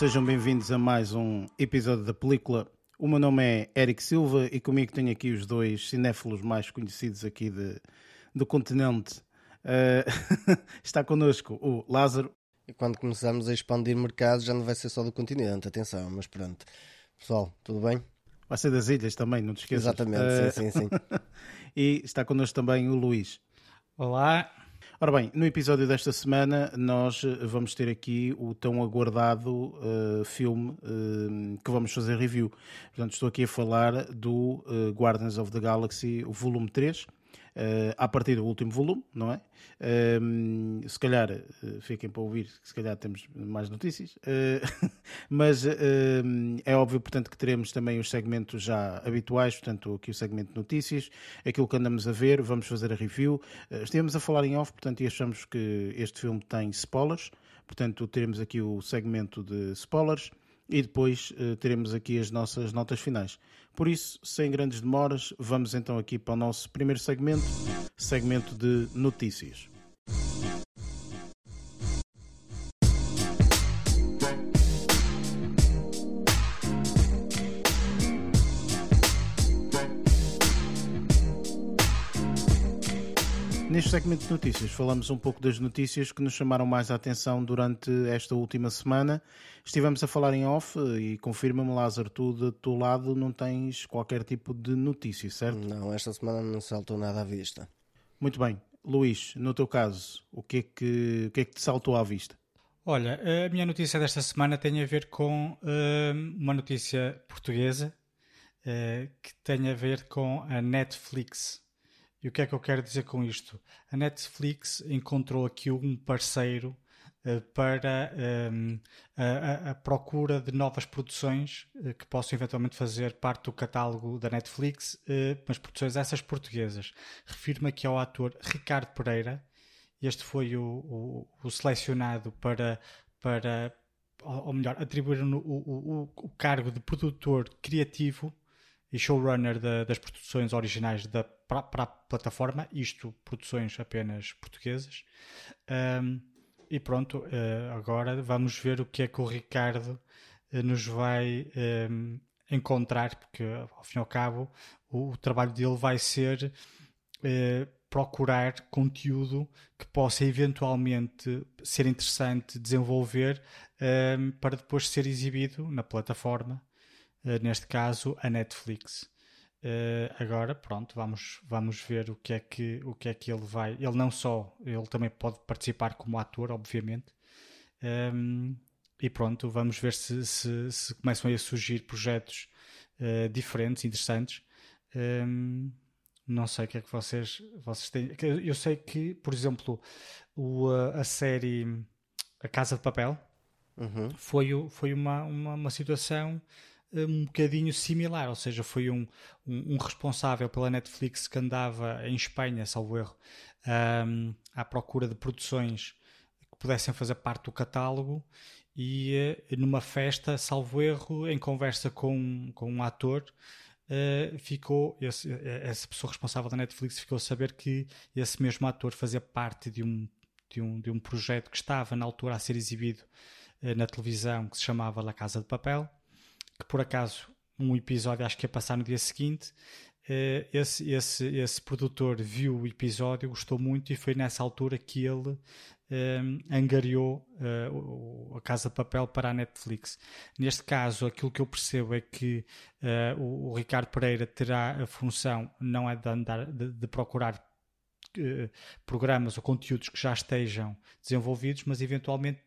sejam bem-vindos a mais um episódio da película. O meu nome é Eric Silva e comigo tenho aqui os dois cinéfilos mais conhecidos aqui de, do continente. Uh, está connosco o Lázaro. E quando começarmos a expandir mercados já não vai ser só do continente, atenção, mas pronto. Pessoal, tudo bem? Vai ser das ilhas também, não te esqueças. Exatamente, uh, sim, sim, sim. e está connosco também o Luís. Olá. Ora bem, no episódio desta semana nós eh, vamos ter aqui o tão aguardado uh, filme uh, que vamos fazer review. Portanto, estou aqui a falar do uh, Guardians of the Galaxy, o volume 3 uh, a partir do último volume, não é? Uh, se calhar, uh, fiquem para ouvir, se calhar temos mais notícias, uh, mas é óbvio, portanto, que teremos também os segmentos já habituais, portanto, aqui o segmento de notícias, aquilo que andamos a ver, vamos fazer a review. estivemos a falar em off, portanto, e achamos que este filme tem spoilers, portanto, teremos aqui o segmento de spoilers e depois teremos aqui as nossas notas finais. Por isso, sem grandes demoras, vamos então aqui para o nosso primeiro segmento, segmento de notícias. Neste segmento de notícias, falamos um pouco das notícias que nos chamaram mais a atenção durante esta última semana. Estivemos a falar em off e confirma-me, Lázaro, tu do teu lado não tens qualquer tipo de notícia, certo? Não, esta semana não saltou nada à vista. Muito bem. Luís, no teu caso, o que é que, o que, é que te saltou à vista? Olha, a minha notícia desta semana tem a ver com uh, uma notícia portuguesa uh, que tem a ver com a Netflix. E o que é que eu quero dizer com isto? A Netflix encontrou aqui um parceiro uh, para um, ehm, a, a, procura de novas produções uh, que possam eventualmente fazer parte do catálogo da Netflix, uh, mas produções essas portuguesas. Refiro-me aqui ao ator Ricardo Pereira. Este foi o, o, o selecionado para, para, ou melhor, atribuir o, o, o cargo de produtor criativo e showrunner da, das produções originais da, para, para, a plataforma, isto produções apenas portuguesas. Um, e pronto, uh, agora vamos ver o que é que o Ricardo uh, nos vai um, encontrar, porque ao fim e ao cabo o, o trabalho dele vai ser uh, procurar conteúdo que possa eventualmente ser interessante desenvolver um, para depois ser exibido na plataforma eh, neste caso a Netflix. Uh, agora, pronto, vamos, vamos ver o que, é que, o que é que ele vai. Ele não só, ele também pode participar como ator, obviamente. Um, ehm, e pronto, vamos ver se, se, se começam a surgir projetos uh, diferentes, interessantes. Um, ehm, não sei o que é que vocês, vocês têm. Eu sei que, por exemplo, o, a, a série A Casa de Papel uhum. foi, foi uma, uma, uma situação um bocadinho similar, ou seja, foi um, um, um, responsável pela Netflix que andava em Espanha, salvo erro, um, à procura de produções que pudessem fazer parte do catálogo e uh, numa festa, salvo erro, em conversa com, com um ator, uh, ficou, esse, essa pessoa responsável da Netflix ficou a saber que esse mesmo ator fazia parte de um, de um, de um projeto que estava na altura a ser exibido uh, na televisão que se chamava La Casa de Papel que por acaso um episódio acho que ia passar no dia seguinte. Eh, esse, esse, esse produtor viu o episódio, gostou muito e foi nessa altura que ele um, eh, angariou uh, a Casa de Papel para a Netflix. Neste caso, aquilo que eu percebo é que uh, o, o, Ricardo Pereira terá a função não é de, andar, de, de procurar programas ou conteúdos que já estejam desenvolvidos, mas eventualmente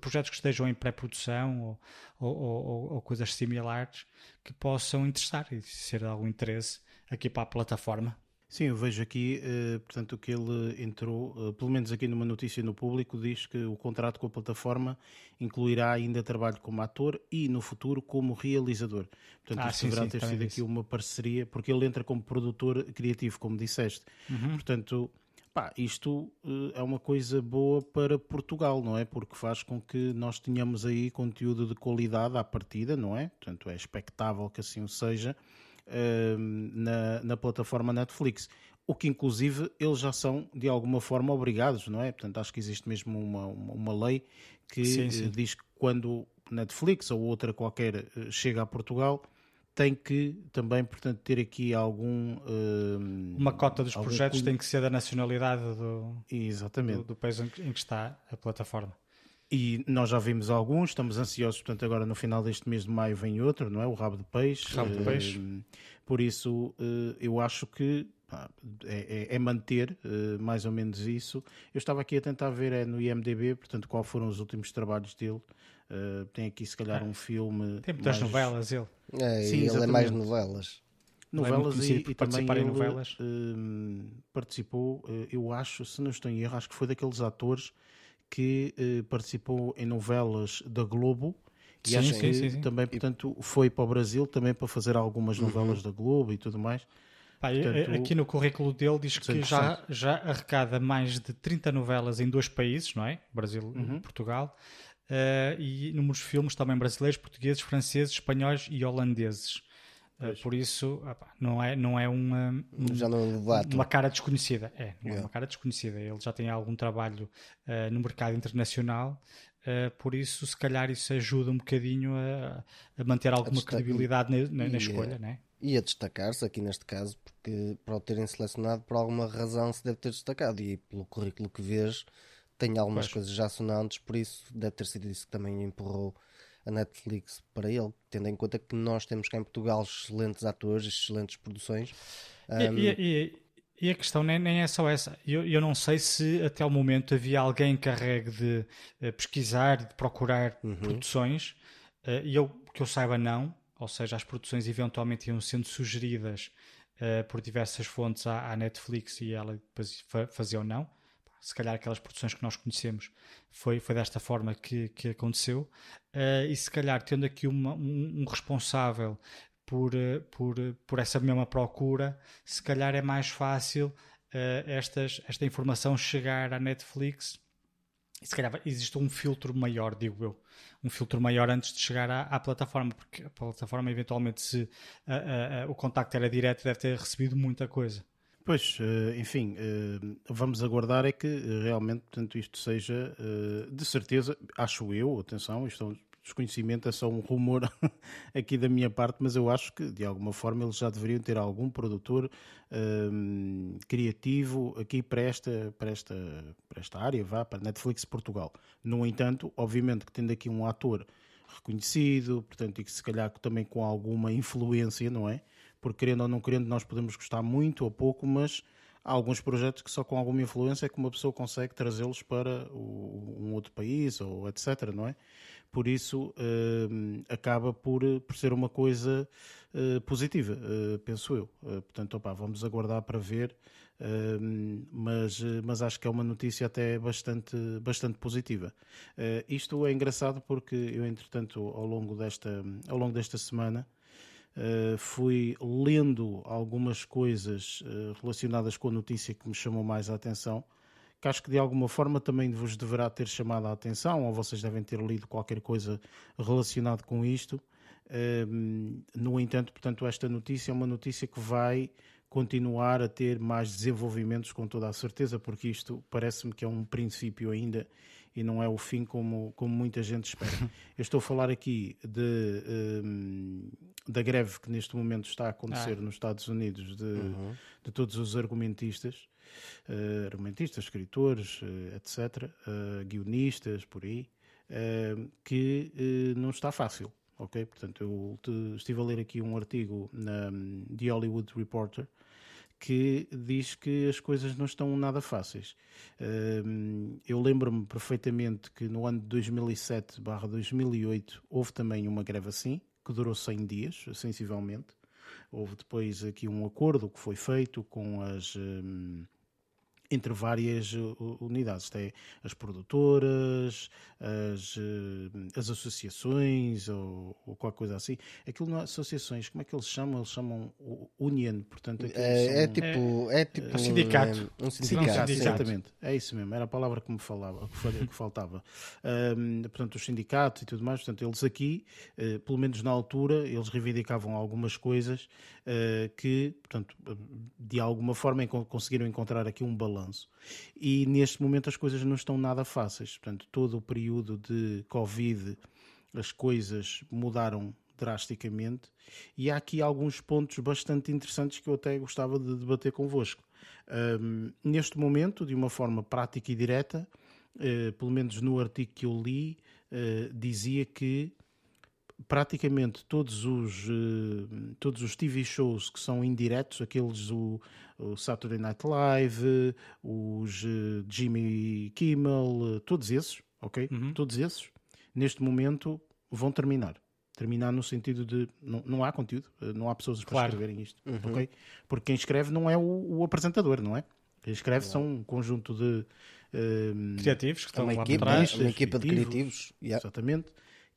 projetos que estejam em pré-produção ou, ou, ou, ou, coisas similares que possam interessar e ser de algum interesse aqui para a plataforma. Sim, eu vejo aqui, eh, portanto, que ele entrou, eh, pelo menos aqui numa notícia no público, diz que o contrato com a plataforma incluirá ainda trabalho como ator e, no futuro, como realizador. Portanto, ah, isto sim, deverá sim, ter sido aqui uma parceria, porque ele entra como produtor criativo, como disseste. Uhum. Portanto, Pá, isto uh, é uma coisa boa para Portugal, não é? Porque faz com que nós tenhamos aí conteúdo de qualidade à partida, não é? Portanto, é expectável que assim o seja uh, na, na plataforma Netflix. O que, inclusive, eles já são de alguma forma obrigados, não é? Portanto, acho que existe mesmo uma, uma, uma lei que sim, sim. diz que quando Netflix ou outra qualquer eh, chega a Portugal, tem que também, portanto, ter aqui algum. Uh, Uma cota dos projetos tem que ser da nacionalidade do, Exatamente. do, do país em que está a plataforma. E nós já vimos alguns, estamos ansiosos, portanto, agora no final deste mês de maio vem outro, não é? O Rabo de Peixe. Rabo de Peixe. Uh, por isso, uh, eu acho que é, é, é, manter uh, mais ou menos isso. Eu estava aqui a tentar ver é no IMDB, portanto, qual foram os últimos trabalhos dele. tem aqui, se calhar, um filme. Tem muitas mais... novelas, ele. É, Sim, ele exatamente. é mais novelas. Novelas é e, e também ele novelas. Uh, participou, uh, eu acho, se não estou em erro, acho que foi daqueles atores que uh, participou em novelas da Globo e sim, acho sim, que sim, também, portanto, foi para o Brasil também para fazer algumas uhum. novelas uhum. da Globo e tudo mais. Pá, portanto, aqui no currículo dele diz que já, já arrecada mais de 30 novelas em dois países, não é? Brasil uhum. e Portugal. Uh, e números de filmes também brasileiros, portugueses, franceses, espanhóis e holandeses. Uh, por isso, opa, não é, não é uma, não uma cara desconhecida. É, não é uma cara desconhecida. Ele já tem algum trabalho uh, no mercado internacional, por isso, se calhar, isso ajuda um bocadinho a, a manter alguma a credibilidade na, na, na escolha, né? E a destacar-se aqui neste caso, porque para o terem selecionado, por alguma razão se deve ter destacado. E pelo currículo que vês, tem algumas coisas já sonantes, por isso deve ter sido isso que também empurrou a Netflix para ele, tendo em conta que nós temos cá em Portugal excelentes atores, excelentes produções. Um... E, e, e, a questão nem, nem é só essa. Eu, eu não sei se até o momento havia alguém encarregue de uh, pesquisar, de procurar uhum. produções, uh, e eu que eu saiba não, ou seja, as produções eventualmente iam sendo sugeridas uh, por diversas fontes à, à, Netflix e ela depois fazia ou não. Se calhar aquelas produções que nós conhecemos foi, foi desta forma que, que aconteceu. Uh, e se calhar tendo aqui uma, um, um, responsável por, uh, por, por essa mesma procura, se calhar é mais fácil estas, esta informação chegar à Netflix. E se calhar existe um filtro maior, digo eu, um filtro maior antes de chegar à, à plataforma, porque a plataforma eventualmente se o contacto era direto deve ter recebido muita coisa. Pois, eh, enfim, eh, vamos aguardar é que eh, realmente, portanto, isto seja, de certeza, acho eu, atenção, isto é desconhecimento, é só um rumor aqui da minha parte, mas eu acho que, de alguma forma, eles já deveriam ter algum produtor criativo aqui para esta, para, esta, para esta área, vá, para Netflix Portugal. No entanto, obviamente que tendo aqui um ator reconhecido, portanto, e que se calhar também com alguma influência, não é? porque querendo ou não querendo, nós podemos gostar muito ou pouco, mas há alguns projetos que só com alguma influência é que uma pessoa consegue trazê-los para um outro país ou etc, não é? Por isso uh, acaba por, por ser uma coisa uh, positiva, uh, penso eu. portanto, opa, vamos aguardar para ver, mas, mas acho que é uma notícia até bastante, bastante positiva. isto é engraçado porque eu, entretanto, ao longo desta, ao longo desta semana, fui lendo algumas coisas relacionadas com a notícia que me chamou mais a atenção, que acho que de alguma forma também vos deverá ter chamado a atenção, ou vocês devem ter lido qualquer coisa relacionada com isto. Uh, no entanto, portanto, esta notícia é uma notícia que vai continuar a ter mais desenvolvimentos com toda a certeza, porque isto parece-me que é um princípio ainda e não é o fim como, como muita gente espera. Eu estou a falar aqui de, um, da greve que neste momento está a acontecer ah. nos Estados Unidos de, uhum. de todos os argumentistas, uh, argumentistas, escritores, uh, etc., uh, guionistas, por aí, que não está fácil. Ok, portanto, eu te, estive a ler aqui um artigo na The Hollywood Reporter que diz que as coisas não estão nada fáceis. Eu lembro-me perfeitamente que no ano de 2007/2008 houve também uma greve assim, que durou 100 dias, sensivelmente. Houve depois aqui um acordo que foi feito com as entre várias uh, unidades, é, as produtoras, as, uh, as associações ou, ou, qualquer coisa assim. Aquilo não é associações, como é que eles chamam? Eles chamam Union, portanto é, é, tipo, é, é tipo um sindicato. Um, um sindicato, exatamente. É isso mesmo, era a palavra que me falava, que faltava. Um, portanto, os sindicatos e tudo mais, portanto, eles aqui, uh, pelo menos na altura, eles reivindicavam algumas coisas uh, que, portanto, de alguma forma conseguiram encontrar aqui um balanço balanço. E neste momento as coisas não estão nada fáceis. Portanto, todo o período de Covid, as coisas mudaram drasticamente e há aqui alguns pontos bastante interessantes que eu até gostava de debater convosco. Um, neste momento, de uma forma prática e direta, uh, pelo menos no artigo que eu li, uh, dizia que praticamente todos os, uh, todos os TV shows que são indiretos, aqueles o, o Saturday Night Live, os Jimmy Kimmel, todos esses, ok? Uhum. Todos esses, neste momento, vão terminar terminar no sentido de não, não há conteúdo, eh, não há pessoas para claro. escreverem isto, uhum. ok? Porque quem escreve não é o, o apresentador, não é? Quem escreve são um conjunto de uh, criativos que estão uma lá equipa, trás, uma equipa de criativos, yeah. exatamente,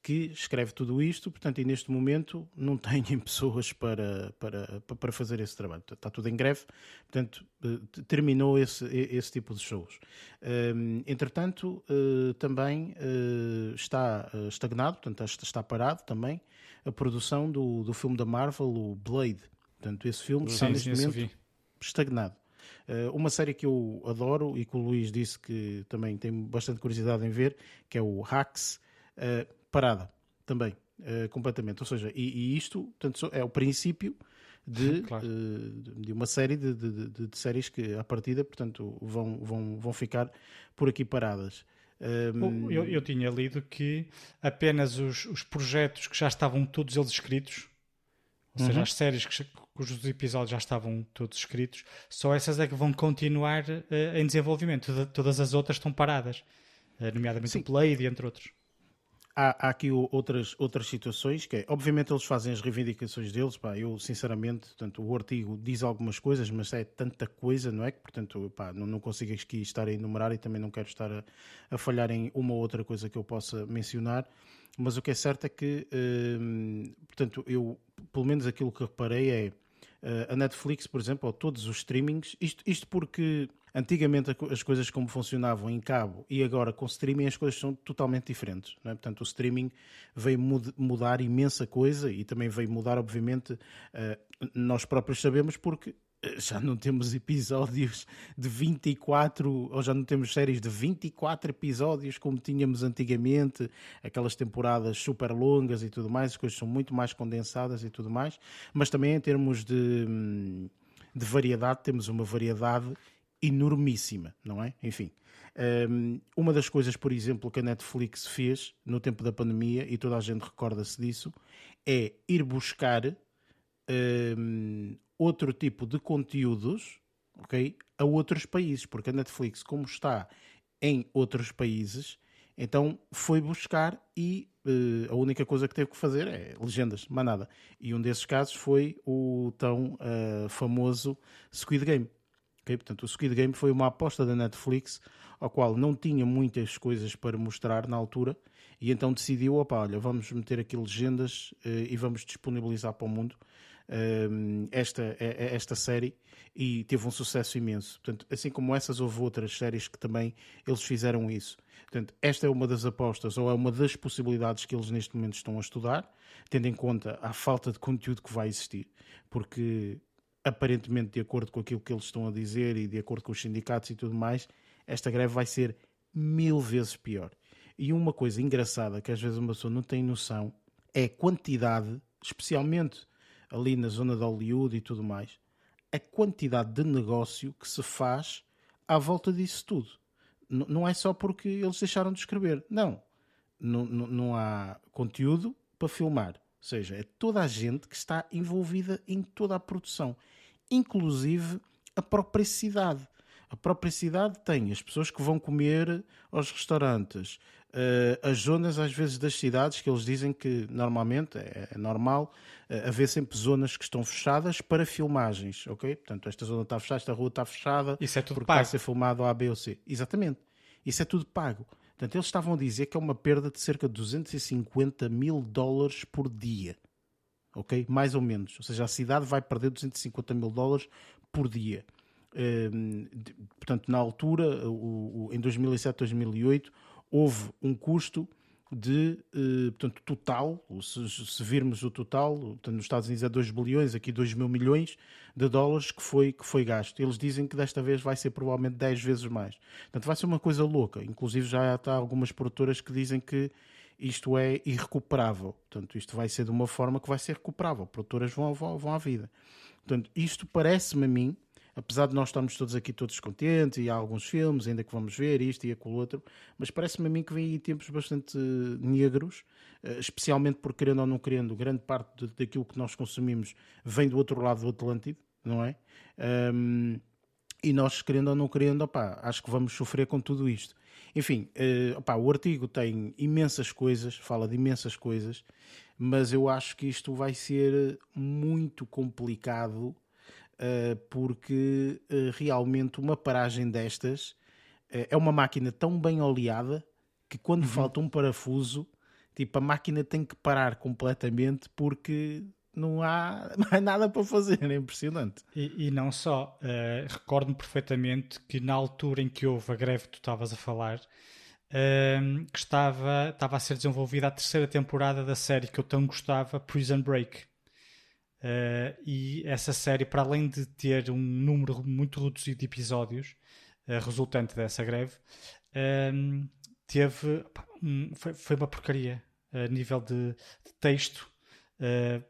que escreve tudo isto, portanto, e neste momento não têm pessoas para, para, para fazer esse trabalho. Está tudo em greve, portanto, eh, terminou esse, esse tipo de shows. Ehm, entretanto, eh, também eh, está estagnado, portanto, está parado também a produção do, do filme da Marvel, o Blade. Portanto, esse filme sim, está neste sim, momento estagnado. uma série que eu adoro e que o Luís disse que também tem bastante curiosidade em ver, que é o Hacks parada também, uh, completamente. Ou seja, e, e, isto portanto, é o princípio de, claro. uh, de uma série de, de, de, de, séries que, à partida, portanto, vão, vão, vão ficar por aqui paradas. Um... Eu, eu, tinha lido que apenas os, os projetos que já estavam todos eles escritos, ou seja, uhum. as séries que, cujos episódios já estavam todos escritos, só essas é que vão continuar uh, em desenvolvimento. Todas as outras estão paradas, uh, nomeadamente Sim. o Blade, entre outros há, há, aqui outras, outras situações que é, obviamente eles fazem as reivindicações deles, pá, eu sinceramente, portanto, o artigo diz algumas coisas, mas é tanta coisa, não é? Que, portanto, pá, não, não consigo aqui estar a enumerar e também não quero estar a, a falhar em uma ou outra coisa que eu possa mencionar, mas o que é certo é que, hum, portanto, eu, pelo menos aquilo que reparei é, a Netflix, por exemplo, ou todos os streamings, isto, isto porque Antigamente as coisas como funcionavam em cabo e agora com streaming as coisas são totalmente diferentes. É? Portanto, o streaming veio mudar imensa coisa e também veio mudar, obviamente, eh, nós próprios sabemos porque já não temos episódios de 24, ou já não temos séries de 24 episódios como tínhamos antigamente, aquelas temporadas super longas e tudo mais, as coisas são muito mais condensadas e tudo mais, mas também em termos de, hum, de variedade, temos uma variedade enormíssima, não é? Enfim, um, uma das coisas, por exemplo, que a Netflix fez no tempo da pandemia, e toda a gente recorda-se disso, é ir buscar um, outro tipo de conteúdos ok, a outros países, porque a Netflix, como está em outros países, então foi buscar e uh, a única coisa que teve que fazer é legendas, mais nada. E um desses casos foi o tão uh, famoso Squid Game. Okay? Portanto, o Squid Game foi uma aposta da Netflix, ao qual não tinha muitas coisas para mostrar na altura, e então decidiu: opa, olha, vamos meter aqui legendas uh, e vamos disponibilizar para o mundo uh, esta, esta série, e teve um sucesso imenso. Portanto, assim como essas, houve outras séries que também eles fizeram isso. Portanto, esta é uma das apostas, ou é uma das possibilidades que eles neste momento estão a estudar, tendo em conta a falta de conteúdo que vai existir, porque aparentemente, de acordo com aquilo que eles estão a dizer e de acordo com os sindicatos e tudo mais, esta greve vai ser mil vezes pior. E uma coisa engraçada que às vezes uma pessoa não tem noção é a quantidade, especialmente ali na zona de Hollywood e tudo mais, a quantidade de negócio que se faz à volta disso tudo. N não é só porque eles deixaram de escrever. Não. Não, não há conteúdo para filmar. Ou seja, é toda a gente que está envolvida em toda a produção, inclusive a própria cidade. A própria cidade tem as pessoas que vão comer aos restaurantes, uh, as zonas, às vezes, das cidades, que eles dizem que normalmente é, é normal uh, haver sempre zonas que estão fechadas para filmagens, ok? Portanto, esta zona está fechada, esta rua está fechada, Isso é tudo porque pago. vai ser filmado A, B ou C. Exatamente. Isso é tudo pago. Portanto, eles estavam a dizer que é uma perda de cerca de 250 mil dólares por dia. Ok? Mais ou menos. Ou seja, a cidade vai perder 250 mil dólares por dia. Um, de, portanto, na altura, o, o, em 2007, 2008, houve um custo de, uh, portanto, total, se, se, virmos o total, portanto, nos Estados Unidos é 2 bilhões, aqui 2 mil milhões de dólares que foi, que foi gasto. Eles dizem que desta vez vai ser provavelmente 10 vezes mais. Portanto, vai ser uma coisa louca. Inclusive já há algumas produtoras que dizem que isto é irrecuperável. Portanto, isto vai ser de uma forma que vai ser recuperável. Produtoras vão, vão, vão à vida. Portanto, isto parece-me a mim apesar de nós estarmos todos aqui todos contentes e há alguns filmes ainda que vamos ver, isto e aquilo outro, mas parece-me a mim que vem aí tempos bastante negros, eh, especialmente porque querendo ou não querendo, grande parte daquilo que nós consumimos vem do outro lado do Atlântico, não é? Um, e nós, querendo ou não querendo, opa, acho que vamos sofrer com tudo isto. Enfim, uh, o artigo tem imensas coisas, fala de imensas coisas, mas eu acho que isto vai ser muito complicado porque eh, realmente uma paragem destas eh, é uma máquina tão bem oleada que quando uhum. falta um parafuso, tipo, a máquina tem que parar completamente porque não há mais nada para fazer, é impressionante. E, e não só, uh, recordo-me perfeitamente que na altura em que houve a greve que tu estavas a falar, uh, que estava, estava a ser desenvolvida a terceira temporada da série que eu tão gostava, Prison Break. Uh, e essa série, para além de ter um número muito reduzido de episódios uh, resultante dessa greve, uh, teve um, foi, foi, uma porcaria a nível de, de texto.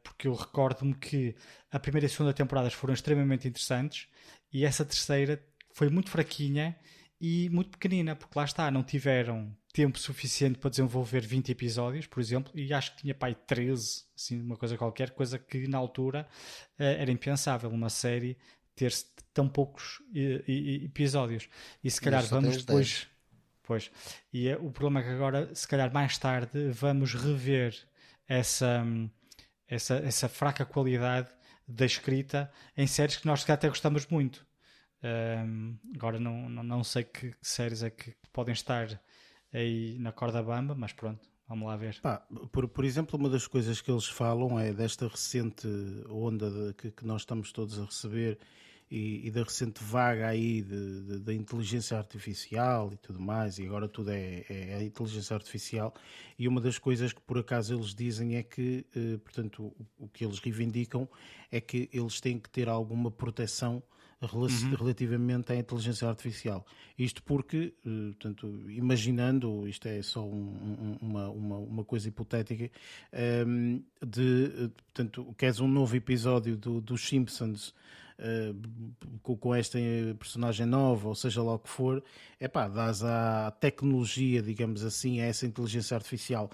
porque eu recordo-me que a primeira e a segunda temporadas foram extremamente interessantes e essa terceira foi muito fraquinha e muito pequenina, porque lá está, não tiveram tempo suficiente para desenvolver 20 episódios, por exemplo, e acho que tinha pai 13, assim, uma coisa qualquer, coisa que na altura uh, era impensável uma série ter tão poucos uh, episódios. E se calhar vamos depois. Pois. E uh, o problema é que agora, se calhar mais tarde, vamos rever essa, essa, essa fraca qualidade da escrita em séries que nós até gostamos muito. Um, agora não, não, não sei que séries é que podem estar aí na corda bamba, mas pronto, vamos lá ver. Pá, por, por exemplo, uma das coisas que eles falam é desta recente onda de, que, que, nós estamos todos a receber e, e da recente vaga aí da inteligência artificial e tudo mais, e agora tudo é, é, a inteligência artificial. E uma das coisas que por acaso eles dizem é que, eh, portanto, o, o que eles reivindicam é que eles têm que ter alguma proteção uhum. relativamente à inteligência artificial. Isto porque, eh, portanto, imaginando, isto é só um, uma, uma, uma, coisa hipotética, um, ehm, de, eh, portanto, queres um novo episódio do, dos Simpsons Uh, com, com, esta personagem nova, ou seja lá o que for, é pá, dás à tecnologia, digamos assim, a essa inteligência artificial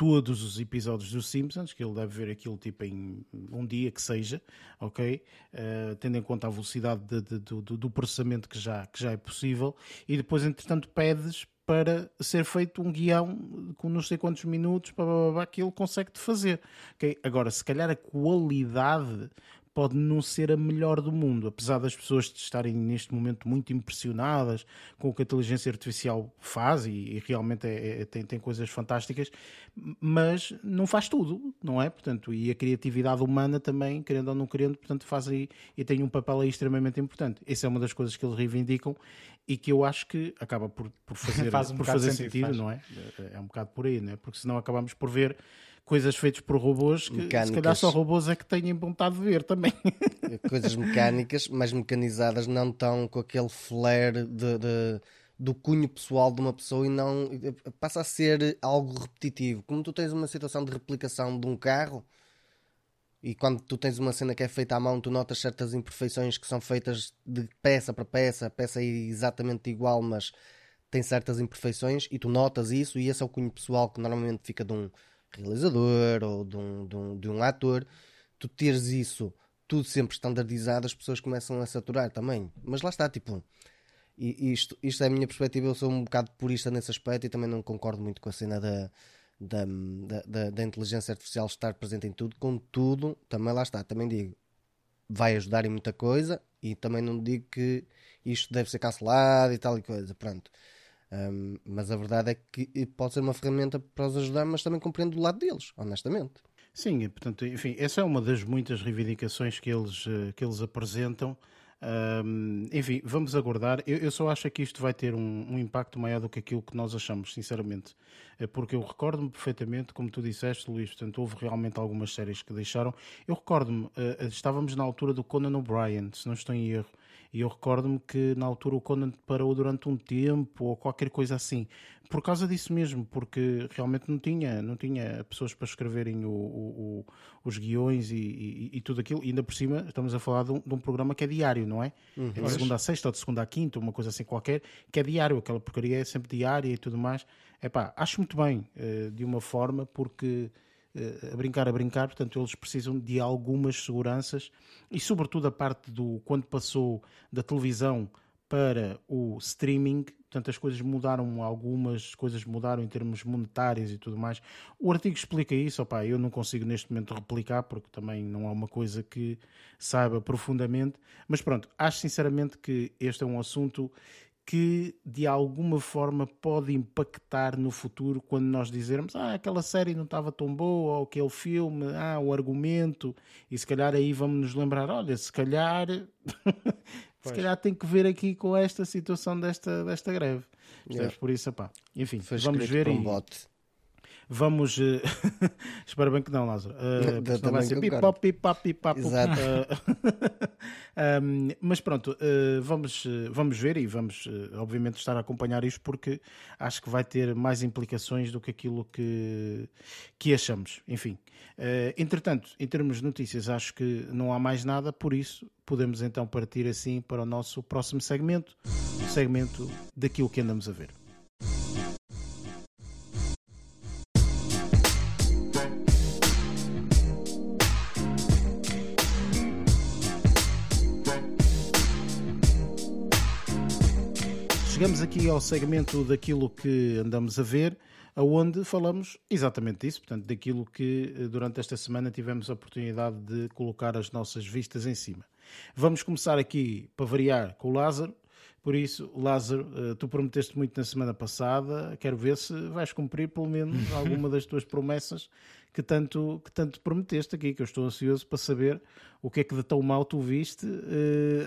todos os episódios dos Simpsons, que ele deve ver aquilo tipo em um dia que seja, ok? Uh, tendo em conta a velocidade de, de, do, do, processamento que já, que já é possível, e depois, entretanto, pedes para ser feito um guião com não sei quantos minutos, para que ele consegue fazer. Okay? Agora, se calhar a qualidade pode não ser a melhor do mundo, apesar das pessoas estarem neste momento muito impressionadas com o que a inteligência artificial faz e, e realmente é, é, tem, tem coisas fantásticas, mas não faz tudo, não é? Portanto, e a criatividade humana também, querendo ou não querendo, portanto, faz aí e tem um papel aí extremamente importante. Essa é uma das coisas que eles reivindicam e que eu acho que acaba por, por fazer, faz um por fazer sentido, sentido não é? É um bocado por aí, não é? Porque senão acabamos por ver coisas feitas por robôs que mecânicas. se calhar só robôs é que têm vontade de ver também. Coisas mecânicas, mas mecanizadas, não tão com aquele flare de, de, do cunho pessoal de uma pessoa e não passa a ser algo repetitivo. Como tu tens uma situação de replicação de um carro e quando tu tens uma cena que é feita à mão, tu notas certas imperfeições que são feitas de peça para peça, a peça é exatamente igual, mas tem certas imperfeições e tu notas isso e esse é o cunho pessoal que normalmente fica de um realizador ou de um, de um, de um ator, tu teres isso tudo sempre standardizado, as pessoas começam a saturar também. Mas lá está, tipo, isto, isto é a minha perspectiva, eu sou um bocado purista nesse aspecto e também não concordo muito com a cena da, da, da, da, inteligência artificial estar presente em tudo. Contudo, também lá está, também digo, vai ajudar em muita coisa e também não digo que isto deve ser cancelado e tal e coisa, pronto. Um, mas a verdade é que pode ser uma ferramenta para os ajudar, mas também compreendo do lado deles, honestamente. Sim, portanto, enfim, essa é uma das muitas reivindicações que eles, eh, que eles apresentam. Um, enfim, vamos aguardar. Eu, eu, só acho que isto vai ter um, um, impacto maior do que aquilo que nós achamos, sinceramente. É porque eu recordo-me perfeitamente, como tu disseste, Luís, portanto, houve realmente algumas séries que deixaram. Eu recordo-me, uh, estávamos na altura do Conan O'Brien, se não estou em erro. E eu recordo-me que na altura o Conan parou durante um tempo ou qualquer coisa assim. Por causa disso mesmo, porque realmente não tinha, não tinha pessoas para escreverem o, o, o, os guiões e, e, e, tudo aquilo. E ainda por cima, estamos a falar de um, de um programa que é diário, não é? Uhum. É de segunda a sexta ou de segunda a quinta, uma coisa assim qualquer, que é diário. Aquela porcaria é sempre diária e tudo mais. É pá, acho muito bem, eh, de uma forma, porque a brincar, a brincar, portanto eles precisam de algumas seguranças e sobretudo a parte do quando passou da televisão para o streaming, portanto as coisas mudaram, algumas coisas mudaram em termos monetários e tudo mais. O artigo explica isso, opá, eu não consigo neste momento replicar porque também não é uma coisa que saiba profundamente, mas pronto, acho sinceramente que este é um assunto que de alguma forma pode impactar no futuro quando nós dizermos ah, aquela série não estava tão boa, ou aquele filme, ah, o argumento, e se calhar aí vamos nos lembrar, olha, se calhar se calhar tem que ver aqui com esta situação desta, desta greve. Yeah. Por isso, pá. Enfim, Foi vamos ver um bote. Vamos. Uh, espero bem que não, Lázaro. Uh, não vai ser pipop, pipop, pipop. Exato. Uh, um, mas pronto, uh, vamos, vamos ver e vamos, obviamente, estar a acompanhar isto porque acho que vai ter mais implicações do que aquilo que, que achamos. Enfim. entretanto, em termos de notícias, acho que não há mais nada, por isso podemos então partir assim para o nosso próximo segmento o segmento daquilo que andamos a ver. Chegamos aqui ao segmento daquilo que andamos a ver, aonde falamos exatamente disso, portanto, daquilo que eh, durante esta semana tivemos a oportunidade de colocar as nossas vistas em cima. Vamos começar aqui, para variar, com o Lázaro. Por isso, Lázaro, eh, tu prometeste muito na semana passada, quero ver se vais cumprir pelo menos alguma das tuas promessas que tanto, que tanto prometeste aqui, que eu estou ansioso para saber o que é que de tão mal tu viste uh,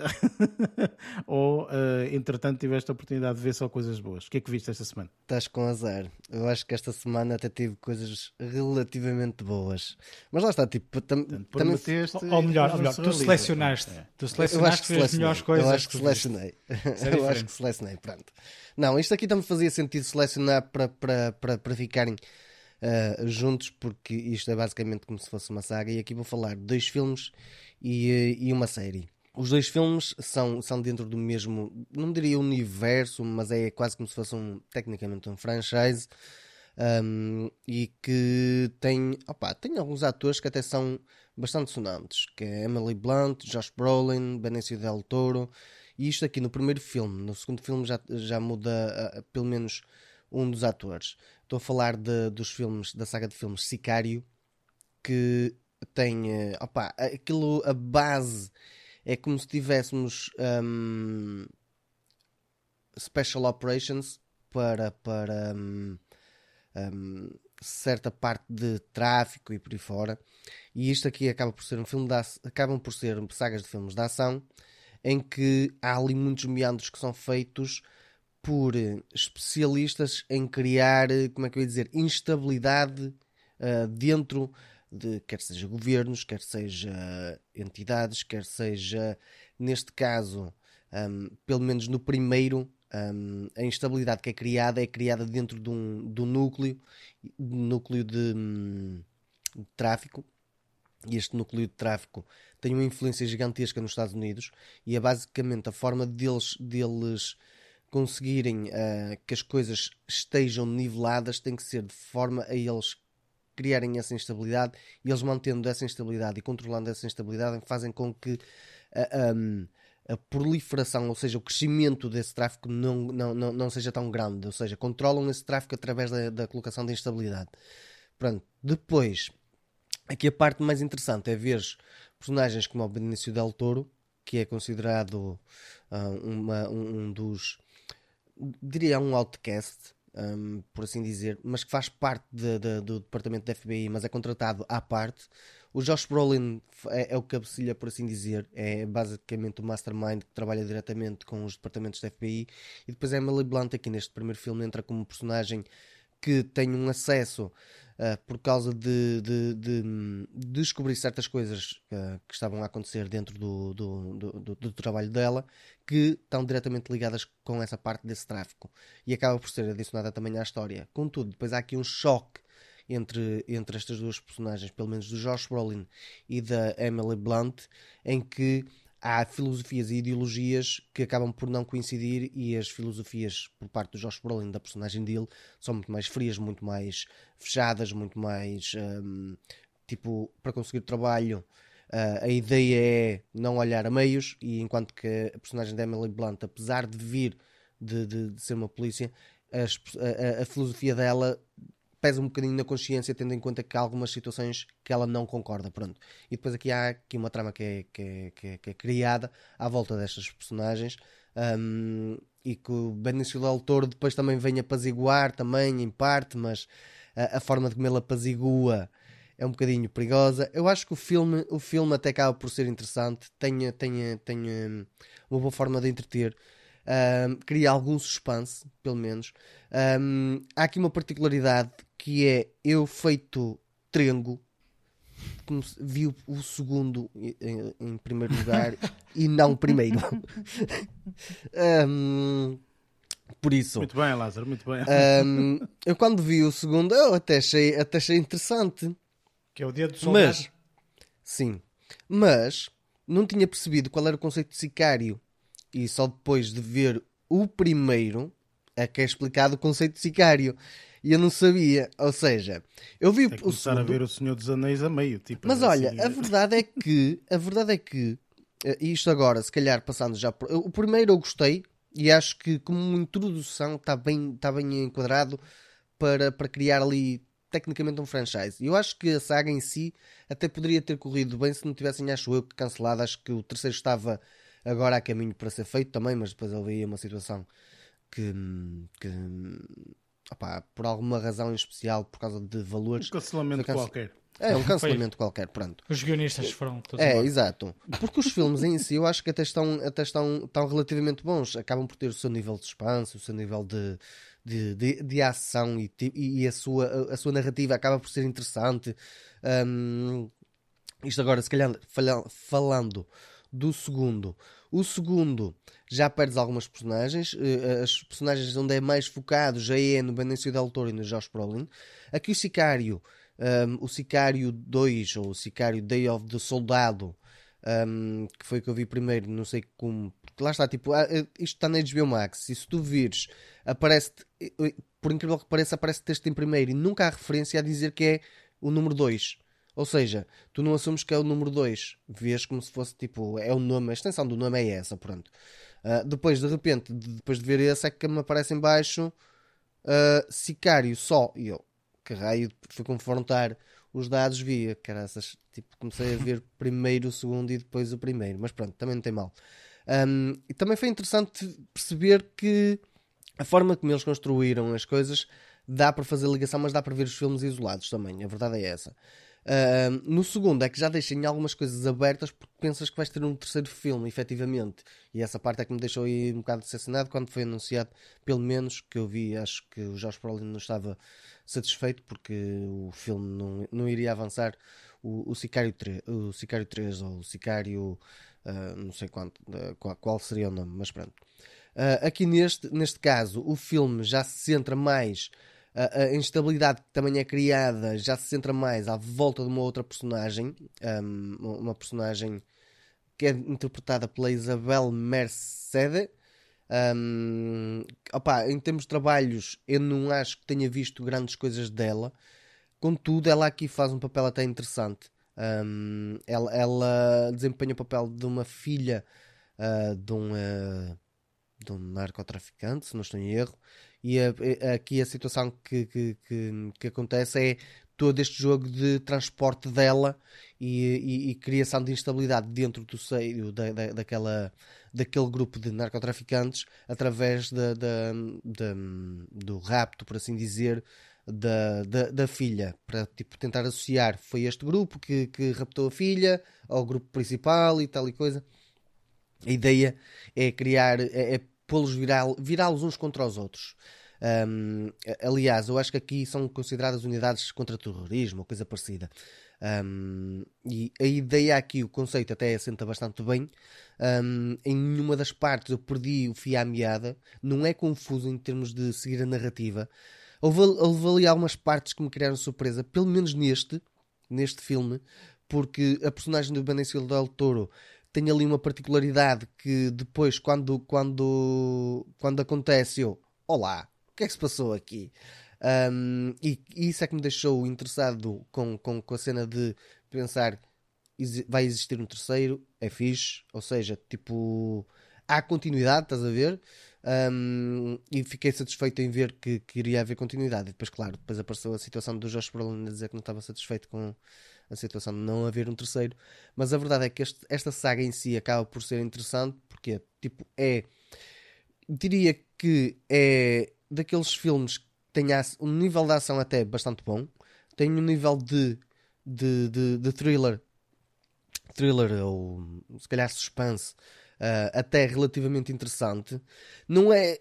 ou, uh, entretanto, tiveste a oportunidade de ver só coisas boas. O que é que viste esta semana? Estás com azar. Eu acho que esta semana até tive coisas relativamente boas. Mas lá está, tipo, tam, também... Ou melhor, ou melhor tu selecionaste. É. Tu selecionaste as melhores coisas. Eu acho que, que selecionei. É eu acho que selecionei, pronto. Não, isto aqui também fazia sentido selecionar para, para, para, para ficarem uh, juntos, porque isto é basicamente como se fosse uma saga. E aqui vou falar de dois filmes e, uh, e uma série. Os dois filmes são, são dentro do mesmo, não diria universo, mas é quase como se fosse um, tecnicamente um franchise. Um, e que tem, opa, tem alguns atores que até são bastante sonantes, que é Emily Blunt, Josh Brolin, Benicio del Toro, e isto aqui no primeiro filme, no segundo filme já, já muda uh, pelo menos um dos atores. Estou a falar de, dos filmes, da saga de filmes Sicário, que tem. Uh, opa, aquilo, a base é como se tivéssemos um, Special Operations para, para um, um, certa parte de tráfico e por aí fora. E isto aqui acaba por ser um filme de acabam por ser sagas de filmes de ação em que há ali muitos meandros que são feitos por especialistas em criar, como é que eu ia dizer, instabilidade uh, dentro de quer seja governos, quer seja entidades, quer seja, neste caso, um, pelo menos no primeiro, um, a instabilidade que é criada é criada dentro de um, de um núcleo, núcleo de, um, de tráfico, e este núcleo de tráfico tem uma influência gigantesca nos Estados Unidos e é basicamente a forma deles, deles conseguirem uh, que as coisas estejam niveladas tem que ser de forma a eles criarem essa instabilidade e eles mantendo essa instabilidade e controlando essa instabilidade fazem com que uh, um, a proliferação, ou seja, o crescimento desse tráfego não, não, não, não seja tão grande, ou seja, controlam esse tráfego através da, da colocação da instabilidade. Pronto, depois, aqui a parte mais interessante é ver personagens como o Benício Del Toro, que é considerado uh, uma, um, um dos diria um outcast, um, por assim dizer, mas que faz parte de, de, do departamento da FBI, mas é contratado à parte. O Josh Brolin é, é, o cabecilha, por assim dizer, é basicamente o mastermind que trabalha diretamente com os departamentos da FBI. E depois é Emily Blunt, aqui neste primeiro filme, entra como personagem que tem um acesso uh, por causa de, de, de, de, descobrir certas coisas uh, que estavam a acontecer dentro do, do, do, do, trabalho dela que estão diretamente ligadas com essa parte desse tráfico e acaba por ser adicionada também à história. Contudo, depois há aqui um choque entre, entre estas duas personagens, pelo menos do Josh Brolin e da Emily Blunt, em que há filosofias e ideologias que acabam por não coincidir e as filosofias por parte do Josh Brolin, da personagem dele, são muito mais frias, muito mais fechadas, muito mais um, tipo, para conseguir trabalho uh, a ideia é não olhar a meios e enquanto que a personagem da Emily Blunt, apesar de vir de, de, de ser uma polícia, a, a, a filosofia dela pesa um bocadinho na consciência, tendo em conta que há algumas situações que ela não concorda. Pronto. E depois aqui há aqui uma trama que é, que é, que é, que é criada à volta destas personagens. Um, e que o Benício del Toro depois também vem apaziguar também em parte, mas a, a forma de como ele apazigua é um bocadinho perigosa. Eu acho que o filme, o filme até acaba por ser interessante, tem, tem, tem uma boa forma de entreter. Um, cria algum suspense, pelo menos. Um, há aqui uma particularidade que é eu feito trengo vi o, o segundo em, em, primeiro lugar e não o primeiro. um, por isso. Muito bem, Lázaro, muito bem. Um, eu quando vi o segundo, eu até achei, até achei interessante. Que é o dia do soldado. Mas, sim, mas não tinha percebido qual era o conceito de sicário. E só depois de ver o primeiro é que é explicado o conceito de sicário e eu não sabia. Ou seja, eu vi que o segundo... a ver o Senhor dos Anéis a meio. Tipo, Mas olha, assim... a verdade é que a verdade é que eh, isto agora, se calhar passando já por... o primeiro eu gostei e acho que como uma introdução está bem, está bem enquadrado para, para criar ali tecnicamente um franchise. E eu acho que a saga em si até poderia ter corrido bem se não tivessem, acho eu, cancelado. Acho que o terceiro estava agora a caminho para ser feito também, mas depois houve uma situação que, que opá, por alguma razão em especial, por causa de valores. Um cancelamento cance... qualquer. É, um cancelamento qualquer, pronto. Os guionistas foram todos. É, embora. exato. Porque os filmes em si eu acho que até estão, até estão, estão relativamente bons. Acabam por ter o seu nível de suspense, o seu nível de, de, de, de ação e, e a, sua, a sua narrativa acaba por ser interessante. Um, isto agora, se calhar, falando do segundo. O segundo já perdes algumas personagens. Eh, as personagens onde é mais focado já é no Benicio del Toro e no Josh Brolin. Aqui o Sicário, um, ehm, o Sicário 2 ou o Sicário Day of the Soldado, um, ehm, que foi o que eu vi primeiro, não sei como. Lá está, tipo, ah, eh, isto está na HBO Max. E se tu vires, aparece eh, por incrível que pareça, aparece texto em primeiro e nunca há referência a dizer que é o número 2. Ou seja, tu não assumes que é o número 2, vês como se fosse tipo, é o nome, a extensão do nome é essa, pronto. Uh, depois, de repente, depois de ver esse, é que me aparece em baixo uh, Sicário só. E eu, que raio, fui confrontar os dados, via, caraças, tipo, comecei a ver primeiro o segundo e depois o primeiro, mas pronto, também não tem mal. Um, e também foi interessante perceber que a forma como eles construíram as coisas dá para fazer ligação, mas dá para ver os filmes isolados também, a verdade é essa. Uh, no segundo é que já deixem algumas coisas abertas porque pensas que vais ter um terceiro filme, efetivamente. E essa parte é que me deixou aí um bocado decepcionado quando foi anunciado, pelo menos que eu vi, acho que o Josh Brolin não estava satisfeito porque o filme não, não iria avançar. O, o, Sicário 3, o Sicário 3 ou o Sicário, uh, não sei quanto, uh, qual, qual, seria o nome, mas pronto. Ah, aqui neste, neste caso, o filme já se centra mais a, instabilidade que também é criada já se centra mais à volta de uma outra personagem, um, uma personagem que é interpretada pela Isabel Mercede. Um, opa, em termos de trabalhos, eu não acho que tenha visto grandes coisas dela. Contudo, ela aqui faz um papel até interessante. Um, ela, ela, desempenha o papel de uma filha uh, de, um, uh, de um narcotraficante, se não estou em erro, e a, a, aqui a situação que, que, que, que, acontece é todo este jogo de transporte dela e, e, e criação de instabilidade dentro do seio da, da, daquela, daquele grupo de narcotraficantes através da, da, da do rapto, por assim dizer, da, da, da, filha para tipo, tentar associar foi este grupo que, que raptou a filha ao grupo principal e tal e coisa. A ideia é criar, é, é pô-los virá-los uns contra os outros. Um, aliás, eu acho que aqui são consideradas unidades contra terrorismo, coisa parecida. Um, e a ideia aqui, o conceito até assenta bastante bem. Um, em nenhuma das partes eu perdi o fio à meada, não é confuso em termos de seguir a narrativa. Houve, houve ali algumas partes que me criaram surpresa, pelo menos neste, neste filme, porque a personagem do Benicio del Toro tem ali uma particularidade que depois, quando, quando, quando acontece, eu, olá, o que é que se passou aqui? Um, e, e, isso é que me deixou interessado com, com, com a cena de pensar vai existir um terceiro, é fixe, ou seja, tipo, há continuidade, estás a ver? Um, e fiquei satisfeito em ver que, que, iria haver continuidade. E depois, claro, depois apareceu a situação do Josh Brolin a dizer que não estava satisfeito com a situação de não haver um terceiro. Mas a verdade é que este, esta saga em si acaba por ser interessante porque, tipo, é. Diria que é daqueles filmes que tem um nível de ação até bastante bom, tem um nível de, de, de, de thriller, thriller ou se calhar suspense uh, até relativamente interessante. Não é.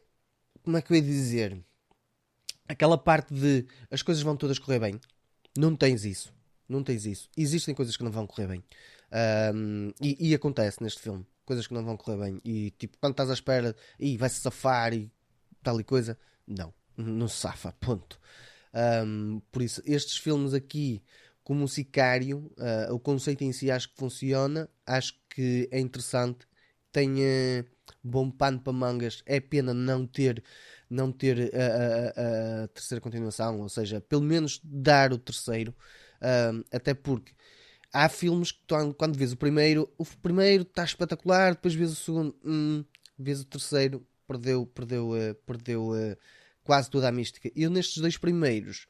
Como é que eu ia dizer? Aquela parte de as coisas vão todas correr bem. Não tens isso. Não tens isso. Existem coisas que não vão correr bem. Um, e, e, acontece neste filme. Coisas que não vão correr bem. E tipo, quando estás à espera e vai-se safar e tal e coisa. Não. Não se safa. Ponto. Um, por isso, estes filmes aqui, como o Sicário, uh, o conceito em si acho que funciona. Acho que é interessante tem uh, bom pano para mangas. É pena não ter, não ter a, a, a, terceira continuação, ou seja, pelo menos dar o terceiro. Uh, até porque há filmes que tu, quando vês o primeiro, o primeiro está espetacular, depois vês o segundo, hum, vês o terceiro, perdeu, perdeu, uh, perdeu uh, quase toda a mística. Eu nestes dois primeiros,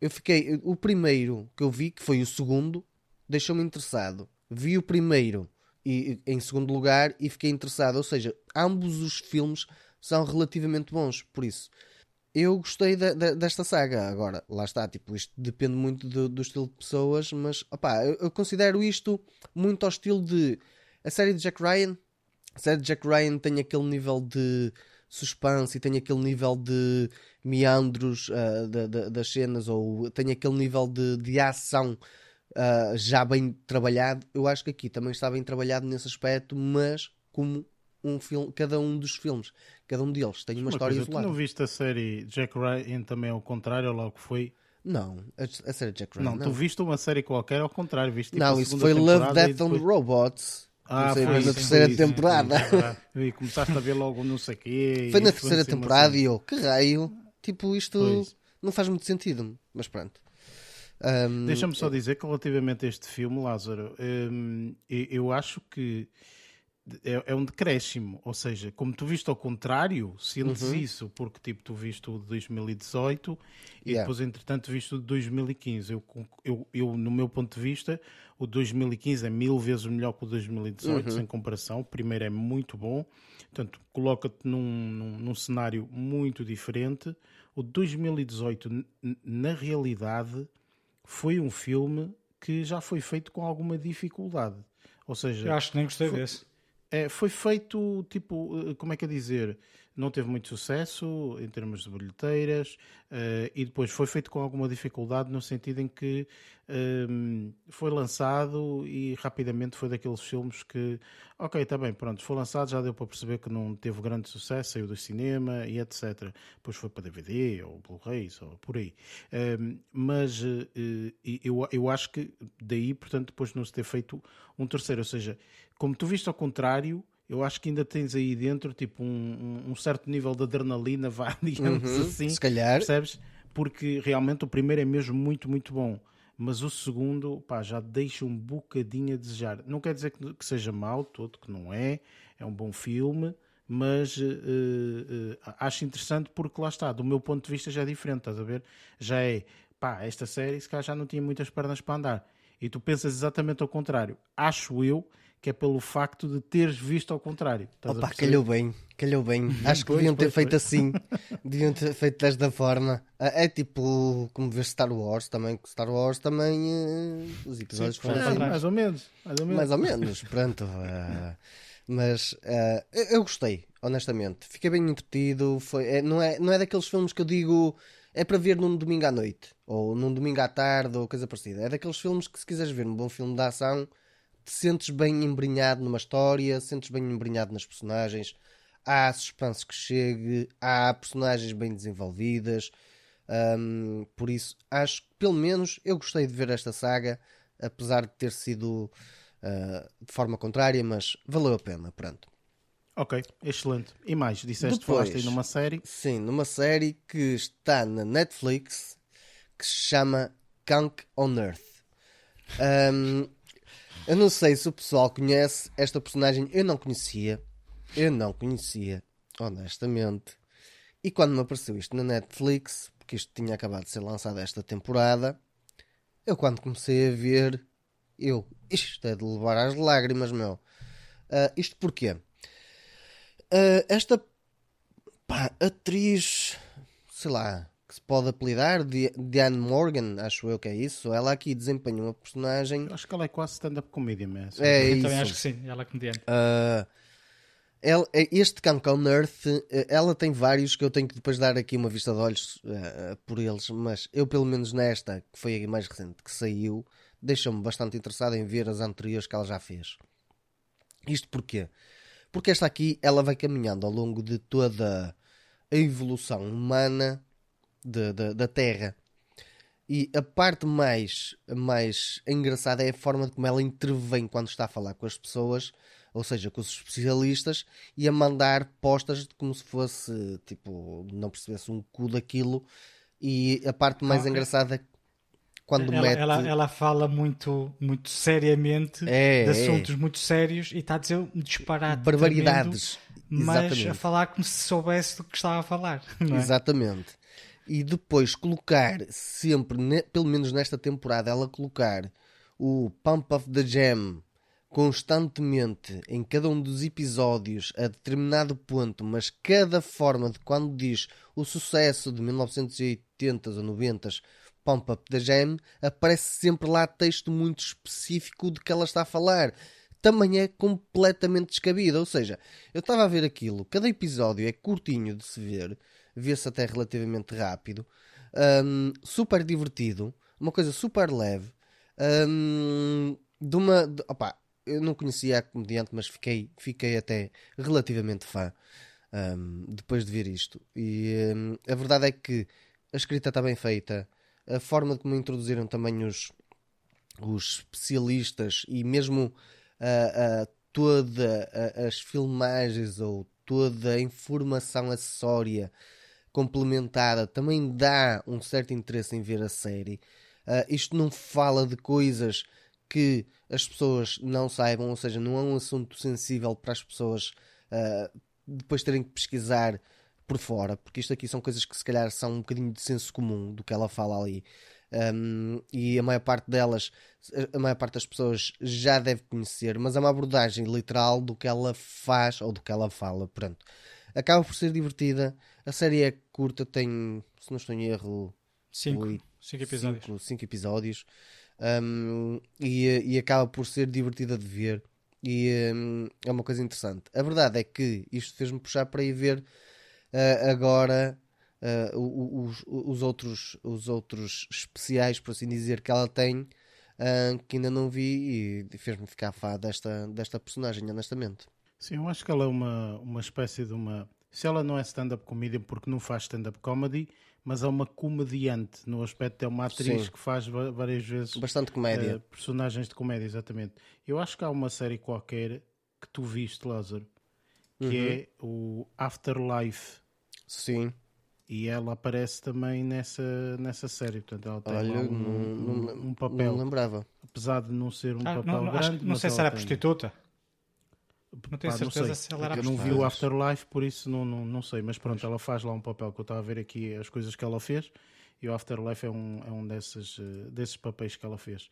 eu fiquei. O primeiro que eu vi, que foi o segundo, deixou-me interessado. Vi o primeiro e, em segundo lugar e fiquei interessado. Ou seja, ambos os filmes são relativamente bons, por isso eu gostei de, de, desta saga. Agora, lá está, tipo, isto depende muito do, do estilo de pessoas, mas opá, eu, eu, considero isto muito ao estilo de a série de Jack Ryan. A série de Jack Ryan tem aquele nível de suspense e tem aquele nível de meandros uh, de, das cenas, ou tem aquele nível de, de ação uh, já bem trabalhado. Eu acho que aqui também está bem trabalhado nesse aspecto, mas como um filme, cada um dos filmes, cada um deles tem uma, uma história coisa, isolada. Tu não viste a série Jack Ryan também ao contrário, logo foi? Não, a, a série Jack Ryan. Não, não, tu viste uma série qualquer ao contrário, viste tipo, Não, isso foi Love, Death depois... and Robots. Ah, foi na terceira foi temporada. e começaste a ver logo não sei o quê. Foi na terceira temporada e eu, que raio, tipo, isto não faz muito sentido, mas pronto. Um, Deixa-me só dizer que relativamente a este filme, Lázaro, um, eu acho que é, é, um decréscimo, ou seja, como tu viste ao contrário, sentes uhum. isso, porque tipo, tu viste o de 2018 e yeah. depois, entretanto, viste o de 2015. Eu, eu, eu, no meu ponto de vista, o de 2015 é mil vezes melhor que o de 2018, uhum. sem comparação. O primeiro é muito bom, portanto, coloca-te num, num, num cenário muito diferente. O de 2018, na realidade foi um filme que já foi feito com alguma dificuldade. Ou seja, eu acho que nem gostei foi, desse. É, foi feito tipo, eh, como é que é dizer? Não teve muito sucesso em termos de bilheteiras uh, e depois foi feito com alguma dificuldade no sentido em que um, ehm, foi lançado e rapidamente foi daqueles filmes que, ok, está bem, pronto, foi lançado, já deu para perceber que não teve grande sucesso, saiu do cinema e etc. Depois foi para DVD ou Blu-rays ou por aí. Um, ehm, mas uh, eu, eu acho que daí, portanto, depois não se ter feito um terceiro, ou seja, como tu viste ao contrário eu acho que ainda tens aí dentro tipo um, um certo nível de adrenalina, vá, digamos uhum, assim. Se calhar. Percebes? Porque realmente o primeiro é mesmo muito, muito bom. Mas o segundo, pá, já deixa um bocadinho a desejar. Não quer dizer que, que seja mau, todo que não é. É um bom filme, mas uh, uh, acho interessante porque lá está, do meu ponto de vista já é diferente, estás a ver? Já é pá, esta série se calhar já não tinha muitas pernas para andar. E tu pensas exatamente ao contrário. Acho eu que é pelo facto de teres visto ao contrário. Estás Opa, calhou bem, calhou bem. Acho que Pois, deviam ter pois, feito pois. assim, deviam ter feito desta forma. É é tipo como ver Star Wars também, que Star Wars também eh, os episódios foram É, assim, mais ou menos. Mais ou menos. mais ou menos, pronto. eh, mas eu- eu gostei, honestamente. Fiquei bem entretido. Foi, é- não, é, não é daqueles filmes que eu digo é para ver num domingo à noite, ou num domingo à tarde, ou coisa parecida. É daqueles filmes que, se quiseres ver um bom filme de ação, te sentes bem embrenhado numa história, sentes bem embrenhado nas personagens. Há suspense que chegue, há personagens bem desenvolvidas. hum, por isso, acho que pelo menos eu gostei de ver esta saga, apesar de ter sido ah, de forma contrária, mas valeu a pena. Pronto. Ok, excelente. E mais, disseste Depois- falaste aí numa série. Sim, numa série que está na Netflix que se chama Kunk on Earth. Ahm, eu não sei se o pessoal conhece esta personagem, eu não conhecia. Eu não conhecia, honestamente. E quando me apareceu isto na Netflix, porque isto tinha acabado de ser lançado esta temporada, eu quando comecei a ver, eu, isto é de levar às lágrimas, meu. Ah, isto porquê? Ah, esta pá, atriz, sei lá, que se pode apelidar, Di- Diane Morgan, acho eu que é isso. Ela aqui desempenha uma personagem. Eu acho que ela é quase stand-up comedian mesmo. É Eu isso. também acho que sim, ela é comediante. Ela- este Cancun Earth, eh, ela tem vários que eu tenho que depois dar aqui uma vista de olhos eh, por eles, mas eu, pelo menos nesta, que foi a mais recente que saiu, deixa-me bastante interessado em ver as anteriores que ela já fez. Isto porquê? Porque esta aqui ela vai caminhando ao longo de toda a evolução humana de- de- da Terra. E a parte mais, mais engraçada é a forma de como ela intervém quando está a falar com as pessoas, ou seja, com os especialistas, e a mandar postas de como se fosse, tipo, não percebesse um cu daquilo. E a parte mais Ah, é. engraçada é quando ela, mete. ela, ela fala muito, muito seriamente É, de é. assuntos muito sérios e está a dizer um disparate tremendo, barbaridades. mas Exatamente. a falar como se soubesse do que estava a falar. É? Exatamente. E depois colocar sempre, ne- pelo menos nesta temporada, ela colocar o Pump of the Jam constantemente em cada um dos episódios a determinado ponto, mas cada forma de quando diz o sucesso de 1980 ou 90 Pump Up the Jam, aparece sempre lá texto muito específico de que ela está a falar. Também é completamente descabido. Ou seja, eu estava a ver aquilo, cada episódio é curtinho de se ver, vê-se até relativamente rápido, hum, super divertido, uma coisa super leve, hum, de uma. de- opá, eu não conhecia a comediante, mas fiquei, fiquei até relativamente fã hum, depois de ver isto. E hum, a verdade é que a escrita está bem feita, a forma como introduziram também os, os especialistas e mesmo ah, ah, toda a- as filmagens ou toda a informação acessória complementada também dá um certo interesse em ver a série. Ah, isto não fala de coisas que as pessoas não saibam, ou seja, não é um assunto sensível para as pessoas ah, depois terem que pesquisar por fora, porque isto aqui são coisas que se calhar são um bocadinho de senso comum do que ela fala ali. Um, e a maior parte delas, a maior parte das pessoas já deve conhecer, mas é uma abordagem literal do que ela faz ou do que ela fala. Pronto. Acaba por ser divertida. A série é curta, tem, se não estou em erro, Cinco, oito- cinco episódios. cinco, cinco episódios. Um, e, e acaba por ser divertida de ver. E um, é uma coisa interessante. A verdade é que isto fez-me puxar para ir ver uh, agora uh, os, os outros, os outros especiais, por assim dizer, que ela tem, uh, que ainda não vi e fez-me ficar fã desta, desta personagem, honestamente. Sim, eu acho que ela é uma, uma espécie de uma. Se ela não é stand-up comedian, porque não faz stand-up comedy, mas é uma comediante, no aspecto de é uma atriz Sim. que faz várias vezes Bastante comédia. personagens de comédia, exatamente. Eu acho que há uma série qualquer que tu viste, Lázaro, que Uhum. é o Afterlife. Sim. E ela aparece também nessa, nessa série. Portanto, ela tem Olha, um, não, um- um papel. não lembrava. Apesar de não ser um Ah, papel não, não, acho- grande. não sei se era tem. prostituta. Não tenho Pá, certeza sei. se ela era Eu não vi o Afterlife, por isso não, não, não sei. Mas pronto, ela faz lá um papel que eu estava a ver aqui as coisas que ela fez e o Afterlife é um, é um desses, uh, desses papéis que ela fez.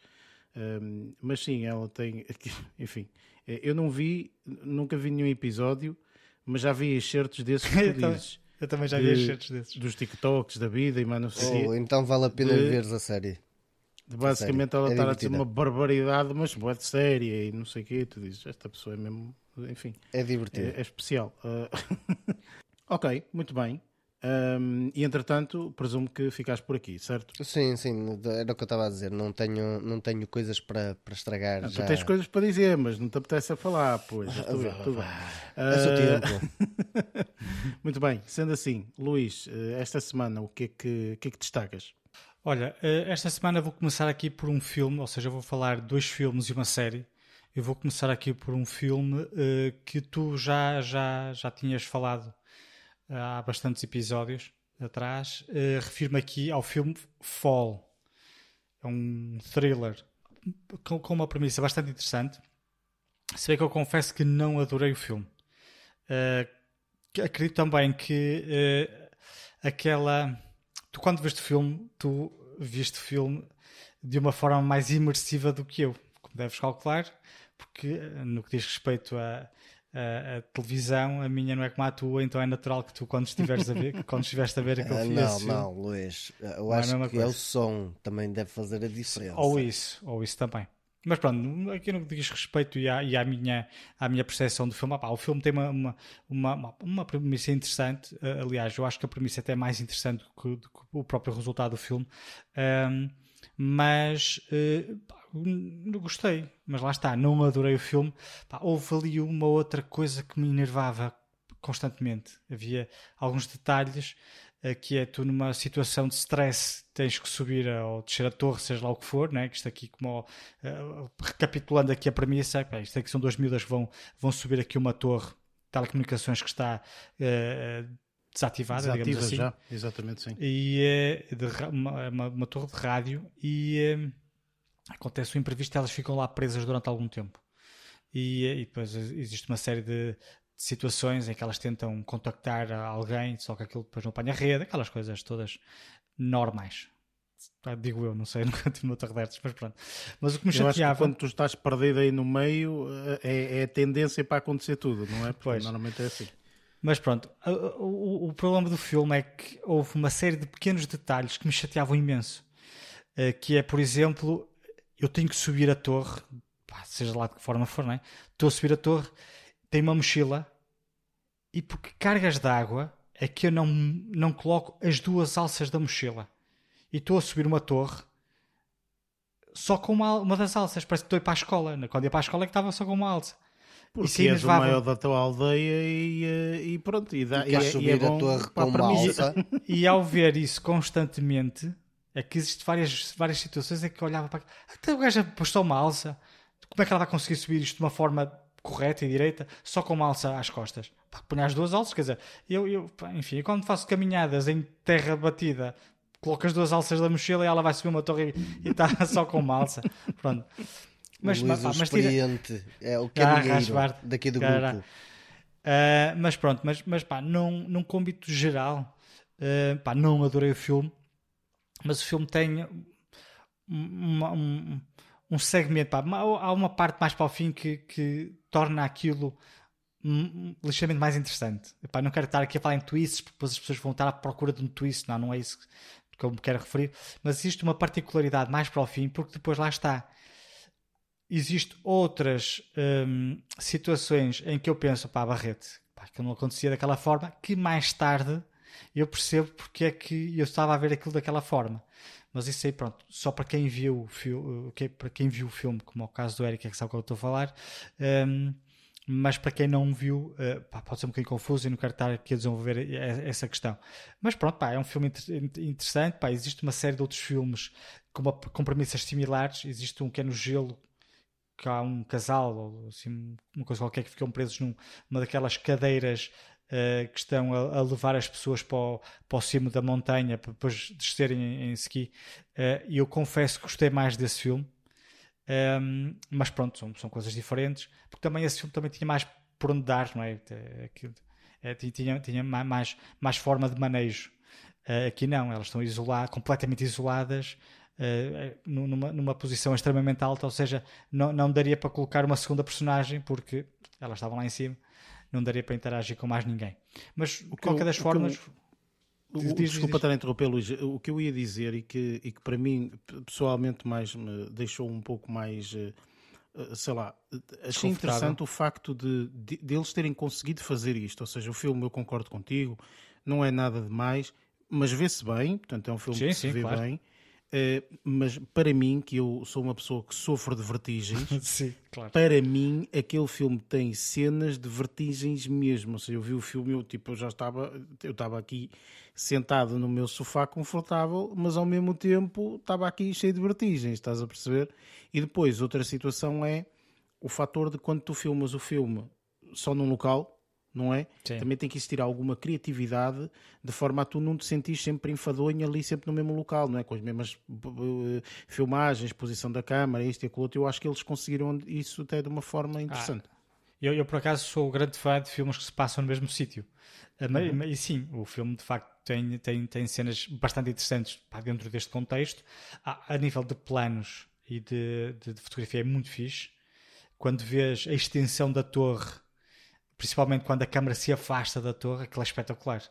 Um, mas sim, ela tem. Enfim, eu não vi, nunca vi nenhum episódio, mas já vi excertos desses que tu dizes. Eu também já vi excertos desses. Dos TikToks da vida e mais não sei. Oh, então vale a pena de, veres a série. Basicamente ela é estar a dizer uma barbaridade, mas boa de séria e não sei o quê. Tu dizes, esta pessoa é mesmo. Enfim. É divertido. É, é especial. Uh... ok, muito bem. Um, e entretanto, presumo que ficaste por aqui, certo? Sim, sim, era o que eu estava a dizer. Não tenho, não tenho coisas para, para estragar. Não, já... Tu tens coisas para dizer, mas não te apetece a falar, pois. Ah, tudo, tudo bem. Uh... Muito bem, sendo assim, Luís, eh, esta semana o que é que, que, é que destacas? Olha, eh, esta semana vou começar aqui por um filme, ou seja, vou falar dois filmes e uma série. Eu vou começar aqui por um filme uh, que tu já, já, já tinhas falado há bastantes episódios atrás. Uh, Refiro-me aqui ao filme Fall. É um thriller com, com, uma premissa bastante interessante. Se bem que eu confesso que não adorei o filme. Uh, acredito também que uh, aquela. Tu, quando viste o filme, tu viste o filme de uma forma mais imersiva do que eu, como deves calcular, porque no que diz respeito a a, a, televisão, a minha não é como a tua, então é natural que tu, quando estiveres a ver, quando estiveste a ver aquele ah, filme. Não, não, Luís, eu é acho que coisa. é o som também deve fazer a diferença. Ou isso, ou isso também. Mas pronto, aqui no que diz respeito e à, e à, minha, à minha percepção do filme, o filme tem uma, uma, uma, uma, premissa interessante. aliás, eu acho que a premissa até é mais interessante do que, do que o próprio resultado do filme. Um, mas uh, gostei, mas lá está, não adorei o filme. Pá, houve ali uma outra coisa que me enervava constantemente. Havia alguns detalhes uh, que é tu numa situação de stress tens que subir ou descer a torre, seja lá o que for, né? que isto aqui como uh, recapitulando aqui a premissa, pá, isto aqui são duas miúdas que vão, vão subir aqui uma torre de telecomunicações que está uh, desativada, Desativa digamos assim. já, exatamente, sim. E de, uma, uma, uma, torre de rádio e acontece o imprevisto, elas ficam lá presas durante algum tempo. E, e depois existe uma série de, situações em que elas tentam contactar alguém, só que aquilo depois não apanha rede, aquelas coisas todas normais. Digo eu, não sei, nunca tive no Tardertes, mas pronto. Mas o que me eu chateava. quando tu estás perdido aí no meio, é, é a tendência para acontecer tudo, não é? Porque pois. normalmente é assim. Mas pronto, o, o, o, problema do filme é que houve uma série de pequenos detalhes que me chateavam imenso. Uh, que é, por exemplo, eu tenho que subir a torre, seja lá de que forma for, não é? Estou a subir a torre, tenho uma mochila e porque cargas de água é que eu não, não coloco as duas alças da mochila. E estou a subir uma torre só com uma, uma das alças. Parece que estou a ir para a escola. Quando ia para a escola é que estava só com uma alça. Porque és o maior da tua aldeia e, eh, e pronto. E, dá, e, e, é, subir e é bom a torre com uma alça. E ao ver isso constantemente, é que existem várias, várias situações em que eu olhava para até o gajo postou uma alça, como é que ela vai conseguir subir isto de uma forma correta e direita, só com uma alça às costas? Põe as duas alças, quer dizer, eu, eu enfim, quando faço caminhadas em terra batida, coloco as duas alças da mochila e ela vai subir uma torre e está só com uma alça. Pronto. Mas, o Luís, pá, mas experiente, tira... é o caminheiro ah, daqui do grupo. Uh, mas pronto, mas, mas pá, num, num cômbito geral, uh, pá, não adorei o filme mas o filme tem uma, um, um segmento, pá, há uma parte mais para o fim que, que torna aquilo ligeiramente mais interessante. Epá, não quero estar aqui a falar em twists, porque depois as pessoas vão estar à procura de um twist, não, não é isso que eu me quero referir, mas existe uma particularidade mais para o fim, porque depois lá está. Existem outras hum, situações em que eu penso, pá, Barrete, pá, que não acontecia daquela forma, que mais tarde eu percebo porque é que eu estava a ver aquilo daquela forma. Mas isso aí, pronto, só para quem viu o filme, para quem viu o filme, como é o caso do Eric, é que sabe o que eu estou a falar, um, mas para quem não viu, uh, pá, pode ser um bocadinho confuso e não quero estar aqui a desenvolver essa questão. Mas pronto, pá, é um filme interessante, pá, existe uma série de outros filmes com, uma, com premissas similares, existe um que é no gelo, que há um casal, ou assim, uma coisa qualquer, que ficam presos numa daquelas cadeiras uh, que estão a, a, levar as pessoas para o, para o cimo da montanha para depois descerem em, em ski. Uh, e eu confesso que gostei mais desse filme. Um, ehm, mas pronto, são, são coisas diferentes. Porque também esse filme também tinha mais por onde dar, não é? é, é tinha, tinha mais, mais forma de manejo. Uh, aqui não, elas estão isoladas, completamente isoladas, uh, numa, numa posição extremamente alta, ou seja, não, não daria para colocar uma segunda personagem porque elas estavam lá em cima, não daria para interagir com mais ninguém. Mas, de qualquer das formas. diz, diz, desculpa estar a interromper, Luís. O que eu ia dizer e que, e que para mim, pessoalmente, mais me deixou um pouco mais sei lá, achei interessante o facto de, de, de, eles terem conseguido fazer isto. Ou seja, o filme, eu concordo contigo, não é nada demais, mas vê-se bem, portanto é um filme sim, que se sim, vê claro. bem. Uh, mas para mim, que eu sou uma pessoa que sofre de vertigens, sim, claro. para mim aquele filme tem cenas de vertigens mesmo. Ou seja, eu vi o filme, eu, tipo, eu já estava, eu estava aqui sentado no meu sofá confortável, mas ao mesmo tempo estava aqui cheio de vertigens, estás a perceber? E depois, outra situação é o fator de quando tu filmas o filme só num local, não é? Sim. Também tem que existir alguma criatividade de forma a tu não te sentires sempre enfadonho ali, sempre no mesmo local, não é? Com as mesmas uh, filmagens, posição da câmara, isto e aquilo outro. Eu acho que eles conseguiram isso até de uma forma interessante. Ah, eu, eu, por acaso, sou grande fã de filmes que se passam no mesmo sítio. Uh, uhum. E sim, o filme de facto tem, tem, tem cenas bastante interessantes dentro deste contexto. A, a nível de planos e de, de, de fotografia é muito fixe. Quando vês a extensão da torre principalmente quando a câmera se afasta da torre, aquilo é espetacular.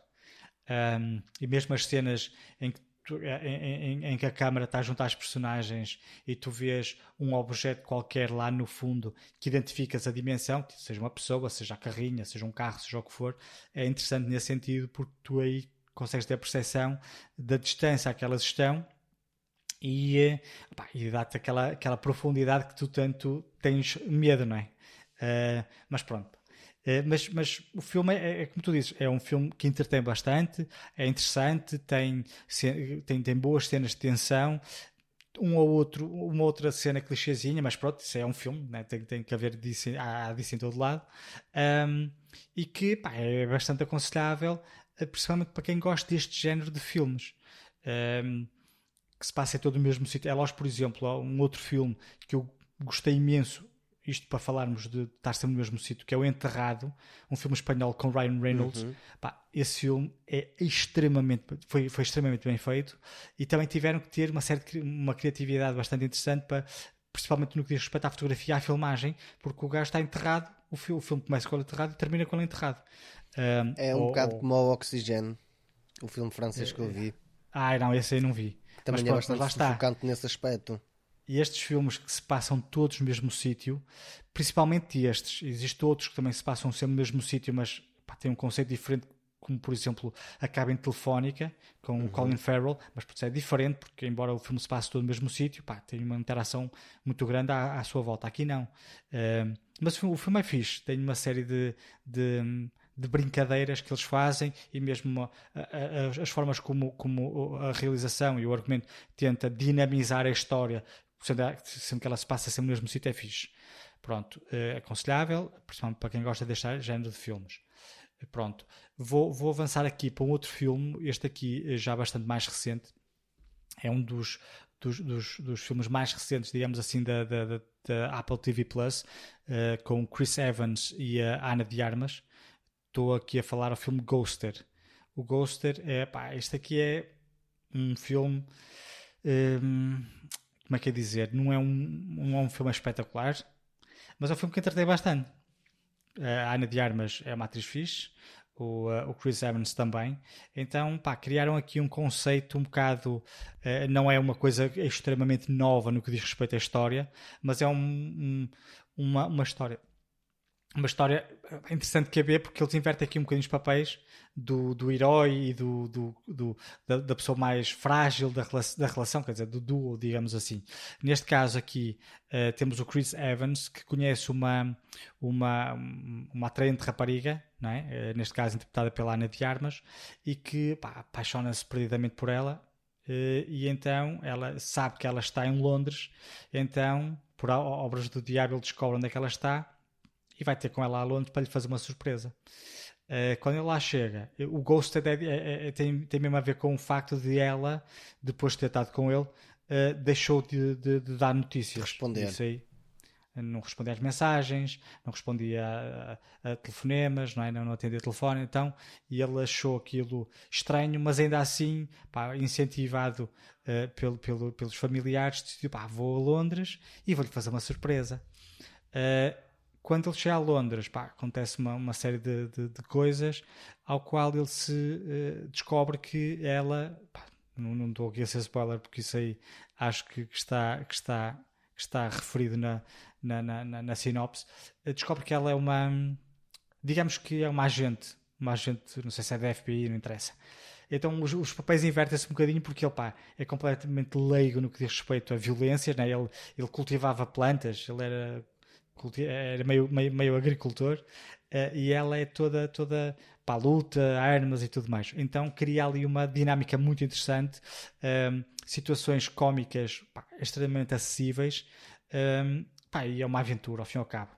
Um, e mesmo as cenas em que, tu, em, em, em que a câmera está junto às personagens e tu vês um objeto qualquer lá no fundo que identificas a dimensão, seja uma pessoa, seja a carrinha, seja um carro, seja o que for, é interessante nesse sentido porque tu aí consegues ter a percepção da distância a que elas estão e, e dá-te aquela, aquela profundidade que tu tanto tens medo, não é? Uh, mas pronto, eh, mas, mas o filme é, é, como tu dizes, é um filme que entretém bastante, é interessante, tem, tem, tem boas cenas de tensão, um ou outro, uma outra cena clichêzinha, mas pronto, isso é um filme, né? tem, tem que haver disso, há disso em todo lado, um, e que pá, é bastante aconselhável, eh, principalmente para quem gosta deste género de filmes. Um, que se passa em todo o mesmo sítio. É Lost, por exemplo, um outro filme que eu gostei imenso isto para falarmos de estar sempre no mesmo sítio, que é o Enterrado, um filme espanhol com Ryan Reynolds. Uhum. Pá, esse filme é extremamente, foi, foi extremamente bem feito e também tiveram que ter uma certa uma criatividade bastante interessante para, principalmente no que diz respeito à fotografia, à filmagem, porque o gajo está enterrado, o filme, o filme começa com ele enterrado e termina com ele enterrado. Um, é um ou, bocado ou... como o Oxygen, o filme francês que eu vi. Ah, não, esse aí não vi. Também mas, é bastante focante nesse aspecto. E estes filmes que se passam todos no mesmo sítio, principalmente estes, existem outros que também se passam sempre no mesmo sítio, mas pá, têm um conceito diferente, como por exemplo a cabine telefónica com uhum. o Colin Farrell, mas é diferente, porque embora o filme se passe todo no mesmo sítio, pá, tem uma interação muito grande à, à sua volta. Aqui não. Uh, mas o filme é fixe, tem uma série de, de de brincadeiras que eles fazem e mesmo a, a, as formas como, como a realização e o argumento tenta dinamizar a história sendo que ela se passa sempre no mesmo sítio, é fixe. Pronto, é aconselhável, principalmente para quem gosta deste género de filmes. Pronto, vou, vou avançar aqui para um outro filme, este aqui eh, já bastante mais recente, é um dos, dos, dos, dos filmes mais recentes, digamos assim, da, da, da Apple TV Plus, uh, com Chris Evans e a Ana de Armas. Estou aqui a falar o filme Ghoster. O Ghoster é, pá, este aqui é um filme. Um, ehm, como é que é dizer, não é um, não é um filme espetacular, mas é um filme que entretém bastante. A Ana de Armas é uma atriz fixe, o, uh, o Chris Evans também. Então, pá, criaram aqui um conceito um bocado. Uh, não é uma coisa extremamente nova no que diz respeito à história, mas é um, um, uma, uma história uma história interessante que é ver porque eles invertem aqui um bocadinho os papéis do, do herói e do, do, do da, da, pessoa mais frágil da, da relação, quer dizer, do duo, digamos assim. Neste caso aqui uh, temos o Chris Evans que conhece uma, uma, uma atraente rapariga, não é? Uh, neste caso interpretada pela Ana de Armas, e que apaixona-se perdidamente por ela. Uh, e então ela sabe que ela está em Londres, então por obras do diabo ele descobre onde é que ela está e vai ter com ela a Londres para lhe fazer uma surpresa. Uh, quando ele lá chega, o Ghosted é, é, é, tem, tem mesmo a ver com o facto de ela, depois de ter estado com ele, uh, deixou de, de, de, dar notícias. Responder. Isso aí. não respondia às mensagens, não respondia a, a, a telefonemas, não, é? não, não atendia telefone, então, e ele achou aquilo estranho, mas ainda assim, pá, incentivado uh, pelo, pelo, pelos familiares, decidiu, pá, vou a Londres e vou-lhe fazer uma surpresa. Uh, quando ele chega a Londres, pá, acontece uma, uma série de, de, de, coisas ao qual ele se uh, descobre que ela, pá, não, não estou aqui a ser spoiler porque isso aí acho que, que está, que está, que está referido na, na, na, na, na sinopse, uh, descobre que ela é uma, digamos que é uma agente, uma agente, não sei se é da FBI, não interessa. Então os, os papéis invertem-se um bocadinho porque ele pá, é completamente leigo no que diz respeito a violências, né? ele, ele cultivava plantas, ele era era meio, meio, meio agricultor, uh, e ela é toda, toda para a luta, armas e tudo mais. Então cria ali uma dinâmica muito interessante, um, ehm, situações cómicas pá, extremamente acessíveis, um, ehm, pá, e é uma aventura ao fim e ao cabo.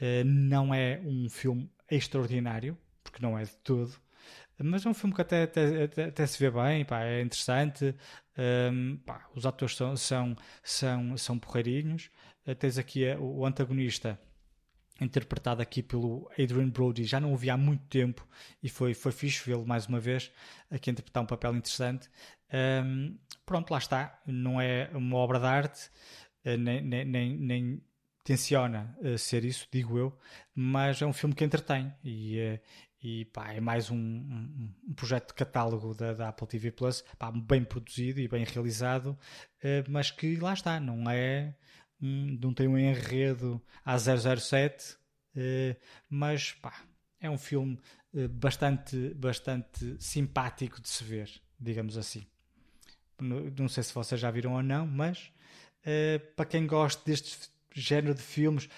Uh, não é um filme extraordinário, porque não é de tudo, mas é um filme que até, até, até, até se vê bem, pá, é interessante. Um, ehm, pá, os atores são, são, são, são porreirinhos. Uh, tens aqui uh, o antagonista interpretado aqui pelo Adrian Brody, já não o vi há muito tempo e foi, foi fixe vê-lo mais uma vez aqui interpretar um papel interessante. Um, pronto, lá está. Não é uma obra de arte, uh, nem, nem, nem, nem tenciona ser isso, digo eu, mas é um filme que entretém e, e pá, é mais um, um, um, projeto de catálogo da, da Apple TV Plus, pá, bem produzido e bem realizado, mas que lá está, não é não tem um enredo a 007, uh, mas pá, é um filme uh, bastante, bastante simpático de se ver, digamos assim. Não, sei se vocês já viram ou não, mas uh, para quem gosta deste género de filmes,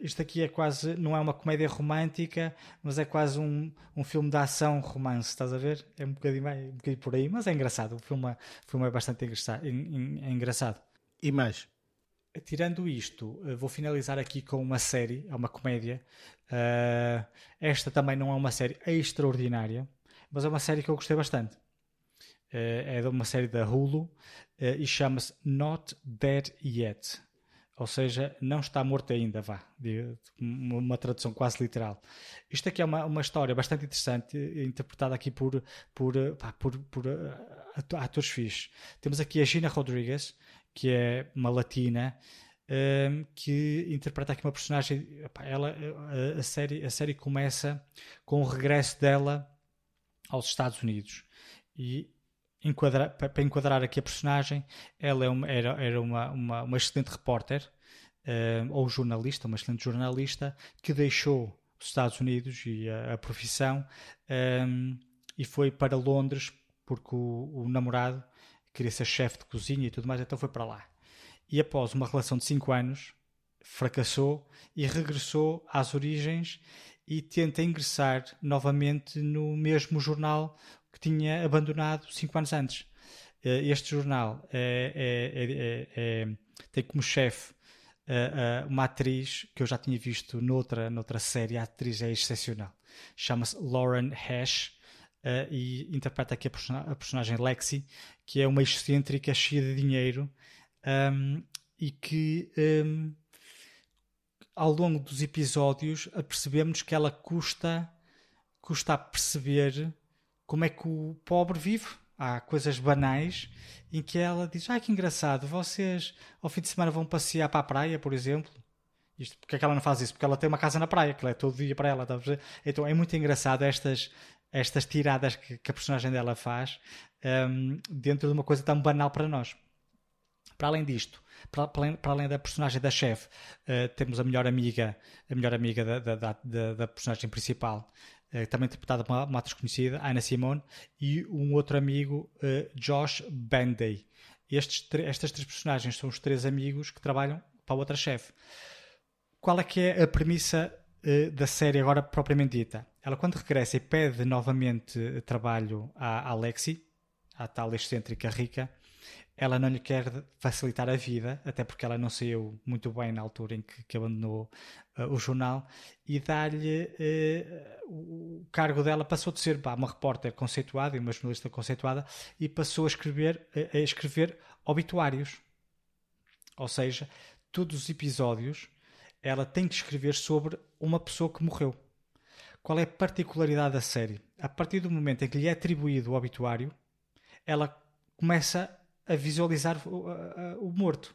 isto aqui é quase, não é uma comédia romântica, mas é quase um, um filme de ação romance, estás a ver? É um bocadinho, um bocadinho por aí, mas é engraçado. O filme, é, o filme é bastante engraçado, é engraçado. E mais? Tirando isto, eh, vou finalizar aqui com uma série, é uma comédia. Uh, esta também não é uma série extraordinária, mas é uma série que eu gostei bastante. Uh, é de uma série da Hulu uh, e chama-se Not Dead Yet. Ou seja, não está morto ainda, vá. Uma tradução quase literal. Isto aqui é uma, uma história bastante interessante, interpretada aqui por, por, pá, por, por atores fixos. Temos aqui a Gina Rodriguez, que é uma latina, um, que interpreta aqui uma personagem. Ela, a, a, série, a série começa com o regresso dela aos Estados Unidos. E enquadra, para enquadrar aqui a personagem, ela é uma, era, era uma, uma, uma excelente repórter, um, ou jornalista, uma excelente jornalista, que deixou os Estados Unidos e a, a profissão um, e foi para Londres porque o, o namorado queria ser chefe de cozinha e tudo mais, então foi para lá. E após uma relação de 5 anos, fracassou e regressou às origens e tenta ingressar novamente no mesmo jornal que tinha abandonado 5 anos antes. Eh, este jornal é, é, é, tem como chefe eh, eh, uma atriz que eu já tinha visto noutra, noutra série, a atriz é excepcional. Chama-se Lauren Hash uh, e interpreta aqui a, person a, personagem Lexi, que é uma excêntrica cheia de dinheiro um, e que um, ao longo dos episódios apercebemos que ela custa, custa a perceber como é que o pobre vive. Há coisas banais em que ela diz: Ai que engraçado, vocês ao fim de semana vão passear para a praia, por exemplo. Isto, porque é que ela não faz isso? Porque ela tem uma casa na praia, que é todo dia para ela. Tá então é muito engraçado estas, estas tiradas que, que a personagem dela faz um, dentro de uma coisa tão banal para nós. Para além disto, para, para, além, para além, da personagem da chefe, uh, temos a melhor amiga, a melhor amiga da, da, da, da personagem principal, uh, também interpretada por uma, uma atriz conhecida, Ana Simone, e um outro amigo, uh, Josh Banday. Estes, estas três personagens são os três amigos que trabalham para outra chefe. Qual é que é a premissa da série agora propriamente dita? Ela, quando regressa e pede novamente trabalho à Alexi, à tal excêntrica rica, ela não lhe quer facilitar a vida, até porque ela não saiu muito bem na altura em que, que abandonou uh, o jornal, e dá-lhe uh, o cargo dela passou de ser uma repórter conceituada e uma jornalista conceituada e passou a escrever, a escrever obituários. Ou seja, todos os episódios ela tem que escrever sobre uma pessoa que morreu. Qual é a particularidade da série? A partir do momento em que lhe é atribuído o obituário, ela começa a visualizar o, o morto.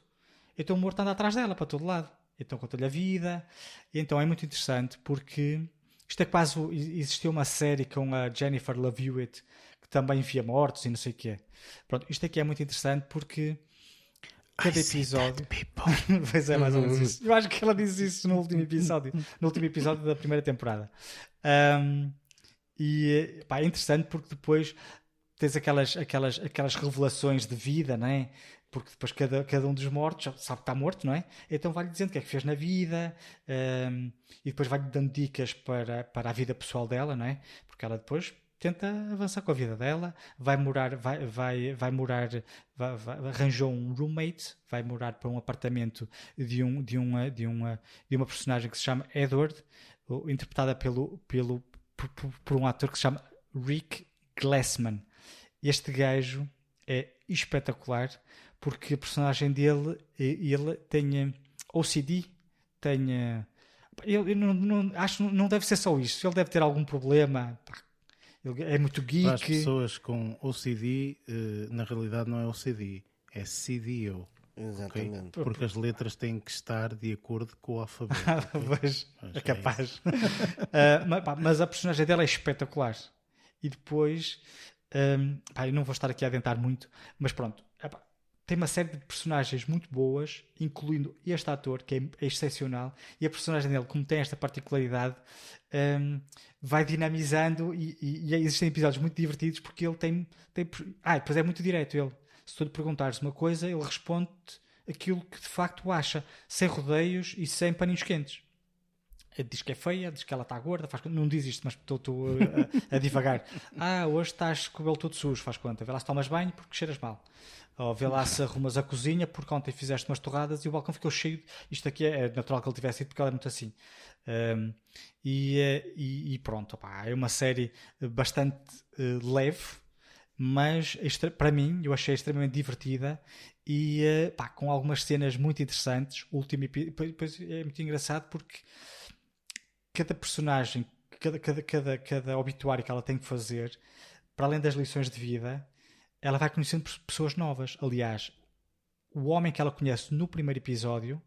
Então o morto anda atrás dela para todo lado. Então conta-lhe a vida. Então é muito interessante porque isto é quase. Existiu uma série com a Jennifer Love Hewitt que também via mortos e não sei o que é. Pronto, isto aqui é muito interessante porque cada episódio. pois é, mais ou menos isso. Eu acho que ela diz isso no último episódio, no último episódio da primeira temporada. Um, e pá, é interessante porque depois tens aquelas, aquelas, aquelas revelações de vida, não é? Porque depois cada, cada um dos mortos sabe que está morto, não é? Então vai-lhe dizendo o que é que fez na vida um, e depois vai-lhe dando dicas para, para a vida pessoal dela, não é? Porque ela depois tenta avançar com a vida dela, vai morar, vai, vai, vai morar, vai, vai, arranjou um roommate, vai morar para um apartamento de, um, de, uma, de, uma, de uma personagem que se chama Edward, interpretada pelo, pelo, por, por um ator que se chama Rick Glassman. Este gajo é espetacular porque a personagem dele ele tem OCD, tem ele, não, não, acho que não deve ser só isso. Ele deve ter algum problema. Ele é muito geek. Para as pessoas com OCD, eh, na realidade não é OCD, é CDO. Exatamente. Okay? Porque as letras têm que estar de acordo com o alfabeto. pois, é capaz. uh, mas, pá, mas, a personagem dela é espetacular. E depois, um, pá, eu não vou estar aqui a adentrar muito, mas pronto, tem uma série de personagens muito boas, incluindo este ator, que é, excepcional, e a personagem dele, como tem esta particularidade, um, vai dinamizando e, e, e, existem episódios muito divertidos porque ele tem. tem ah, depois é muito direto ele. Se tu lhe perguntares uma coisa, ele responde aquilo que de facto acha, sem rodeios e sem paninhos quentes. Diz que é feia, diz que ela está gorda, faz, não diz isto, mas estou a, a, a divagar. Ah, hoje estás com o cabelo todo sujo, faz conta. Vê lá se tomas banho porque cheiras mal. Ou vê lá se arrumas a cozinha porque ontem fizeste umas torradas e o balcão ficou cheio. Isto aqui é, é natural que ele tivesse ido porque ela é muito assim. Um, e, eh, e, e, pronto, é uma série bastante uh, leve, mas para mim eu achei extremamente divertida e uh, pá, com algumas cenas muito interessantes. O último depois é muito engraçado porque cada personagem, cada, cada, cada, cada obituário que ela tem que fazer, para além das lições de vida, ela vai conhecendo pessoas novas. Aliás, o homem que ela conhece no primeiro episódio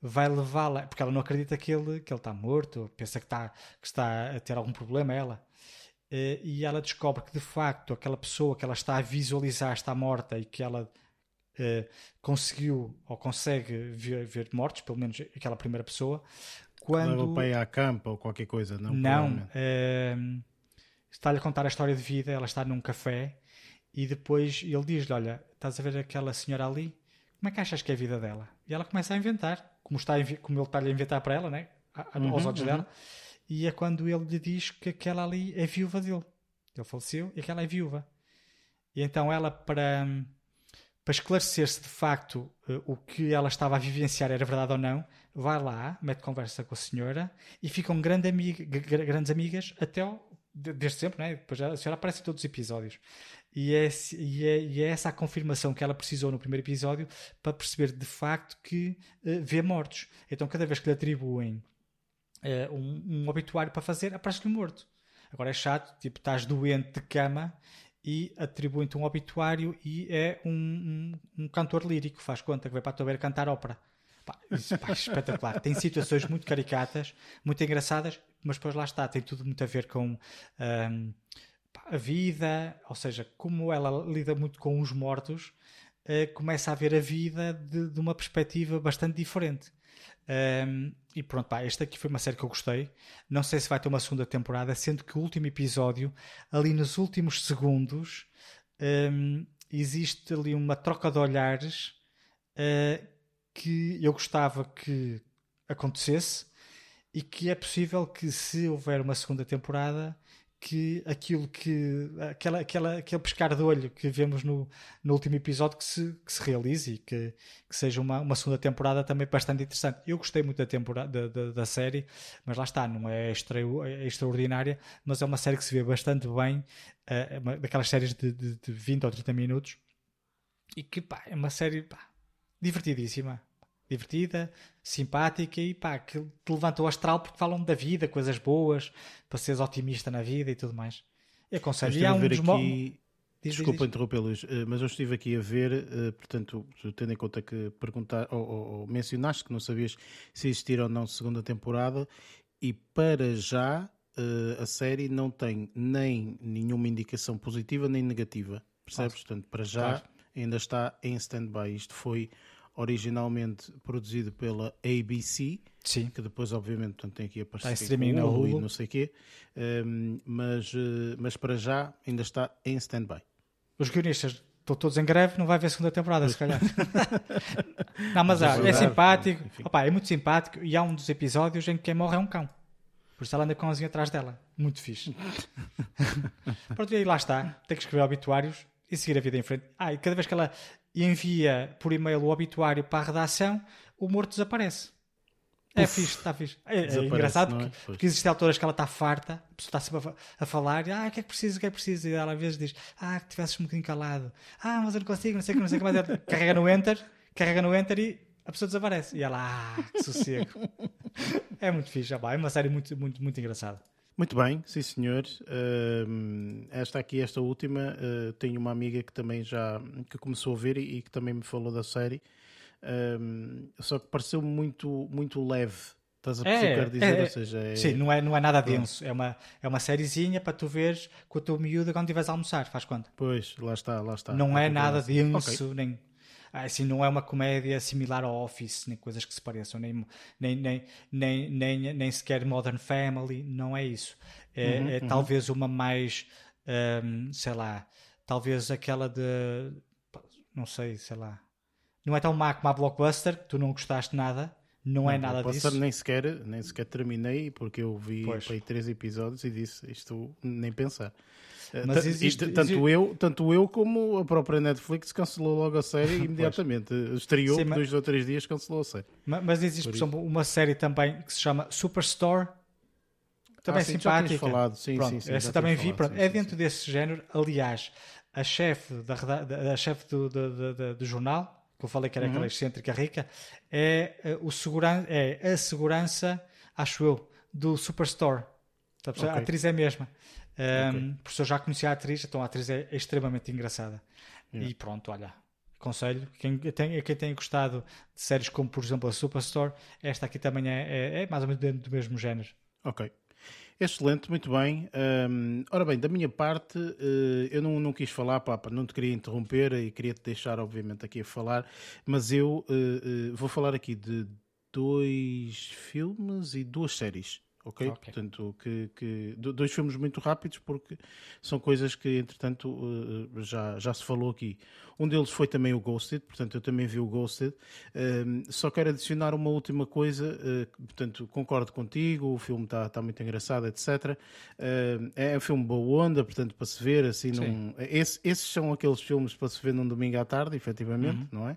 vai levá-la, porque ela não acredita que ele, que ele está morto, pensa que está, que está a ter algum problema, ela. Eh, e ela descobre que de facto aquela pessoa que ela está a visualizar está morta e que ela uh, conseguiu ou consegue ver, ver, mortos, pelo menos aquela primeira pessoa. Quando... Leva para ir à campa ou qualquer coisa, não? Não. Uh, está-lhe a contar a história de vida, ela está num café e depois ele diz-lhe: Olha, estás a ver aquela senhora ali? Como é que achas que é a vida dela? E ela começa a inventar, como, está a, como ele está a inventar para ela, né? aos uhum, olhos uhum. dela. E é quando ele lhe diz que aquela ali é viúva dele. Ele faleceu e aquela é viúva. E então ela, para, para esclarecer se de facto uh, o que ela estava a vivenciar era verdade ou não, vai lá, mete conversa com a senhora e ficam grande amiga, grandes amigas até ao, desde sempre, né? Depois a senhora aparece em todos os episódios. E é, e, é, e é, essa a confirmação que ela precisou no primeiro episódio para perceber de facto que uh, vê mortos. Então, cada vez que lhe atribuem uh, um, um obituário para fazer, aparece-lhe morto. Agora é chato, tipo, estás doente de cama e atribuem-te um obituário e é um, um, um, cantor lírico, faz conta que vai para a tua cantar ópera. Pá, isso, pá, espetacular. Tem situações muito caricatas, muito engraçadas, mas depois lá está, tem tudo muito a ver com. Um, a vida, ou seja, como ela lida muito com os mortos, uh, começa a ver a vida de, de uma perspectiva bastante diferente. Um, e pronto, pá, esta aqui foi uma série que eu gostei. Não sei se vai ter uma segunda temporada, sendo que o último episódio, ali nos últimos segundos, um, existe ali uma troca de olhares uh, que eu gostava que acontecesse e que é possível que, se houver uma segunda temporada, que aquilo que aquela, aquela, aquele pescar de olho que vemos no, no último episódio que se, que se realize e que, que seja uma, uma segunda temporada também bastante interessante. Eu gostei muito da, temporada, da, da, da série, mas lá está, não é, extra, é extraordinária, mas é uma série que se vê bastante bem, é daquelas séries de, de, de 20 ou 30 minutos e que pá, é uma série pá, divertidíssima. Divertida, simpática e pá, que te levanta o astral porque falam da vida, coisas boas, para seres otimista na vida e tudo mais. Eu aconselho. E há um dos aqui... Diz, Desculpa interromper, Luís, eh, mas eu estive aqui a ver, eh, portanto, tendo em conta que perguntar, ou, ou, ou, mencionaste que não sabias se existir ou não segunda temporada, e para já eh, a série não tem nem nenhuma indicação positiva nem negativa, percebes? Nossa. Portanto, para já claro. ainda está em stand-by. Isto foi originalmente produzido pela ABC, Sim. que depois obviamente portanto, tem aqui a parceria está em com Hulu, e não sei o quê, um, mas, mas para já ainda está em stand-by os guionistas estão todos em greve, não vai haver segunda temporada, se calhar. não, mas há, é simpático, opa, é muito simpático e há um dos episódios em que quem morre é um cão. Por isso ela anda com a atrás dela. Muito fixe. Pronto, e aí lá está. Tem que escrever obituários e seguir a vida em frente. Ah, e cada vez que ela envia por e-mail o obituário para a redação, o morto desaparece. É Uf, fixe, está fixe. É, é engraçado porque, é? porque existem alturas que ela está farta, a pessoa está sempre a, a falar, e, ah, o que é que precisa, o que é que precisa? E ela às vezes diz, ah, que tivesses um bocadinho calado, ah, mas eu não consigo, não sei o que, não sei o que, mas carrega no enter, carrega no enter e a pessoa desaparece. E ela, ah, que sossego. é muito fixe, já vai, é uma série muito, muito, muito engraçada. Muito bem, sim senhor. Uh, esta aqui, esta última, uh, tenho uma amiga que também já que começou a ver e, e que também me falou da série. Um, só que pareceu muito, muito leve. Estás a perceber é, dizer? É, Ou seja, é... Sim, não é, não é nada denso. É uma, é uma sériezinha para tu veres com a tua miúda quando estiveres a almoçar, faz conta. Pois, lá está, lá está. Não é, é nada denso, okay. nem. Assim, não é uma comédia similar ao Office, nem coisas que se pareçam, nem, nem, nem, nem, nem, nem sequer Modern Family, não é isso. É, uhum, é uhum. talvez uma mais, um, sei lá, talvez aquela de, não sei, sei lá, não é tão má como a Blockbuster, que tu não gostaste nada. Não, não é nada disso. Nem sequer, nem sequer terminei, porque eu vi aí três episódios e disse isto nem pensar. Eh, Mas existe, tanto, existe... Eu, tanto eu como a própria Netflix cancelou logo a série imediatamente. Estreou Sim, mas... dois ou três dias, cancelou a série. Mas, mas existe, por, por exemplo, uma série também que se chama Superstore. Também ah, sim, simpática. Falado. Sim, pronto, sim, sim, essa também vi. Pronto, é dentro desse género. Aliás, a chefe, da, da, a chefe do, do, do, do jornal que eu falei que era uhum. aquela excêntrica rica, é, uh, o seguran é a segurança, acho eu, do Superstore. Tá okay. A atriz é a mesma. Um, okay. Por isso eu já conhecia a atriz, então a atriz é, é extremamente engraçada. Yeah. E pronto, olha, aconselho. Quem tem, quem tem gostado de séries como, por exemplo, a Superstore, esta aqui também é, é, é mais ou menos dentro do mesmo género. Ok. Excelente, muito bem. Um, ora bem, da minha parte, uh, eu não, não quis falar, papa, não te queria interromper e queria-te deixar, obviamente, aqui a falar, mas eu uh, uh, vou falar aqui de dois filmes e duas séries. Ok? Portanto, que, que, dois filmes muito rápidos porque são coisas que, entretanto, já, já se falou aqui. Um deles foi também o Ghosted, portanto, eu também vi o Ghosted. só quero adicionar uma última coisa, uh, portanto, concordo contigo, o filme está tá muito engraçado, etc. Uh, é um filme boa onda, portanto, para se ver assim. Num... Esse, esses são aqueles filmes para se ver num domingo à tarde, efetivamente, uhum. não é?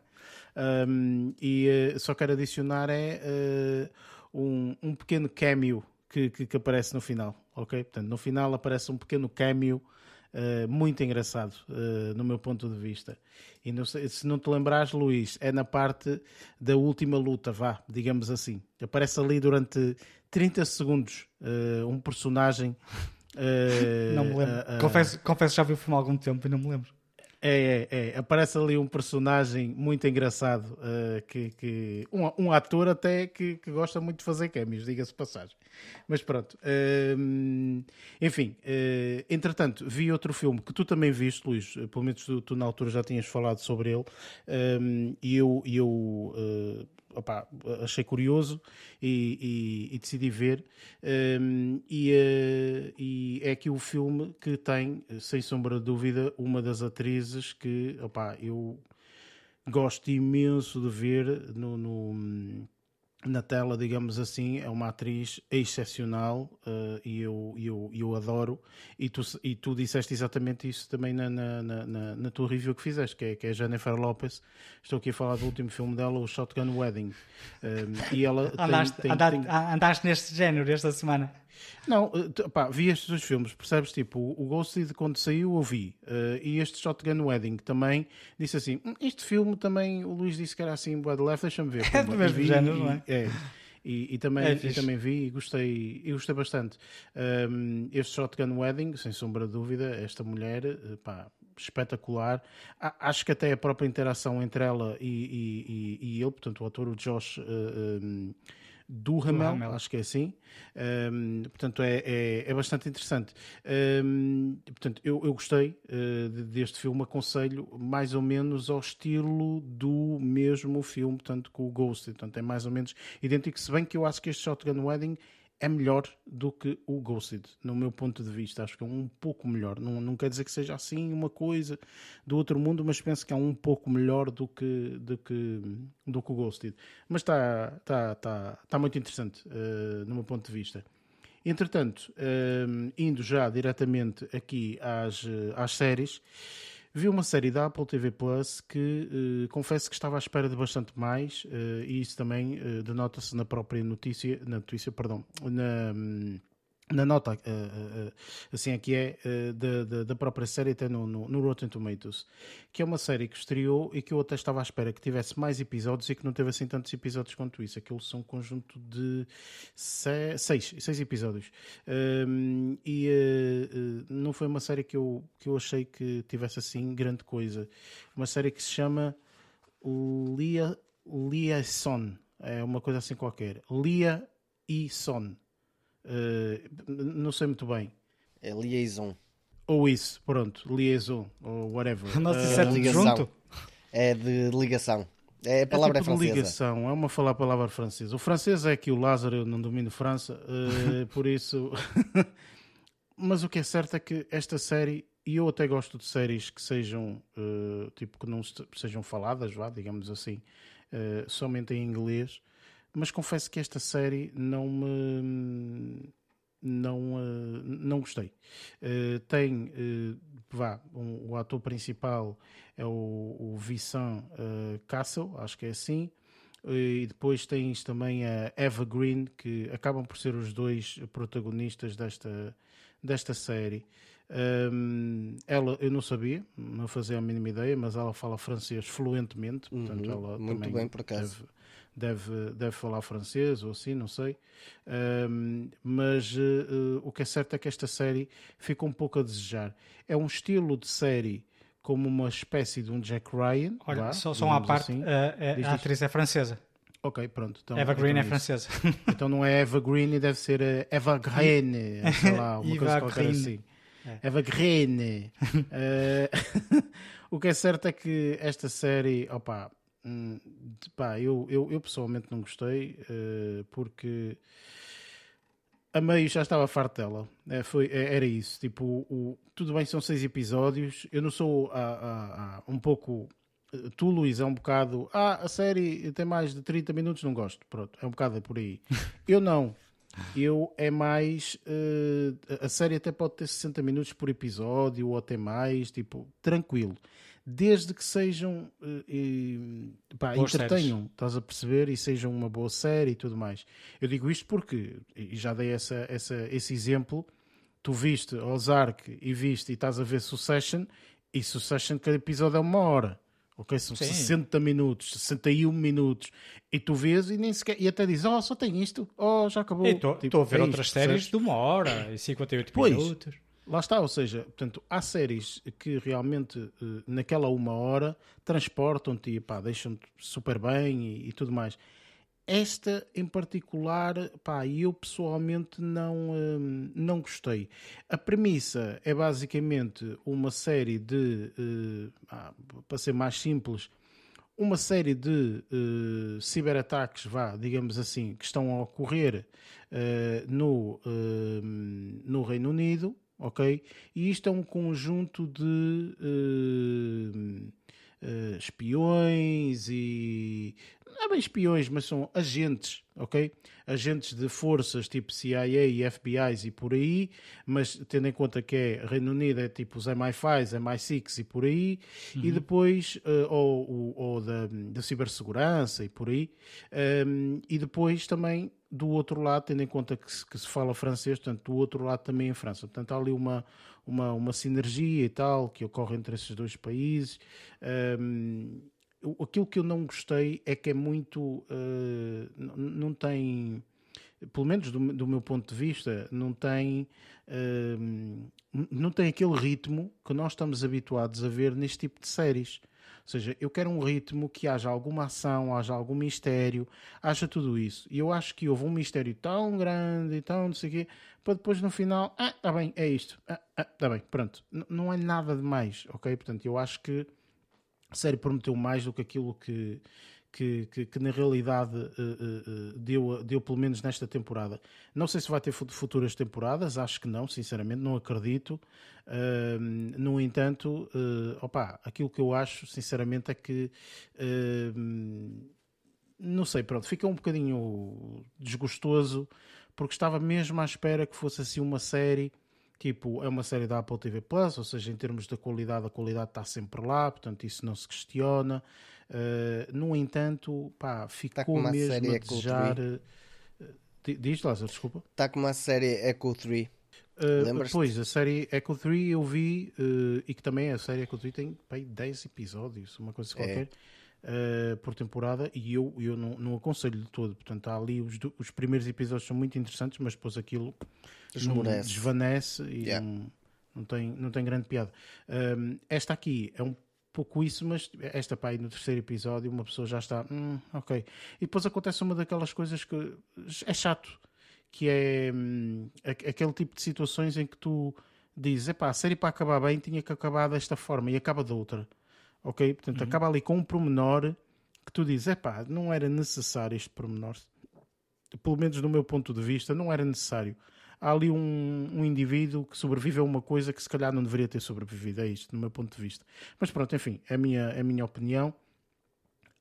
Um, e uh, só quero adicionar é eh, um, um pequeno cameo que, que, que, aparece no final, ok? Portanto, no final aparece um pequeno cameo uh, muito engraçado, uh, no meu ponto de vista. E não sei, se não te lembrares, Luís, é na parte da última luta, vá, digamos assim. Aparece ali durante 30 segundos uh, um personagem. não me lembro. confesso, confesso já vi o filme há algum tempo e não me lembro. É, é, é. Aparece ali um personagem muito engraçado, uh, que, que um, um, ator até que, que, gosta muito de fazer cameos, diga-se passagem. Mas pronto. Uh, enfim, uh, entretanto, vi outro filme que tu também viste, Luís, pelo menos tu, tu na altura já tinhas falado sobre ele, e eu, eu opa, achei curioso e, e, e decidi ver. Um, e, uh, e, é aqui o filme que tem, sem sombra de dúvida, uma das atrizes que opa, eu gosto imenso de ver no, no na tela, digamos assim, é uma atriz excepcional uh, e eu, eu, eu adoro. E tu, e tu disseste exatamente isso também na, na, na, na tua review que fizeste, que é, que é Jennifer Lopez. Estou aqui a falar do último filme dela, o Shotgun Wedding. Um, e ela andaste, tem, andaste, tem... andaste neste género esta semana. Não, uh, pá, vi estes dois filmes, percebes? Tipo, o Ghosted quando saiu eu vi. Uh, e este Shotgun Wedding também disse assim: hum, este filme também, o Luís disse que era assim, Bad Left, deixa-me ver. É do mesmo género, não é? é. E, e, também, é e também vi e gostei, e gostei bastante. Um, este Shotgun Wedding, sem sombra de dúvida, esta mulher, eh, pá, espetacular. Acho que até a própria interação entre ela e, e, e ele, portanto, o ator, o Josh. Uh, um, do Ramel, acho que é assim. Um, portanto, é, é, é, bastante interessante. Um, portanto, eu, eu gostei uh, deste filme, aconselho mais ou menos ao estilo do mesmo filme, portanto, com o Ghost. Portanto, é mais ou menos idêntico, se bem que eu acho que este Shotgun Wedding é melhor do que o Ghosted, no meu ponto de vista. Acho que é um pouco melhor. Não, não quer dizer que seja assim uma coisa do outro mundo, mas penso que é um pouco melhor do que, do que, do que o Ghosted. Mas está tá, tá, tá muito interessante, uh, no meu ponto de vista. Entretanto, uh, indo já diretamente aqui às, às séries, Vi uma série da Apple TV Plus que uh, confesso que estava à espera de bastante mais, uh, e isso também uh, denota-se na própria notícia, na notícia, perdão, na. Um, na nota, uh, uh, assim aqui é, uh, da, da, própria série, até no, no, no, Rotten Tomatoes, que é uma série que estreou e que eu até estava à espera que tivesse mais episódios e que não teve assim tantos episódios quanto isso. Aquilo são um conjunto de seis, seis episódios. Um, e não foi uma série que eu, que eu achei que tivesse assim grande coisa. Uma série que se chama Lia, Liaison, é uma coisa assim qualquer. Lia e Son. Uh, não sei muito bem. É liaison. Ou isso, pronto, liaison, ou whatever. Se é ligação. Junto. É de ligação. É a palavra é, tipo é francesa. ligação, é uma falar palavra francesa. O francês é que o Lázaro, eu não domino França, uh, por isso. Mas o que é certo é que esta série, e eu até gosto de séries que sejam, uh, tipo, que não sejam faladas, vá, digamos assim, uh, somente em inglês, mas confesso que esta série não me não, uh, não gostei. Uh, tem, uh, vá, um, o ator principal é o, o Vincent Castle, acho que é assim, e depois tens também a Eva Green, que acabam por ser os dois protagonistas desta, desta série. Um, ela, eu não sabia, não fazia a mínima ideia, mas ela fala francês fluentemente, portanto, uhum, ela muito bem por acaso. Deve, deve, deve falar francês ou assim, não sei. Um, mas uh, o que é certo é que esta série fica um pouco a desejar. É um estilo de série como uma espécie de um Jack Ryan. Olha, lá, só, só uma parte, assim. uh, a atriz é francesa. Ok, pronto. Então, Eva Green então é, é francesa. Então não é Eva Green, deve ser Eva Green, sei lá, uma coisa qualquer assim. É. Eva Green. uh, o que é certo é que esta série, opa, Hum, pá, eu, eu, eu, pessoalmente não gostei uh, porque a meio já estava farto dela. É, foi, é, era isso. Tipo, o, tudo bem, são seis episódios. Eu não sou a, a, a, um pouco. Eh, tu, Luís, é um bocado. Ah, a série tem mais de 30 minutos, não gosto. Pronto, é um bocado por aí. Eu não. Eu é mais. Uh, a série até pode ter 60 minutos por episódio ou até mais, tipo, tranquilo desde que sejam uh, pá, entretenham, séries. estás a perceber, e sejam uma boa série e tudo mais. Eu digo isto porque, e já dei essa, essa, esse exemplo, tu viste Ozark e viste e estás a ver Succession, e Succession cada episódio é uma hora. Ok, são Sim. 60 minutos, 61 minutos, e tu vês e nem sequer, e até dizes, oh, só tem isto, oh, já acabou. Estou tipo, a ver é outras isto, séries de uma hora e 58 pois, minutos. Lá está, ou seja, portanto, há séries que realmente eh, naquela uma hora transportam-te e deixam-te super bem e, e, tudo mais. Esta em particular, pá, eu pessoalmente não, hum, não gostei. A premissa é basicamente uma série de, uh, ah, para ser mais simples, uma série de uh, ciberataques, vá, digamos assim, que estão a ocorrer no, no Reino Unido ok? E isto é um conjunto de uh, uh, espiões e não é bem espiões, mas são agentes, ok? Agentes de forças tipo CIA e FBIs e por aí, mas tendo em conta que é Reino Unido, é tipo os MI5, MI6 e por aí, uhum. e depois, uh, ou, ou, da, da cibersegurança e por aí, um, e depois também do outro lado, tendo em conta que se, que se fala francês, portanto, do outro lado também em França. Portanto, há ali uma, uma, uma sinergia e tal que ocorre entre esses dois países. Um, aquilo que eu não gostei é que é muito. Uh, não tem. Pelo menos do, do, meu ponto de vista, não tem. Uh, não tem aquele ritmo que nós estamos habituados a ver neste tipo de séries. Ou seja, eu quero um ritmo que haja alguma ação, haja algum mistério, haja tudo isso. E eu acho que houve um mistério tão grande e tão não sei o quê, para depois no final, ah, está bem, é isto, ah, ah, está bem, pronto. N não é nada demais, ok? Portanto, eu acho que a série prometeu mais do que aquilo que, que, que, que na realidade uh, uh, deu, deu, pelo menos nesta temporada. Não sei se vai ter futuras temporadas, acho que não, sinceramente, não acredito. Uh, no entanto, opa, aquilo que eu acho, sinceramente, é que não sei, pronto, fica um bocadinho desgostoso porque estava mesmo à espera que fosse assim uma série. Tipo, é uma série da Apple TV Plus, ou seja, em termos da qualidade, a qualidade está sempre lá, portanto, isso não se questiona. Uh, no entanto, pá, ficou mesmo a desejar. Uh, diz, Lázaro, desculpa. Está com uma série Echo 3. Uh, pois, a série Echo 3 eu vi, uh, e que também a série Echo 3 tem bem, 10 episódios, uma coisa é. Uh, por temporada, e eu, eu não, não aconselho de todo. Portanto, há ali os, os primeiros episódios são muito interessantes, mas depois aquilo desvanece e yeah. não, não, tem, não tem grande piada. esta aqui é um pouco isso, mas esta pá, aí no terceiro episódio uma pessoa já está, hum, ok. E depois acontece uma daquelas coisas que é chato que é hum, aquele tipo de situações em que tu dizes, epá, a série para acabar bem tinha que acabar desta forma e acaba de outra. Ok? Portanto, uhum. acaba ali com um promenor que tu dizes, epá, não era necessário este promenor. Pelo menos do meu ponto de vista, não era necessário. Há ali um, um indivíduo que sobrevive a uma coisa que se calhar não deveria ter sobrevivido. É isto, do meu ponto de vista. Mas pronto, enfim, é a minha, é a minha opinião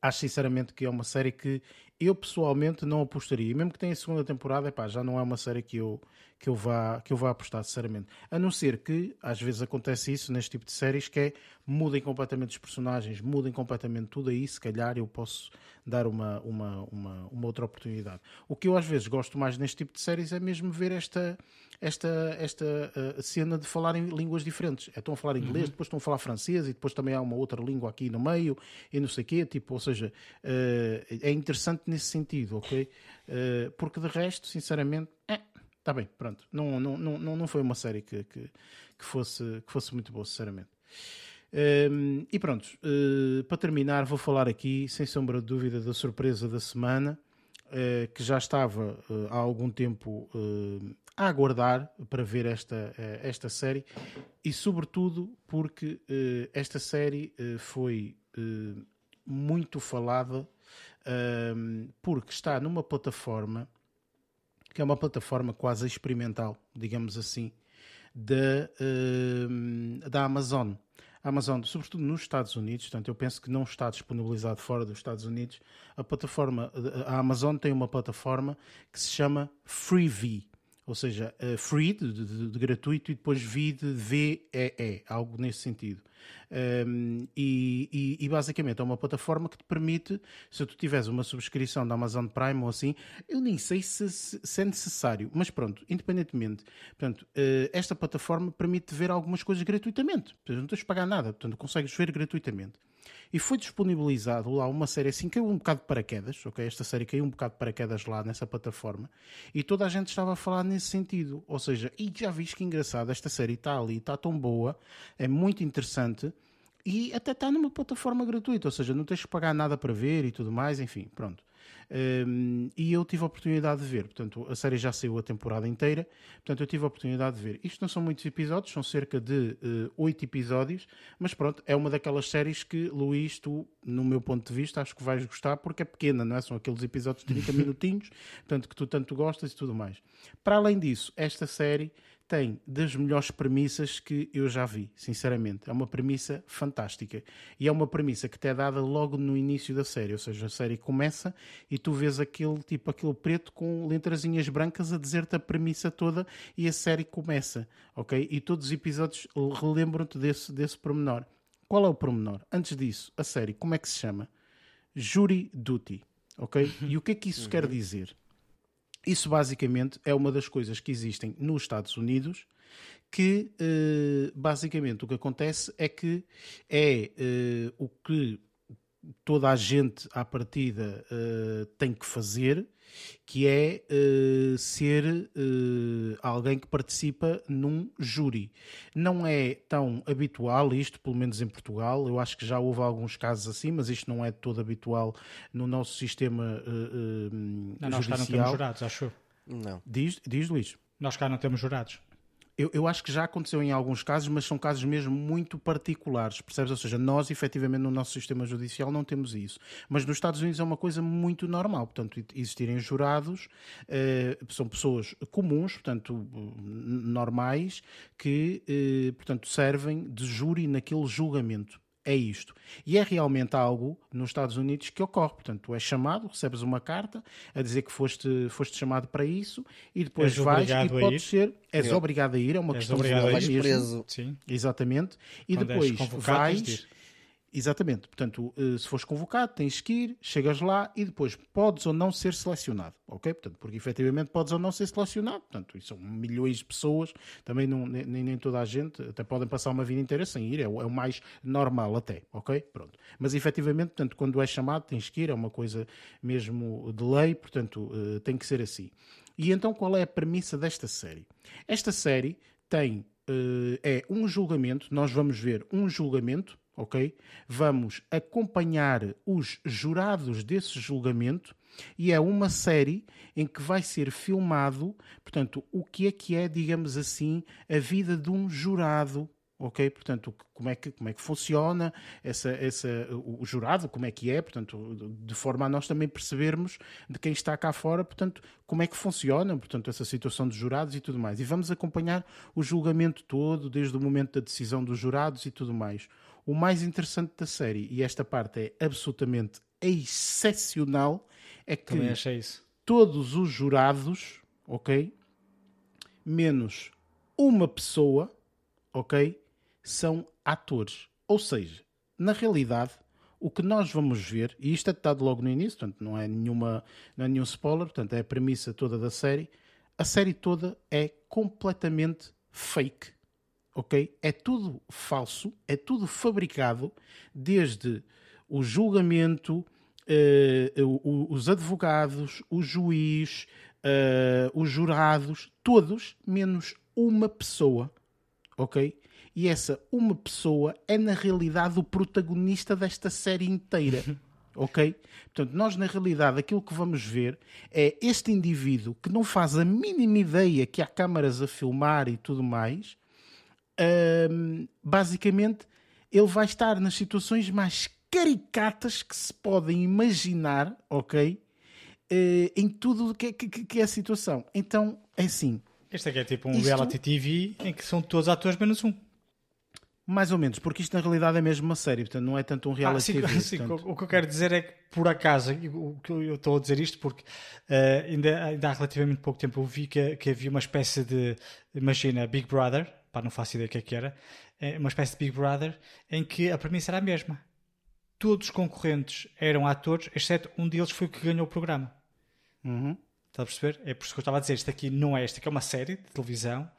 acho sinceramente que é uma série que eu pessoalmente não apostaria. E mesmo que tenha a segunda temporada, epá, já não é uma série que eu, que, eu vá, que eu vá apostar, sinceramente. A não ser que, às vezes acontece isso neste tipo de séries, que é mudem completamente os personagens, mudem completamente tudo aí, se calhar eu posso dar uma, uma, uma, uma outra oportunidade. O que eu às vezes gosto mais neste tipo de séries é mesmo ver esta, esta, esta uh, cena de falar em línguas diferentes. É, estão a falar inglês, uhum. depois estão a falar francês e depois também há uma outra língua aqui no meio e não sei o quê. Tipo, ou seja, uh, é interessante nesse sentido, ok? Uh, porque de resto, sinceramente, é, está bem, pronto. Não, não, não, não foi uma série que, que, que, fosse, que fosse muito boa, sinceramente. Um, ehm, e pronto, uh, para terminar, vou falar aqui, sem sombra de dúvida, da surpresa da semana, uh, que já estava uh, há algum tempo a aguardar para ver esta, esta série e, sobretudo, porque esta série foi muito falada porque está numa plataforma que é uma plataforma quase experimental, digamos assim, da, da Amazon. A Amazon, sobretudo nos Estados Unidos, portanto, eu penso que não está disponibilizado fora dos Estados Unidos. A plataforma, a Amazon tem uma plataforma que se chama Freevee ou seja, uh, free, de, de, de, gratuito, e depois V de VEE, algo nesse sentido. Um, e, e, e, basicamente é uma plataforma que te permite, se tu tiveres uma subscrição da Amazon Prime ou assim, eu nem sei se, se, é necessário, mas pronto, independentemente, portanto, uh, esta plataforma permite ver algumas coisas gratuitamente, portanto, não tens de pagar nada, portanto, consegues ver gratuitamente. E foi disponibilizado lá uma série assim, caiu um bocado de paraquedas, ok? Esta série caiu um bocado de paraquedas lá nessa plataforma e toda a gente estava a falar nesse sentido, ou seja, e já viste que engraçado, esta série está ali, está tão boa, é muito interessante e até está numa plataforma gratuita, ou seja, não tens que pagar nada para ver e tudo mais, enfim, pronto. Um, e eu tive a oportunidade de ver, portanto, a série já saiu a temporada inteira, portanto, eu tive a oportunidade de ver. Isto não são muitos episódios, são cerca de uh, oito uh, episódios, mas pronto, é uma daquelas séries que, Luís, tu, no meu ponto de vista, acho que vais gostar porque é pequena, não é? São aqueles episódios de 30 minutinhos, portanto, que tu tanto gostas e tudo mais. Para além disso, esta série tem das melhores premissas que eu já vi, sinceramente. É uma premissa fantástica. E é uma premissa que te é dada logo no início da série. Ou seja, a série começa e tu vês aquele tipo aquele preto com letrazinhas brancas a dizer-te a premissa toda e a série começa, ok? E todos os episódios relembram-te desse, desse pormenor. Qual é o pormenor? Antes disso, a série, como é que se chama? Jury Duty, ok? E o que é que isso quer dizer? Isso basicamente é uma das coisas que existem nos Estados Unidos que eh, basicamente o que acontece é que é eh, o que toda a gente à partida uh, tem que fazer, que é uh, ser uh, alguém que participa num júri. Não é tão habitual isto, pelo menos em Portugal. Eu acho que já houve alguns casos assim, mas isto não é todo habitual no nosso sistema não, nós cá não temos jurados, acho. Não. Diz, diz Luís. Nós cá não temos jurados. Eu, eu, acho que já aconteceu em alguns casos, mas são casos mesmo muito particulares, percebes? Ou seja, nós, efetivamente, no nosso sistema judicial não temos isso. Mas nos Estados Unidos é uma coisa muito normal. Portanto, existirem jurados, eh, são pessoas comuns, portanto, normais, que, eh, portanto, servem de júri naquele julgamento é isto. E é realmente algo nos Estados Unidos que ocorre. Portanto, tu és chamado, recebes uma carta a dizer que foste, foste chamado para isso e depois és vais e podes ser. És é. obrigado a ir, é uma és questão de ir preso. Sim. Exatamente. E Quando depois vais. Exatamente. Portanto, eh, se fores convocado, tens que ir, chegas lá e depois podes ou não ser selecionado. Ok? Portanto, porque efetivamente podes ou não ser selecionado. Portanto, são milhões de pessoas, também não, nem, nem toda a gente, até podem passar uma vida inteira sem ir, é o, é o mais normal até. Ok? Pronto. Mas efetivamente, portanto, quando és chamado, tens que ir, é uma coisa mesmo de lei, portanto, uh, tem que ser assim. E então, qual é a premissa desta série? Esta série tem. Uh, é um julgamento, nós vamos ver um julgamento ok? Vamos acompanhar os jurados desse julgamento e é uma série em que vai ser filmado, portanto, o que é que é, digamos assim, a vida de um jurado ok? Portanto, como é que, como é que funciona essa, essa, o jurado, como é que é, portanto, de forma a nós também percebermos de quem está cá fora, portanto, como é que funciona, portanto, essa situação dos jurados e tudo mais. E vamos acompanhar o julgamento todo, desde o momento da decisão dos jurados e tudo mais. O mais interessante da série, e esta parte é absolutamente excepcional, é que todos os jurados, ok? Menos uma pessoa, ok? São atores. Ou seja, na realidade, o que nós vamos ver, e isto é dado logo no início, portanto, não é, nenhuma, não é nenhum spoiler, portanto, é a premissa toda da série. A série toda é completamente fake ok? É tudo falso, é tudo fabricado, desde o julgamento, uh, os advogados, o juiz, uh, os jurados, todos, menos uma pessoa, ok? E essa uma pessoa é na realidade o protagonista desta série inteira. ok? Portanto, nós na realidade aquilo que vamos ver é este indivíduo que não faz a mínima ideia que há câmaras a filmar e tudo mais, um, basicamente ele vai estar nas situações mais caricatas que se podem imaginar, ok? Uh, em tudo que, que, que, é a situação. Então, é assim. Este aqui é tipo um isto... reality TV em que são todos atores menos um. Mais ou menos, porque isto na realidade é mesmo uma série, portanto não é tanto um reality ah, sim, TV. Sim, portanto... o que eu quero dizer é que, por acaso, que eu estou a dizer isto porque uh, ainda, ainda há relativamente pouco tempo eu vi que, que havia uma espécie de, imagina, Big Brother, pá, não faço ideia o que é que era, é uma espécie de Big Brother, em que a premissa era a mesma. Todos os concorrentes eram atores, exceto um deles foi o que ganhou o programa. Uhum. Está a perceber? É por isso que eu estava a dizer, isto aqui não é, isto aqui é uma série de televisão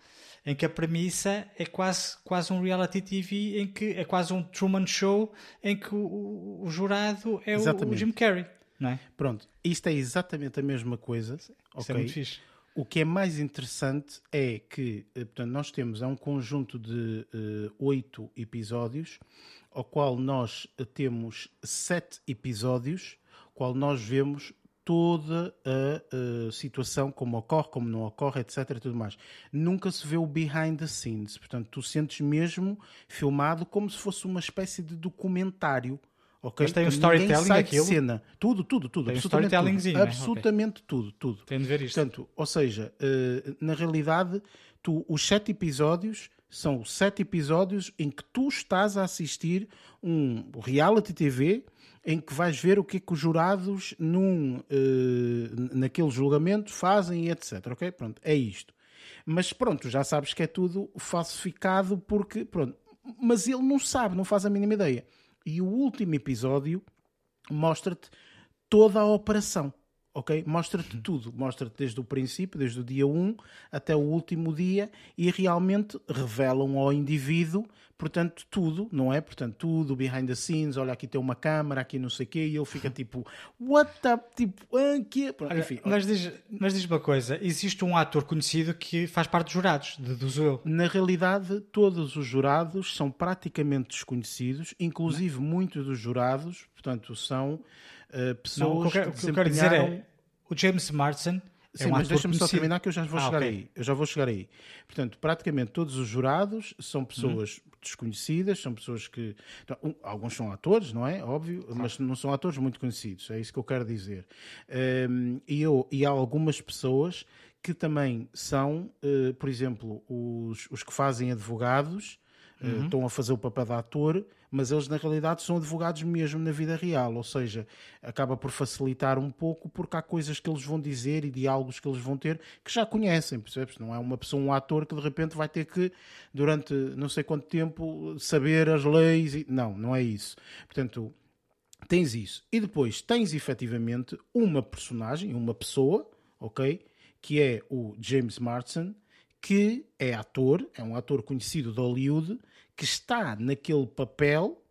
em que a premissa é quase, quase um reality TV, em que é quase um Truman Show, em que o, o jurado é o, o, Jim Carrey. Não é? Pronto, isto é exatamente a mesma coisa. Isto okay. é muito fixe. O que é mais interessante é que eh, portanto, nós temos é um conjunto de uh, oito episódios, ao qual nós eh, temos sete episódios, qual nós vemos toda a, a, situação, como ocorre, como não ocorre, etc. Tudo mais. Nunca se vê o behind the scenes, portanto, tu sentes mesmo filmado como se fosse uma espécie de documentário ok? Mas tem um storytelling sai aquilo? cena. Tudo, tudo, tudo. Tem um absolutamente storytellingzinho, tudo. né? Absolutamente tudo, tudo. Tenho de ver isto. Portanto, ou seja, eh, na realidade, tu, os sete episódios são sete episódios em que tu estás a assistir um reality TV em que vais ver o que é que os jurados num, eh, naquele julgamento fazem e etc. Ok? Pronto, é isto. Mas pronto, já sabes que é tudo falsificado porque, pronto, mas ele não sabe, não faz a mínima ideia. E o último episódio mostra-te toda a operação, ok? Mostra-te tudo, mostra-te desde o princípio, desde o dia 1 até o último dia e realmente revelam ao indivíduo, portanto, tudo, não é? Portanto, tudo, behind the scenes, olha, aqui tem uma câmara, aqui não sei o quê, e ele fica tipo, what up, tipo, ah, que... Olha, Enfim, mas, diz, mas diz uma coisa: existe um ator conhecido que faz parte dos jurados, deduzo eu. Na realidade, todos os jurados são praticamente desconhecidos, inclusive muitos dos jurados, portanto, são uh, pessoas Não, o que que eu quero dizer é: o James Marsden é Sim, um mas deixa-me só terminar que eu já vou Ah, chegar ok. aí. Eu já vou chegar aí. Portanto, praticamente todos os jurados são Uhum. pessoas desconhecidas, são pessoas que. então, um, alguns são atores, não é? Óbvio, mas não são atores muito conhecidos. É isso que eu quero dizer. Um, e, eu, e há algumas pessoas que também são, eh, por exemplo, os, os que fazem advogados. Eh, Uhum. Estão a fazer o papel de ator, mas eles na realidade são advogados mesmo na vida real, ou seja, acaba por facilitar um pouco porque há coisas que eles vão dizer e diálogos que eles vão ter que já conhecem, percebes? Não é uma pessoa, um ator que de repente vai ter que, durante não sei quanto tempo, saber as leis. E... Não, não é isso. Portanto, tens isso. E depois tens efetivamente uma personagem, uma pessoa, ok? Que é o James Marsden, que é ator, é um ator conhecido de Hollywood, que está naquele papel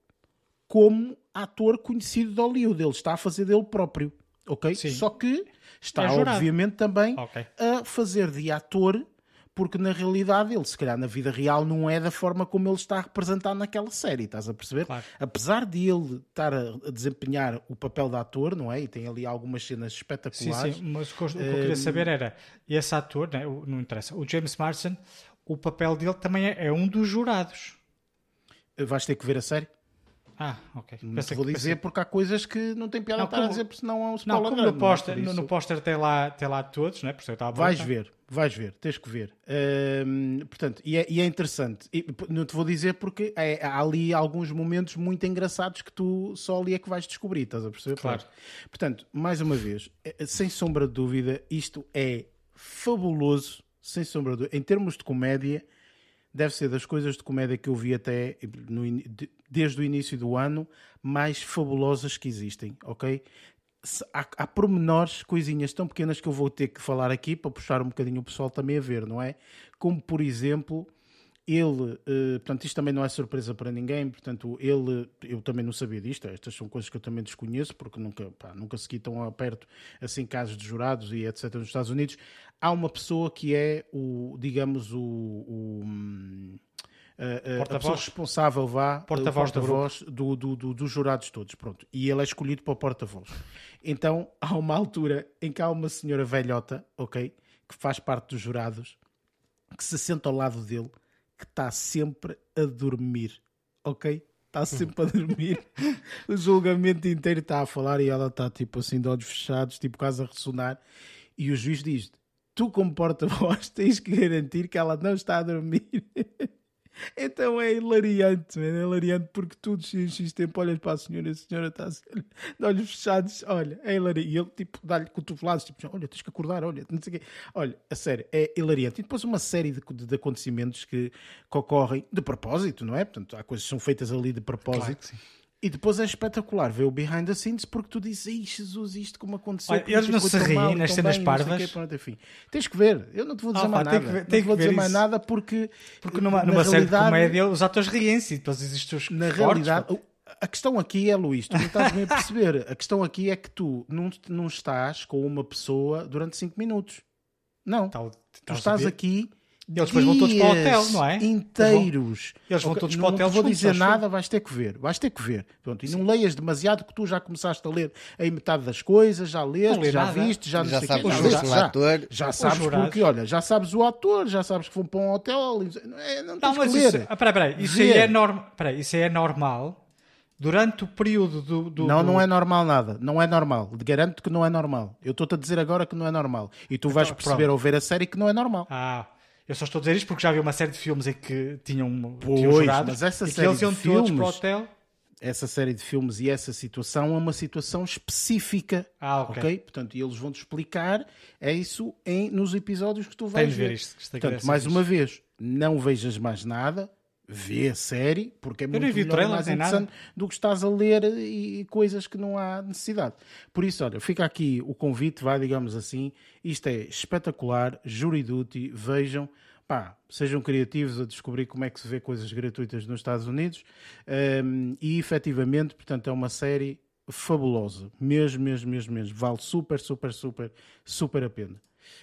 como ator conhecido de Hollywood. Ele está a fazer dele próprio, ok? Sim. Só que está, É obviamente, também Ok. a fazer de ator, porque na realidade ele, se calhar, na vida real, não é da forma como ele está a representar naquela série, estás a perceber? Claro. Apesar de ele estar a desempenhar o papel de ator, não é? E tem ali algumas cenas Sim, espetaculares. sim, mas o que eu, queria saber era: esse ator, né, não interessa, o James Marsden, o papel dele também é, é um dos jurados. Vais ter que ver a série. Ah, ok. Não te Pensei vou dizer porque há coisas que não tem piada Não, a estar a como- dizer, porque senão é um Não, spoiler. como grande, no não é? póster, no, no póster tem lá, tem lá todos, né? Por isso estava à Vais ver, vais ver, tens que ver. Hum, portanto, e é, e é interessante. E, não te vou dizer porque é- há ali alguns momentos muito engraçados que tu só ali é que vais descobrir, estás a perceber? Claro. Portanto, mais uma vez, eh, sem sombra de dúvida, isto é fabuloso, sem sombra de dúvida. Em termos de comédia, deve ser das coisas de comédia que eu vi até no desde o início do ano mais fabulosas que existem, ok? Há, há pormenores, coisinhas tão pequenas que eu vou ter que falar aqui para puxar um bocadinho o pessoal também a ver, não é? Como, por exemplo, ele, eh, portanto, isto também não é surpresa para ninguém, portanto, ele, eu também não sabia disto, estas são coisas que eu também desconheço, porque nunca, pá, nunca segui tão a perto, assim, casos de jurados e etc. nos Estados Unidos. Há uma pessoa que é o, digamos, o, o, hum, a, a- pessoa responsável, vá, Porta-voz o do do, do, do- dos jurados todos, pronto. E ele é escolhido para o porta-voz. Então, há uma altura em que há uma senhora velhota, ok, que faz parte dos jurados, que se senta ao lado dele, que está sempre a dormir, ok? Está sempre a dormir. o julgamento inteiro está a falar e ela está tipo assim de olhos fechados, tipo quase a ressonar. E o juiz diz: Tu, como porta-voz, tens que garantir que ela não está a dormir. Então é hilariante, man, é hilariante porque tu de X, tempo olhas para a senhora, a senhora está assim, de olhos fechados, olha, é hilariante. E ele tipo dá-lhe cotovelados, tipo, olha, tens que acordar, olha, não sei o quê. Olha, a sério, é hilariante. E depois uma série de, de- de acontecimentos que, que ocorrem de propósito, não é? Portanto, há coisas que são feitas ali de propósito. Claro. E depois é espetacular ver o behind the scenes porque tu dizes, ei Jesus, isto como aconteceu. Olha, eles não se riem nas cenas bem, parvas? quê, pronto, enfim. Tens que ver, eu não te vou dizer Ah, mais nada. que ver- não te que vou dizer mais isso. nada porque. Porque numa, na numa série de comédia os atores riem-se e depois existem os Na realidade, a questão aqui é, Luís, tu não estás bem a perceber. A questão aqui é que tu não, não estás com uma pessoa durante 5 minutos. Não. Tal- tu estás aqui. Eles depois vão todos para o hotel, não é? Inteiros. Eles vão todos para não o hotel te vou dizer nada, vais ter que ver. Vais ter que ver. Pronto, e não leias demasiado que tu já começaste a ler aí metade das coisas, já leste, Não já nada. viste, já não Já sei o sabes quê. que Já, já, ator. já sabes porque, olha, já sabes o ator, já sabes que vão para um hotel. é, Não, Não, tens mas que isso, ler. ah, peraí, peraí, isso, aí Ver. é norm, peraí, isso aí é normal durante o período do. do não, do... não é normal nada. Não é normal. Garanto que não é normal. Eu estou-te a dizer agora que não é normal. E tu vais Então, perceber pronto. ao ver a série que não é normal. Ah, eu só estou a dizer isto porque já vi uma série de filmes em que tinham, tinham Pois, jurados mas essa e que série eles de iam todos filmes- para o hotel. Essa série de filmes e essa situação é uma situação específica. Ah, ok. Portanto, e eles vão-te explicar é isso em, nos episódios que tu vais de ver. ver isto, Portanto, mais uma vez, não vejas mais nada, vê a série, porque é muito melhor trailer, mais nem nada. interessante do que estás a ler e, e coisas que não há necessidade. Por isso, olha, fica aqui o convite, vai, digamos assim, isto é espetacular, Jury Duty, vejam, pá, sejam criativos a descobrir como é que se vê coisas gratuitas nos Estados Unidos um, e efetivamente, portanto, é uma série fabulosa, mesmo, mesmo, mesmo, mesmo, vale super, super, super, super a pena.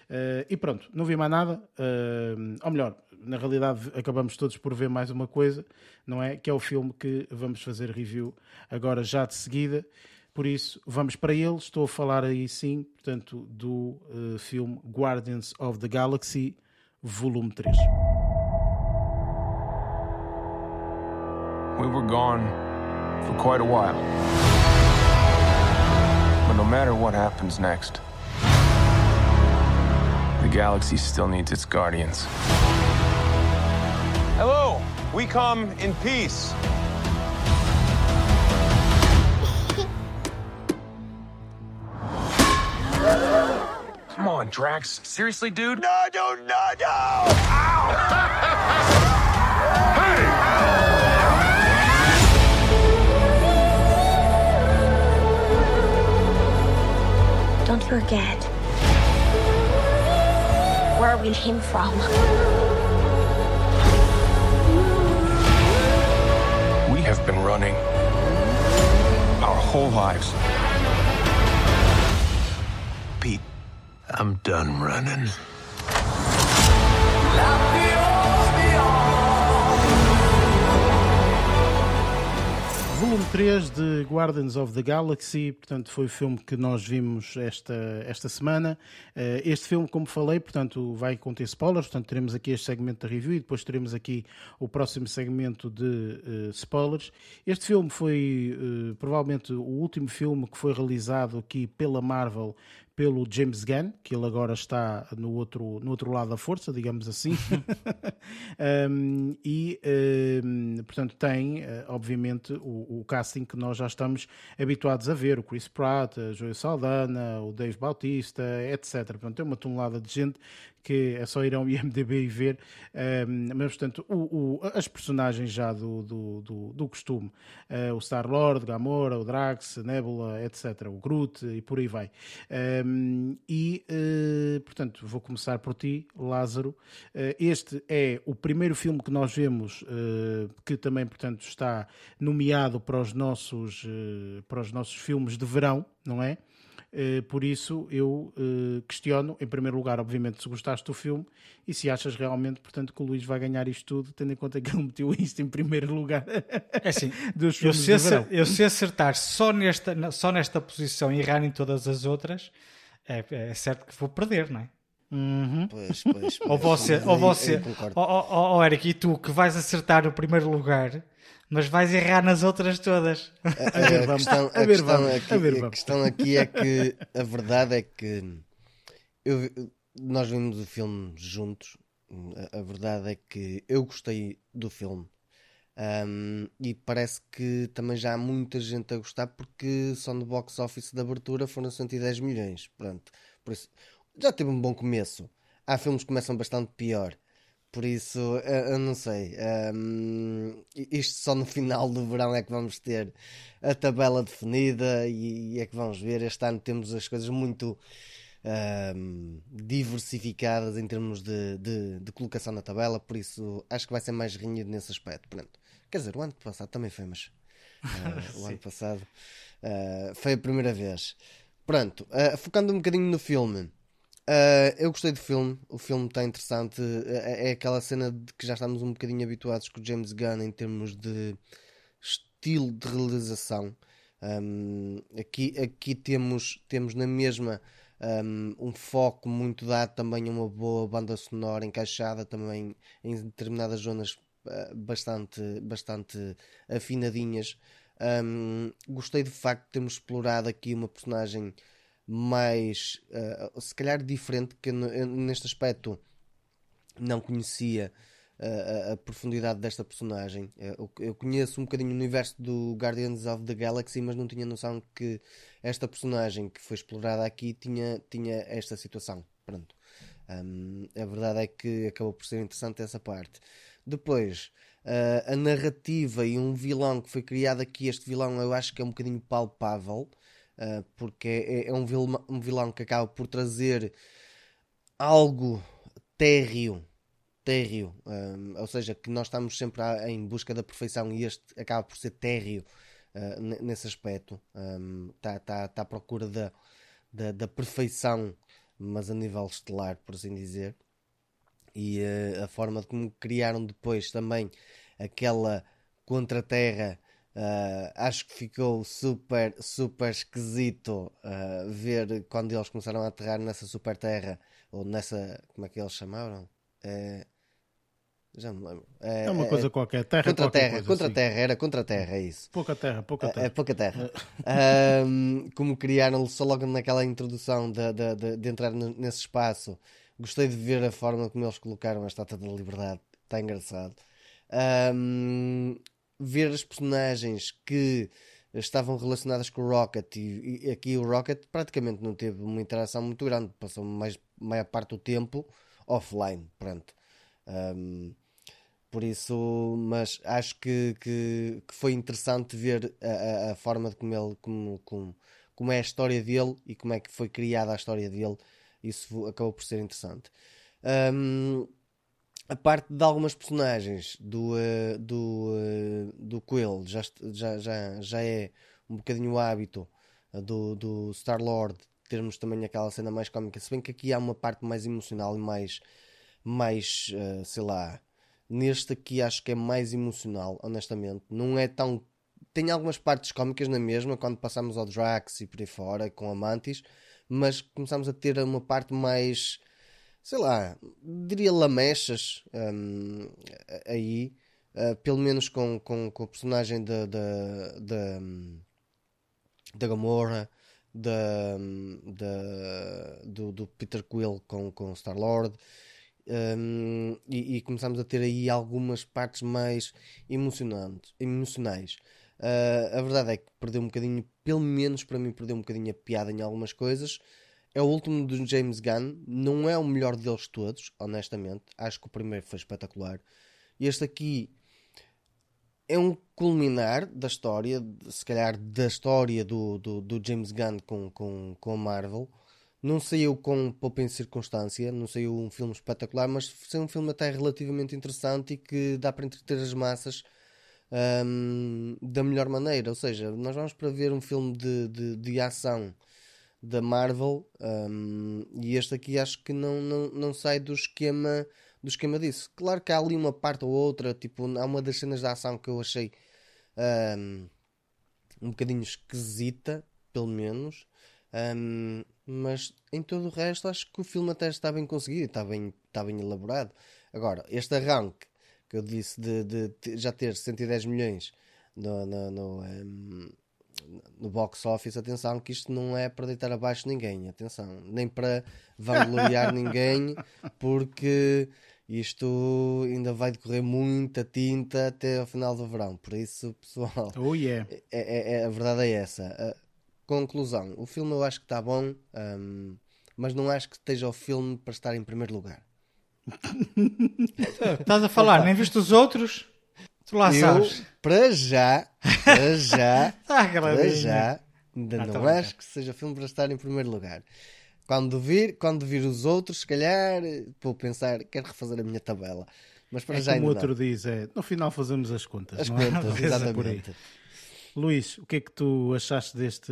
Uh, e pronto, não vi mais nada. Uh, ou melhor, na realidade, acabamos todos por ver mais uma coisa, não é? Que é o filme que vamos fazer review agora já de seguida. Por isso, vamos para ele. Estou a falar aí sim, portanto, do uh, filme Guardians of the Galaxy, volume 3. We were gone for quite a while. But no matter what happens next, the galaxy still needs its guardians. Hello, we come in peace. Come on, Drax. Seriously, dude? No, no, no, no! Don't forget where we came from. We have been running our whole lives. Pete, I'm done running. Volume 3 de Guardians of the Galaxy, portanto, foi o filme que nós vimos esta, esta semana. Eh, Este filme, como falei, portanto, vai conter spoilers, portanto, teremos aqui este segmento da review e depois teremos aqui o próximo segmento de eh, spoilers. Este filme foi eh, provavelmente o último filme que foi realizado aqui pela Marvel pelo James Gunn, que ele agora está no outro, no outro lado da força, digamos assim. Um, e, um, portanto, tem, uh, obviamente, o, o casting que nós já estamos habituados a ver: o Chris Pratt, a Joey Saldana, o Dave Bautista, etc. Portanto, tem uma tonelada de gente que é só ir ao IMDB e ver. Um, mas, portanto, o, o, as personagens já do, do, do, do costume: uh, o Star-Lord, Gamora, o Drax, Nebula, etc. O Groot e por aí vai. Um, e, uh, portanto, vou começar por ti, Lázaro. Uh, este é o primeiro filme que nós vemos que também, portanto, está nomeado para os nossos, para os nossos filmes de verão, não é? Uh, por isso eu uh, questiono, em primeiro lugar, obviamente, se gostaste do filme e se achas realmente, portanto, que o Luís vai ganhar isto tudo, tendo em conta que ele meteu isto em primeiro lugar. É assim, dos eu se, de acer- verão. eu se acertar só nesta, só nesta posição e errar em todas as outras, é, é certo que vou perder, não é? Pois, pois, pois. Ou você, ou você, ó- ó, ó, Eric, e tu que vais acertar o primeiro lugar, mas vais errar nas outras todas. A, ver, vamos. questão, A a ver, questão vamos. aqui, A ver, a vamos. questão aqui é que a verdade é que eu- nós vimos o filme juntos. A, a verdade é que eu gostei do filme. Um, e parece que também já há muita gente a gostar porque só no box office de abertura foram 110 milhões. Pronto. Por isso, já teve um bom começo. Há filmes que começam bastante pior. Por isso, eu, eu não sei. Um, isto só no final do verão é que vamos ter a tabela definida e, e é que vamos ver. Este ano temos as coisas muito um, diversificadas em termos de, de, de colocação na tabela. Por isso, acho que vai ser mais renhido nesse aspecto. Pronto. Quer dizer, o ano passado também foi, mas uh, o ano passado uh, foi a primeira vez. Pronto, uh, focando um bocadinho no filme. Uh, eu gostei do filme, o filme está interessante. Uh, é aquela cena de que já estamos um bocadinho habituados com o James Gunn em termos de estilo de realização. Um, aqui aqui temos, temos na mesma um, um foco muito dado também a uma boa banda sonora encaixada também em determinadas zonas bastante, bastante afinadinhas. Um, gostei de facto de termos explorado aqui uma personagem mais, uh, se calhar diferente, que eu, neste aspecto não conhecia uh, a, a, profundidade desta personagem. Eu, eu, conheço um bocadinho o universo do Guardians of the Galaxy, mas não tinha noção que esta personagem que foi explorada aqui tinha, tinha esta situação. Pronto. Um, a verdade é que acabou por ser interessante essa parte. Depois, uh, a narrativa e um vilão que foi criado aqui, este vilão eu acho que é um bocadinho palpável, uh, porque é, é um, vilão, um vilão que acaba por trazer algo térreo térreo, um, ou seja, que nós estamos sempre a, em busca da perfeição e este acaba por ser térreo uh, nesse aspecto. Está um, tá, tá, à procura da, da, da, perfeição, mas a nível estelar, por assim dizer. E uh, a forma de como criaram depois também aquela contra-terra. Uh, acho que ficou super, super esquisito uh, ver quando eles começaram a aterrar nessa super terra, ou nessa, como é que eles chamaram? Uh, já me lembro. É, é uma coisa é, qualquer, terra contra qualquer terra, coisa, contra assim. terra, era contra terra, é isso. Pouca terra, pouca terra. É, é pouca terra. um, como criaram só logo naquela introdução de, de, de, de, entrar nesse espaço, gostei de ver a forma como eles colocaram a Estátua da Liberdade, está engraçado. Um, ver as personagens que estavam relacionadas com o Rocket e, e, aqui o Rocket praticamente não teve uma interação muito grande, passou mais maior parte do tempo offline, pronto. Um, por isso, mas acho que, que, que foi interessante ver a, a, forma de como ele, como, como, como é a história dele e como é que foi criada a história dele. Isso acabou por ser interessante. Um, a parte de algumas personagens do, uh, do, uh, do Quill já, já, já, já é um bocadinho o hábito uh, do, do Star-Lord termos também aquela cena mais cómica, se bem que aqui há uma parte mais emocional e mais, mais sei lá, Neste aqui acho que é mais emocional, honestamente. Não é tão. Tem algumas partes cómicas na mesma, quando passamos ao Drax e por aí fora, com a Mantis, mas começamos a ter uma parte mais. Sei lá, diria lamechas um, aí. Uh, pelo menos com, com, com o personagem da, da, da, Gamora, da, do, do Peter Quill com, com Star-Lord um, e, e, começamos a ter aí algumas partes mais emocionantes, emocionais. Uh, a verdade é que perdeu um bocadinho, pelo menos para mim, perdeu um bocadinho a piada em algumas coisas. É o último do James Gunn, não é o melhor deles todos, honestamente. Acho que o primeiro foi espetacular. Este aqui é um culminar da história, se calhar da história do, do, do James Gunn com, com, com a Marvel. Não saiu com poupa em circunstância, não saiu um filme espetacular, mas saiu um filme até relativamente interessante e que dá para entreter as massas um, da melhor maneira. Ou seja, nós vamos para ver um filme de, de, de ação da Marvel um, e este aqui acho que não, não, não sai do esquema do esquema disso. Claro que há ali uma parte ou outra, tipo, há uma das cenas de ação que eu achei um, um bocadinho esquisita, pelo menos. Um, mas em todo o resto acho que o filme até está bem conseguido, está bem, está bem elaborado. Agora, este arranque que eu disse de, de já ter 110 milhões no, no, no, um, no, box office, atenção que isto não é para deitar abaixo ninguém, atenção, nem para vangloriar ninguém, porque isto ainda vai decorrer muita tinta até ao final do verão. Por isso, pessoal, oh, yeah. é, é, é, a verdade é essa. Conclusão: o filme eu acho que está bom, um, mas não acho que esteja o filme para estar em primeiro lugar. Estás a falar, nem viste os outros? Tu lá eu, sabes. Para já, para já, ah, para já, ainda ah, não acho que seja filme para estar em primeiro lugar. Quando vir, quando vir os outros, se calhar vou pensar, quero refazer a minha tabela. Mas para é já como o ainda outro não. diz, é, no final fazemos as contas. As não é? contas, exatamente. Luís, o que é que tu achaste deste,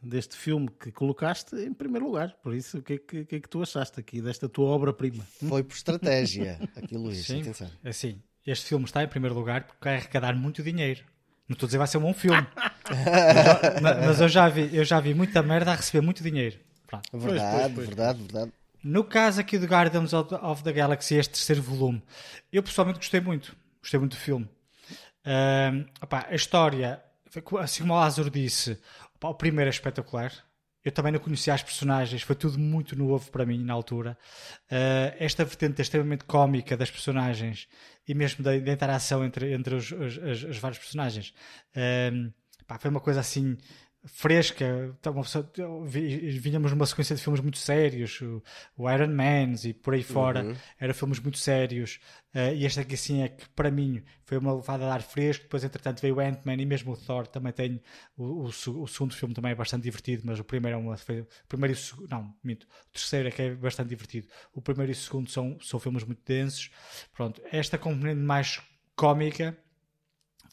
deste filme que colocaste em primeiro lugar? Por isso, o que é que, que, é que tu achaste aqui desta tua obra-prima? Foi por estratégia aqui, Luís. Sim, atenção. assim, este filme está em primeiro lugar porque vai arrecadar muito dinheiro. Não estou a dizer que vai ser um bom filme. mas, mas eu, já vi, eu já vi muita merda a receber muito dinheiro. Pronto. Verdade, Pois, pois, pois. verdade, verdade. No caso aqui do Guardians of the, Galaxy, este terceiro volume, eu pessoalmente gostei muito. Gostei muito do filme. Ahm, opá, a história assim como o Lázaro disse, o primeiro é espetacular. Eu também não conhecia as personagens, foi tudo muito novo para mim na altura. Uh, esta vertente extremamente cómica das personagens e mesmo da, da interação entre, entre os, os, os, os vários personagens uh, pá, foi uma coisa assim fresca. Então, Vinhamos numa sequência de filmes muito sérios, o, Iron Man e por aí fora, uhum. eram filmes muito sérios. Uh, e este aqui, assim, é que para mim foi uma levada de ar fresco. Depois, entretanto, veio o Ant-Man e mesmo o Thor também tem. O, o, o, segundo filme também é bastante divertido, mas o primeiro é uma. Foi, o primeiro e o segundo. Não, minto. O terceiro é que é bastante divertido. O primeiro e o segundo são, são filmes muito densos. Pronto, esta componente mais cómica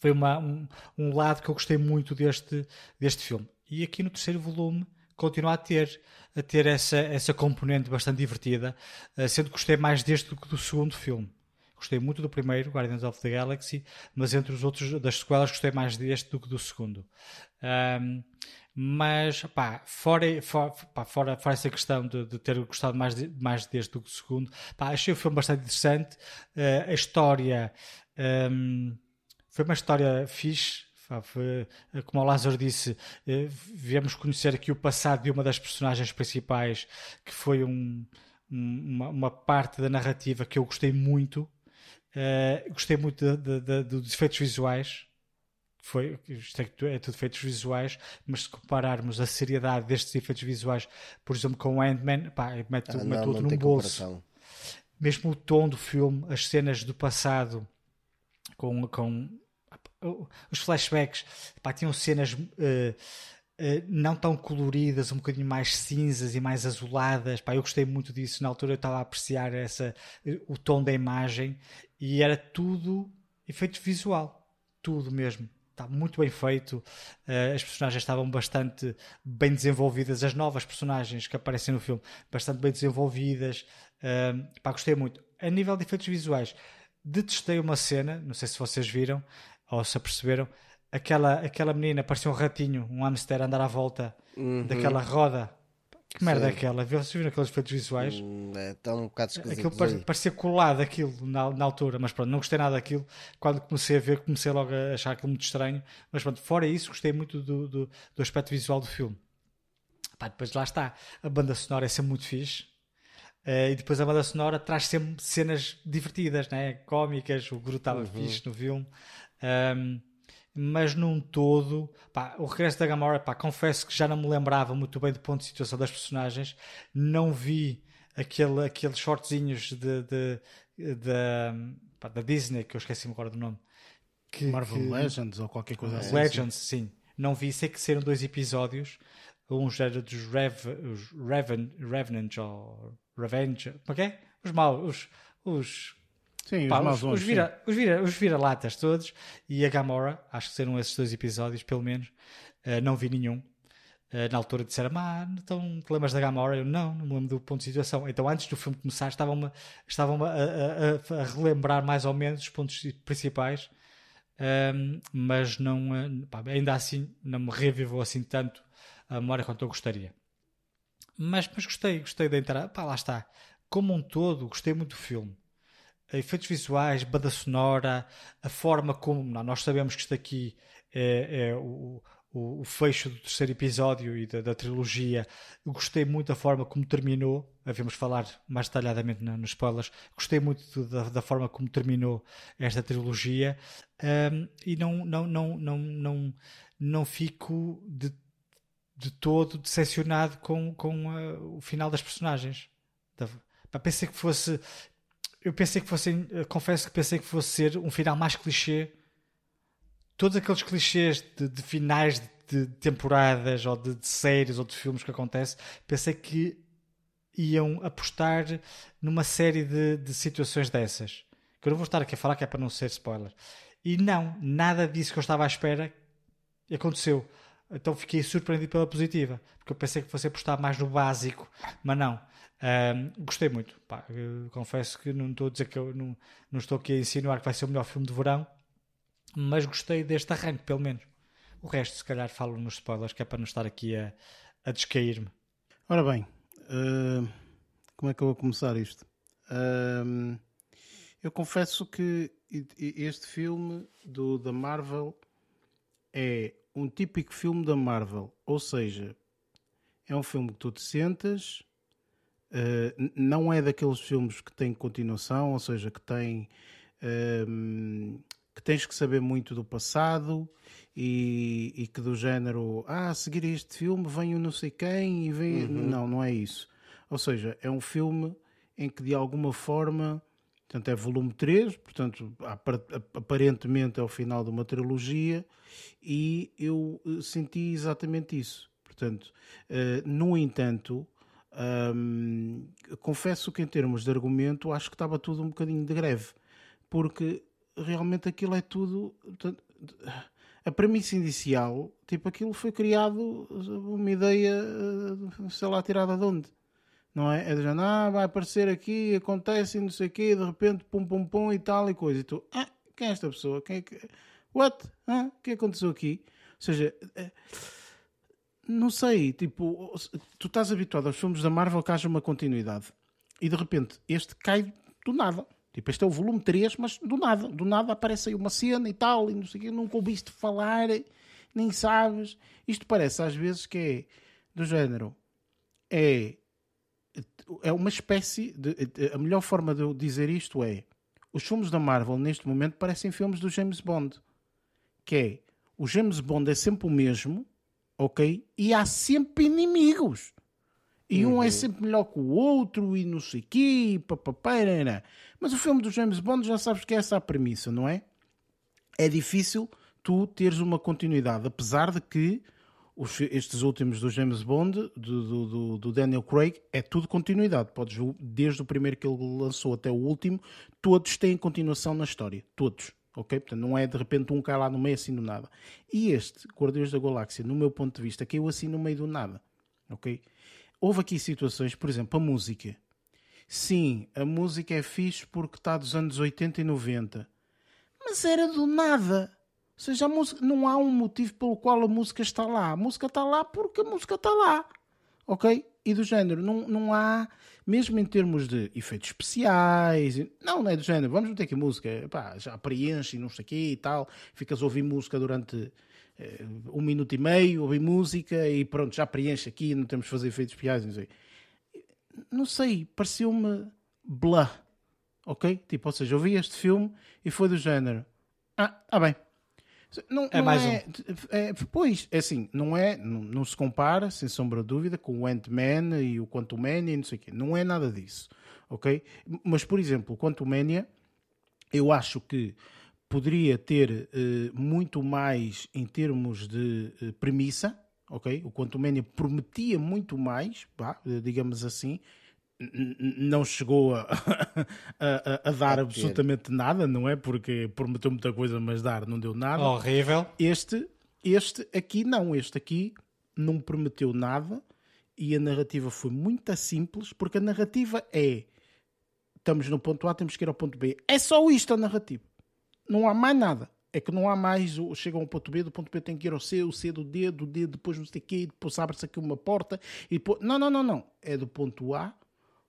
foi uma, um, um lado que eu gostei muito deste, deste filme. E aqui no terceiro volume continua a ter, a ter essa, essa componente bastante divertida, eh, sendo que gostei mais deste do que do segundo filme. Gostei muito do primeiro, Guardians of the Galaxy, mas entre os outros das sequelas gostei mais deste do que do segundo. Um, mas pá, fora, fora, fora, fora essa questão de, de, ter gostado mais, de, mais deste do que do segundo, pá, achei o filme bastante interessante. Uh, a história um, foi uma história fixe. Foi, como o Lázaro disse, eh, viemos conhecer aqui o passado de uma das personagens principais, que foi um, uma, uma, parte da narrativa que eu gostei muito. Uh, gostei muito de, de, de, dos efeitos visuais. Foi, isto é, é tudo efeitos visuais, mas se compararmos a seriedade destes efeitos visuais, por exemplo, com o Ant-Man, mete, ah, mete outro num bolso. Comparação. Mesmo o tom do filme, as cenas do passado com, com os flashbacks pá, tinham cenas uh, uh, não tão coloridas, um bocadinho mais cinzas e mais azuladas. Pá, eu gostei muito disso. Na altura eu estava a apreciar essa, o tom da imagem e era tudo efeito visual, tudo mesmo. Está muito bem feito, uh, as personagens estavam bastante bem desenvolvidas, as novas personagens que aparecem no filme, bastante bem desenvolvidas. Uh, pá, gostei muito. A nível de efeitos visuais, detestei uma cena, não sei se vocês viram, ou se aperceberam, aquela, aquela menina parecia um ratinho, um hamster a andar à volta uhum. daquela roda. Que merda é aquela? Vocês viram aqueles efeitos visuais? Hum, é tão um bocado esquisito. Aquilo parecia colado aquilo na, na altura, mas pronto, não gostei nada daquilo. Quando comecei a ver, comecei logo a achar aquilo muito estranho. Mas pronto, fora isso, gostei muito do, do, do aspecto visual do filme. Pá, depois lá está, a banda sonora é sempre muito fixe. Uh, e depois a banda sonora traz sempre cenas divertidas, né? cómicas. O Guru estava uhum. fixe no filme. Um, mas num todo, pá, o regresso da Gamora, pá, confesso que já não me lembrava muito bem do ponto de situação das personagens, não vi aquele, aqueles shortzinhos de, de, de pá, da Disney, que eu esqueci-me agora do nome. Que, Marvel que... Legends ou qualquer coisa assim. Legends, sim. Não vi, sei que saíram dois episódios, uns eram dos Rev, Reven, Revenant ou Revenge, como é que é? Os maus, os, os Sim, Pá, os, os, vira, os, vira, os vira-latas todos e a Gamora, acho que serão esses dois episódios, pelo menos. Uh, não vi nenhum. Uh, na altura disseram, ah, então te lembras da Gamora? Eu não, não me lembro do ponto de situação. Então, antes do filme começar, estavam-me estavam a, a, a, relembrar mais ou menos os pontos principais, uh, mas não, eh, pá, ainda assim, não me revivou assim tanto a memória quanto eu gostaria. Mas, mas gostei, gostei da entrada. Pá, lá está. Como um todo, gostei muito do filme efeitos visuais, banda sonora, a forma como não, nós sabemos que isto aqui é, é o, o, o, fecho do terceiro episódio e da, da, trilogia. Eu gostei muito da forma como terminou. Havemos falar mais detalhadamente no, nos spoilers. Gostei muito da, da, forma como terminou esta trilogia um, e não, não, não, não, não, não fico de, de todo decepcionado com, com uh, o final das personagens. pensei que fosse eu pensei que fosse, confesso que pensei que fosse ser um final mais clichê. Todos aqueles clichês de, de finais de, de, temporadas ou de, de, séries ou de filmes que acontece, pensei que iam apostar numa série de, situações dessas. Que eu não vou estar aqui a falar que é para não ser spoiler. E não, nada disso que eu estava à espera aconteceu. Então fiquei surpreendido pela positiva, porque eu pensei que fosse apostar mais no básico, mas não. Um, gostei muito. Pá, confesso que não estou a dizer que eu não, não estou aqui a insinuar que vai ser o melhor filme de verão, mas gostei deste arranque, pelo menos. O resto, se calhar, falo nos spoilers, que é para não estar aqui a, a descair-me. Ora bem, uh, como é que eu vou começar isto? Uh, eu confesso que este filme do, da Marvel é um típico filme da Marvel. Ou seja, é um filme que tu te sentas, uh, n- não é daqueles filmes que têm continuação, ou seja, que tem ehm, que tens que saber muito do passado e, e que do género, ah, a seguir a este filme vem o não sei quem e vem. Não, não é isso. Ou seja, é um filme em que de alguma forma, portanto, é volume 3, portanto, apar- aparentemente é o final de uma trilogia, e eu eh, senti exatamente isso. Portanto, eh, no entanto, confesso que em termos de argumento acho que estava tudo um bocadinho de greve, porque realmente aquilo é tudo. A premissa inicial, tipo, aquilo foi criado uma ideia, eh, sei lá, tirada de onde? Não é? É de ah, vai aparecer aqui, acontece não sei o quê, de repente, pum, pum, pum e tal e coisa. E tu, ah, quem é esta pessoa? Quem é que... What? Ah, o que aconteceu aqui? Ou seja, eh, não sei, tipo, tu estás habituado aos filmes da Marvel que haja uma continuidade e de repente este cai do nada. Tipo, este é o volume 3, mas do nada, do nada aparece aí uma cena e tal, e não sei o quê, nunca ouviste falar, nem sabes. Isto parece às vezes que é do género, é, é uma espécie de. A melhor forma de eu dizer isto é: os filmes da Marvel neste momento parecem filmes do James Bond. Que é, o James Bond é sempre o mesmo, ok? E há sempre inimigos. E um é sempre melhor que o outro e não sei o quê, papapá? Mas o filme do James Bond já sabes que é essa a premissa, não é? É difícil tu teres uma continuidade, apesar de que os estes últimos do James Bond, do, do- do- do Daniel Craig, é tudo continuidade. Podes ver, desde o primeiro que ele lançou até o último, todos têm continuação na história. Todos. Ok? Portanto, não é de repente um cai lá no meio assim do nada. E este, Guardiões da Galáxia, no meu ponto de vista, caiu assim no meio do nada. Ok? Houve aqui situações, por exemplo, a música. Sim, a música é fixe porque está dos anos 80 e 90. Mas era do nada. Ou seja, música, não há um motivo pelo qual a música está lá. A música está lá porque a música está lá. Ok? E do género, não, não há, mesmo em termos de efeitos especiais, não, não é do género, vamos meter aqui música, pá, já preenche não sei o quê e tal, ficas a ouvir música durante eh, um minuto e meio, ouvir música e pronto, já preenche aqui, não temos de fazer efeitos especiais, não sei. Não sei, pareceu-me blá, ok? Tipo, ou seja, eu vi este filme e foi do género, ah, tá bem. Não, É não mais é, é- Pois, é assim, não é, não, não se compara, sem sombra de dúvida, com o Ant-Man e o Quantumania e não sei o quê. Não é nada disso, ok? Mas, por exemplo, o Quantumania, eu acho que poderia ter eh, muito mais em termos de eh, premissa, ok? O Quantumania prometia muito mais, pá, eh, digamos assim, não chegou a, a- a- a dar absolutamente nada, não é? Porque prometeu muita coisa, mas dar não deu nada. Horrível. Este, este aqui não, este aqui não prometeu nada e a narrativa foi muito simples, porque a narrativa é estamos no ponto A, temos que ir ao ponto B. É só isto a narrativa. Não há mais nada. É que não há mais, o- chega a um ponto B, do ponto B tem que ir ao C, o C do D, do D depois não sei o quê, depois abre-se aqui uma porta e depois... Não, não, não, não. É do ponto A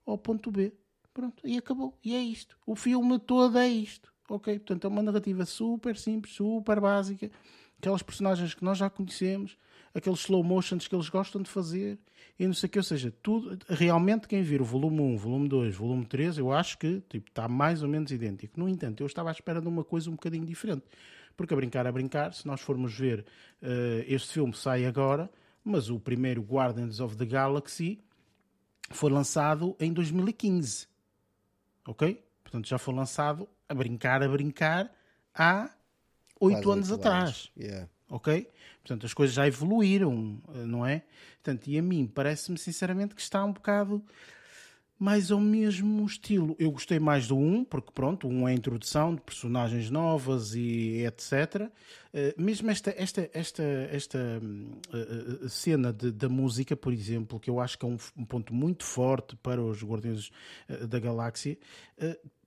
ao ponto B. Pronto, e acabou. E é isto. O filme todo é isto. Ok? Portanto, é uma narrativa super simples, super básica. Aquelas personagens que nós já conhecemos, aqueles slow motions que eles gostam de fazer e não sei o que. Ou seja, tudo, realmente quem vir o volume 1, volume 2, volume 3, eu acho que tipo, está mais ou menos idêntico. No entanto, eu estava à espera de uma coisa um bocadinho diferente. Porque a brincar, a brincar, se nós formos ver, eh, este filme sai agora, mas o primeiro Guardians of the Galaxy foi lançado em 2015. Ok? Portanto, já foi lançado a brincar, a brincar há oito anos atrás. Yeah. Ok? Portanto, as coisas já evoluíram, eh, não é? Portanto, e a mim parece-me sinceramente que está um bocado mais ao mesmo estilo. Eu gostei mais do 1, porque pronto, 1 é a introdução de personagens novas e etc. Eh, mesmo esta, esta, esta, esta eh, cena de- da música, por exemplo, que eu acho que é um, um ponto muito forte para os Guardiões eh, da Galáxia,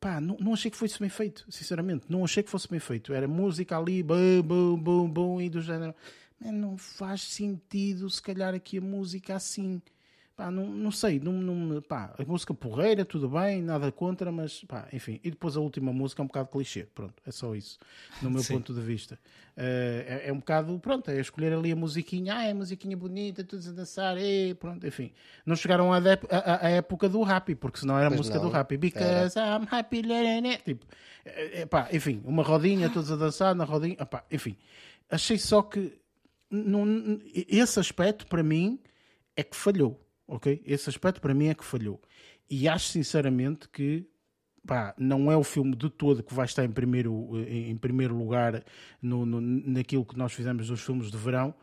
pá, não, não achei que fosse bem feito, sinceramente. Não achei que fosse bem feito. Era música ali, bum, bum, bum, bum, e do género. Não faz sentido, se calhar, aqui a música assim. Pá, não, não sei, não, não, pá, a música porreira, tudo bem, nada contra, mas pá, enfim. E depois a última música é um bocado clichê, pronto, é só isso, no meu Sim. ponto de vista. Eh, é, é um bocado, pronto, é escolher ali a musiquinha, ah, é musiquinha bonita, todos a dançar, e pronto, enfim. Não chegaram à, dep- à- à época do Happy, porque senão era a música não, do Happy, because I'm happy, tipo, é, pá, enfim, uma rodinha, todos a dançar na rodinha, pá, enfim. Achei só que não- esse aspecto para mim é que falhou, ok? Esse aspecto para mim é que falhou. E acho sinceramente que pá, não é o filme de todo que vai estar em primeiro, em primeiro lugar no, no- naquilo que nós fizemos dos filmes de verão.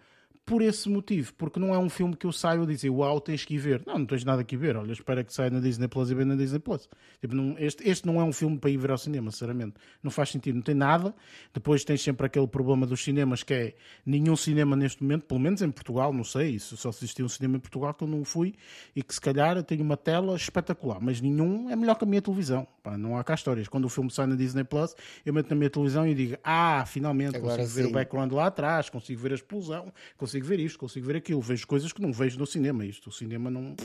Por esse motivo, porque não é um filme que eu saio a dizer uau, tens que ir ver. Não, não tens nada que ver. Olha, espera que saia na Disney Plus e vê na Disney Plus. Tipo, não- este, este não é um filme para ir ver ao cinema, sinceramente. Não faz sentido, não tem nada. Depois tens sempre aquele problema dos cinemas que é nenhum cinema neste momento, pelo menos em Portugal, não sei, isso só se existia um cinema em Portugal que eu não fui e que se calhar tem uma tela espetacular, mas nenhum é melhor que a minha televisão. Pá, não há cá histórias. Quando o filme sai na Disney Plus, eu meto na minha televisão e digo: Ah, finalmente Agora consigo ver sim. o background lá atrás, consigo ver a explosão, consigo ver isto, consigo ver aquilo. Vejo coisas que não vejo no cinema. Isto, o cinema não,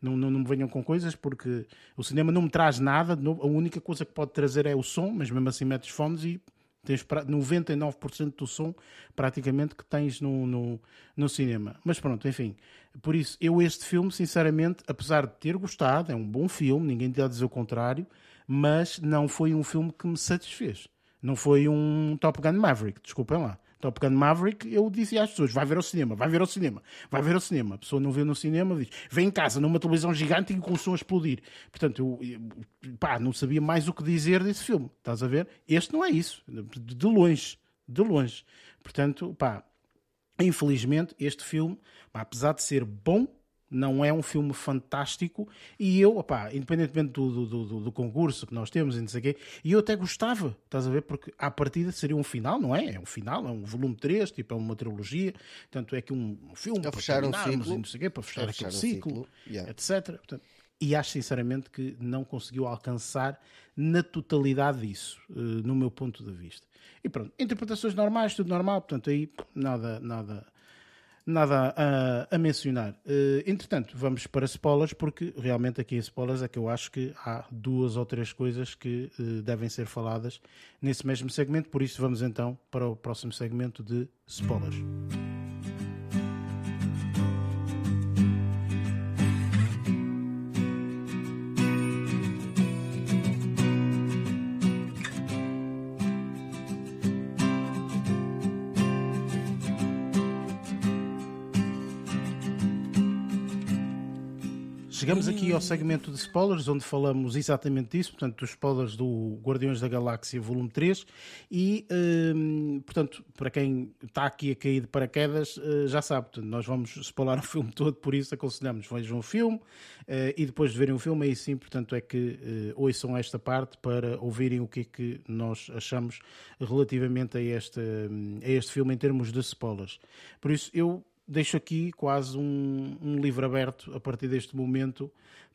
não, não, não me venham com coisas porque o cinema não me traz nada. A única coisa que pode trazer é o som, mas mesmo assim metes fones e tens pra- 99% do som praticamente que tens no, no, no cinema. Mas pronto, enfim. Por isso, eu este filme, sinceramente, apesar de ter gostado, é um bom filme, ninguém te a dizer o contrário, mas não foi um filme que me satisfez. Não foi um Top Gun Maverick, desculpem lá. Top Gun Maverick, eu dizia às pessoas: vai ver ao cinema, vai ver ao cinema, vai ver ao cinema. A pessoa não vê no cinema, diz: vem em casa numa televisão gigante e com o som a explodir. Portanto, eu, eu, pá, não sabia mais o que dizer desse filme. Estás a ver? Este não é isso, de longe, de longe. Portanto, pá, infelizmente, este filme, apesar de ser bom, não é um filme fantástico e eu, opá, independentemente do, do, do, do concurso que nós temos e não sei o quê, e eu até gostava, estás a ver, porque à partida seria um final, não é? É um final, é um volume 3, tipo, é uma trilogia, tanto é que um, filme para fechar um ciclo. e não sei o quê, para fechar Para aquele fechar um ciclo, yeah. etc. Portanto, e acho sinceramente que não conseguiu alcançar na totalidade disso, eh, no meu ponto de vista. E pronto, interpretações normais, tudo normal, portanto aí nada, nada, nada a, a mencionar. Eh, entretanto, vamos para spoilers, porque realmente aqui em spoilers é que eu acho que há duas ou três coisas que eh, devem ser faladas nesse mesmo segmento, por isso vamos então para o próximo segmento de spoilers. Chegamos aqui ao segmento de spoilers, onde falamos exatamente disso, portanto, dos spoilers do Guardiões da Galáxia Volume 3. E, hum, portanto, para quem está aqui a cair de paraquedas, eh, já sabe, portanto, nós vamos spoiler o filme todo, por isso aconselhamos, vejam o filme eh, e depois de verem o filme, aí sim, portanto, é que eh, ouçam esta parte para ouvirem o que é que nós achamos relativamente a este, hum, a este filme em termos de spoilers. Por isso, eu deixo aqui quase um, um livro aberto a partir deste momento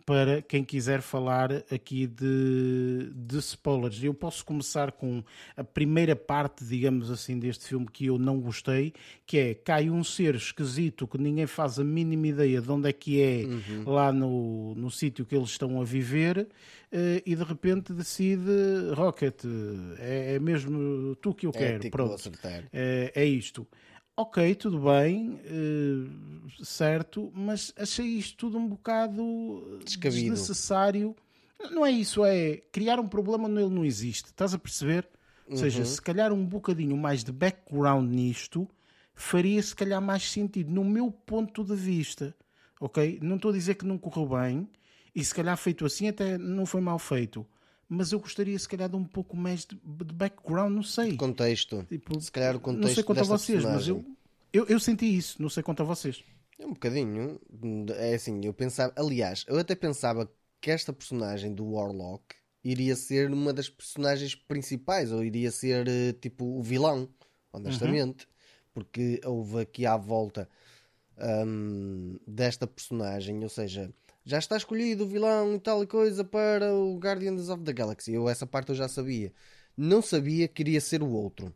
para quem quiser falar aqui de, de spoilers. Eu posso começar com a primeira parte, digamos assim, deste filme que eu não gostei, que é cai um ser esquisito que ninguém faz a mínima ideia de onde é que é lá no, no sítio que eles estão a viver eh, e de repente decide Rocket, é, é mesmo tu que eu É quero, que pronto. É, é isto. Ok, tudo bem, eh, certo, mas achei isto tudo um bocado Descabido. desnecessário. Não é isso, é criar um problema onde ele não existe. Estás a perceber? Ou seja, se calhar um bocadinho mais de background nisto faria se calhar mais sentido, no meu ponto de vista. Ok? Não estou a dizer que não correu bem, e se calhar feito assim até não foi mal feito. Mas eu gostaria se calhar de um pouco mais de, de background, não sei. Contexto. Tipo, Se calhar o contexto não sei quanto a vocês, mas eu, personagem. eu, eu senti isso, não sei quanto a vocês. É um bocadinho. É assim, eu pensava. Aliás, eu até pensava que esta personagem do Warlock iria ser uma das personagens principais, ou iria ser eh, tipo o vilão, honestamente. Porque houve aqui à volta hum, desta personagem, ou seja, já está escolhido o vilão e tal coisa para o Guardians of the Galaxy. Eu essa parte eu já sabia. Não sabia que iria ser o outro.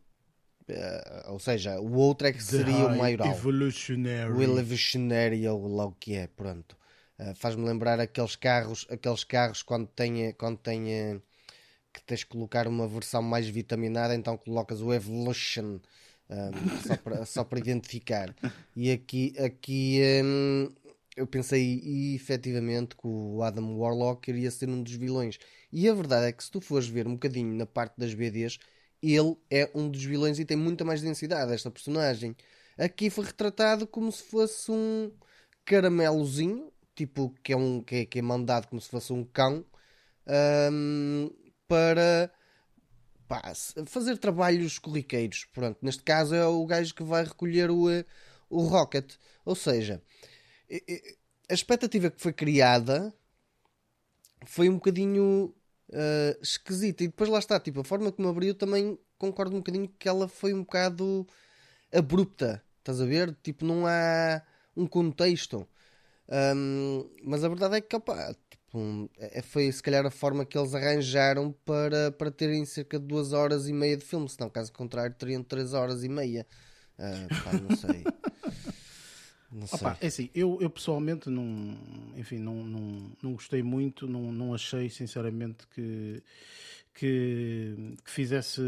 Eh, ou seja, o outro é que seria o maioral. Evolutionary. O Evolutionary ou lá o que é, pronto. Uh, Faz-me lembrar aqueles carros, aqueles carros quando tem, quando uh, que tens que colocar uma versão mais vitaminada, então colocas o Evolution um, só, para, só para identificar. E aqui, aqui um, eu pensei efetivamente que o Adam Warlock iria ser um dos vilões. E a verdade é que se tu fores ver um bocadinho na parte das BDs, ele é um dos vilões e tem muita mais densidade esta personagem. Aqui foi retratado como se fosse um caramelozinho, tipo que é, um, que é, que é mandado como se fosse um cão, um, para pá, fazer trabalhos corriqueiros. Pronto, neste caso é o gajo que vai recolher o, eh, o Rocket. Ou seja, a expectativa que foi criada foi um bocadinho uh, esquisita. E depois lá está, tipo, a forma como abriu também concordo um bocadinho que ela foi um bocado abrupta. Estás a ver? Tipo, não há um contexto. Um, mas a verdade é que opa, tipo, é, foi se calhar a forma que eles arranjaram para, para terem cerca de duas horas e meia de filme, senão caso contrário teriam três horas e meia. Uh, pá, não sei. Não Opa, é assim, eu, eu pessoalmente não, enfim, não, não, não gostei muito, não, não achei sinceramente que, que, que, fizesse,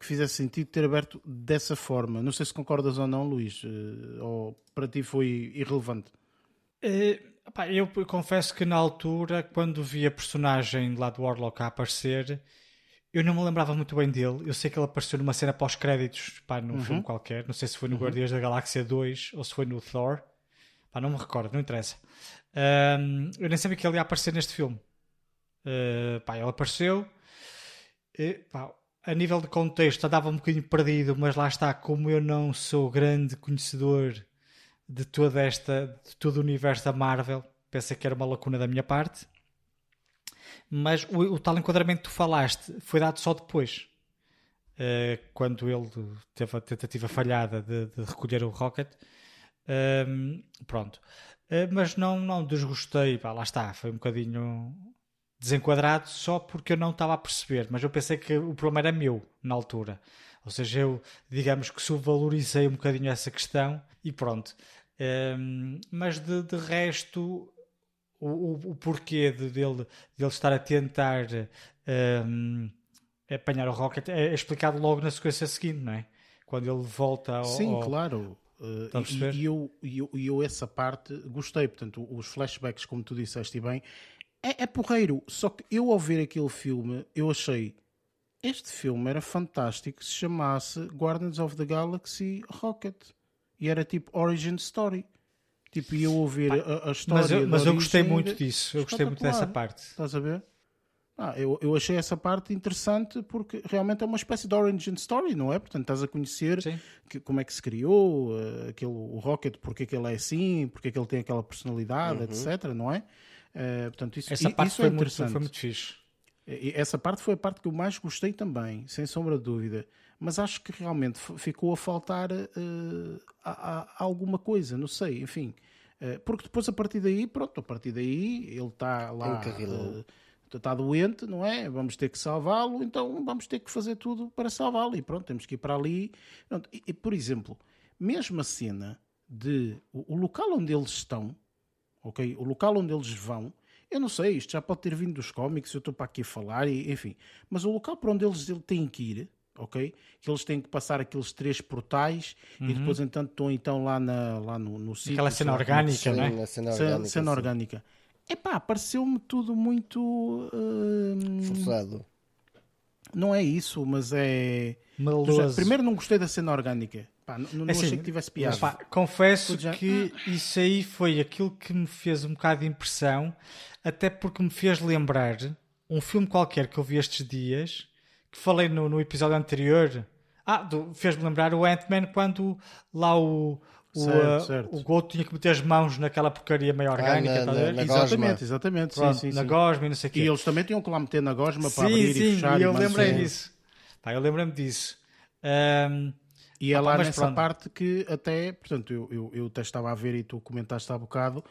que fizesse sentido ter aberto dessa forma. Não sei se concordas ou não, Luís, eh, ou para ti foi irrelevante. Uh, eu confesso que na altura, quando vi a personagem lá do Warlock a aparecer, eu não me lembrava muito bem dele. Eu sei que ele apareceu numa cena pós-créditos, pá, num uhum. filme qualquer. Não sei se foi no uhum. Guardiões da Galáxia 2 ou se foi no Thor. Pá, não me recordo, não interessa. Um, eu nem sabia que ele ia aparecer neste filme. Uh, pá, ele apareceu. E, pá, a nível de contexto, andava um bocadinho perdido, mas lá está, como eu não sou grande conhecedor de toda esta, de todo o universo da Marvel, pensei que era uma lacuna da minha parte. Mas o, o tal enquadramento que tu falaste foi dado só depois. Uh, quando ele teve a tentativa falhada de, de recolher o Rocket. Um, pronto. Uh, mas não, não desgostei. Pá, lá está, foi um bocadinho desenquadrado só porque eu não estava a perceber. Mas eu pensei que o problema era meu na altura. Ou seja, eu, digamos que subvalorizei um bocadinho essa questão e pronto. Um, mas de, de resto, o, o, o porquê de, dele, dele estar a tentar um, apanhar o Rocket é explicado logo na sequência seguinte, não é? Quando ele volta ao. Sim, ao... claro. Uh, e, e, eu, e eu, eu essa parte gostei, portanto, os flashbacks, como tu disseste bem, é, é porreiro. Só que eu, ao ver aquele filme, eu achei este filme era fantástico se chamasse Guardians of the Galaxy Rocket e era tipo Origin Story. Tipo, ia ouvir a, a, história. Mas eu, mas eu gostei muito disso, eu gostei muito dessa parte. Estás a ver? Ah, eu, eu achei essa parte interessante porque realmente é uma espécie de origin story, não é? Portanto, estás a conhecer que, como é que se criou uh, aquele, o Rocket, porque é que ele é assim, porque é que ele tem aquela personalidade, uhum. etc. Não é? Uh, portanto, isso, essa parte isso foi, é interessante. Muito, foi muito fixe. Essa parte foi a parte que eu mais gostei também, sem sombra de dúvida. Mas acho que realmente ficou a faltar uh, a, a alguma coisa, não sei, enfim. Uh, porque depois a partir daí, pronto, a partir daí ele está lá. Está doente, não é? Vamos ter que salvá-lo, então vamos ter que fazer tudo para salvá-lo. E pronto, temos que ir para ali. E, e, por exemplo, mesmo a cena de o, o, local onde eles estão, ok? O local onde eles vão, eu não sei, isto já pode ter vindo dos cómics, eu estou para aqui a falar, e, enfim, mas o local para onde eles têm que ir, ok? Que eles têm que passar aqueles três portais uhum. e depois, entanto, estão então lá, na, lá no, no sítio. Aquela cena orgânica, não é? Cena orgânica. Cena orgânica. Epá, pareceu-me tudo muito. Uh, Forçado. Não é isso, mas é. Maloso. Primeiro, não gostei da cena orgânica. Pá, não, não é assim, achei que tivesse piada. Pá, confesso já... que isso aí foi aquilo que me fez um bocado de impressão, até porque me fez lembrar um filme qualquer que eu vi estes dias, que falei no, no episódio anterior. Ah, fez-me lembrar o Ant-Man quando lá o, o, certo, certo. o Goto tinha que meter as mãos naquela porcaria meio orgânica, ah, na, na, na exatamente, exatamente. Pronto, sim, sim, na sim. gosma e não sei o quê. E eles também tinham que lá meter na gosma para abrir sim, e fechar. E eu lembrei disso. Pá, eu lembrei-me disso. Um, e é lá nessa pronto. parte que até, portanto, eu, eu, eu até estava a ver e tu comentaste há bocado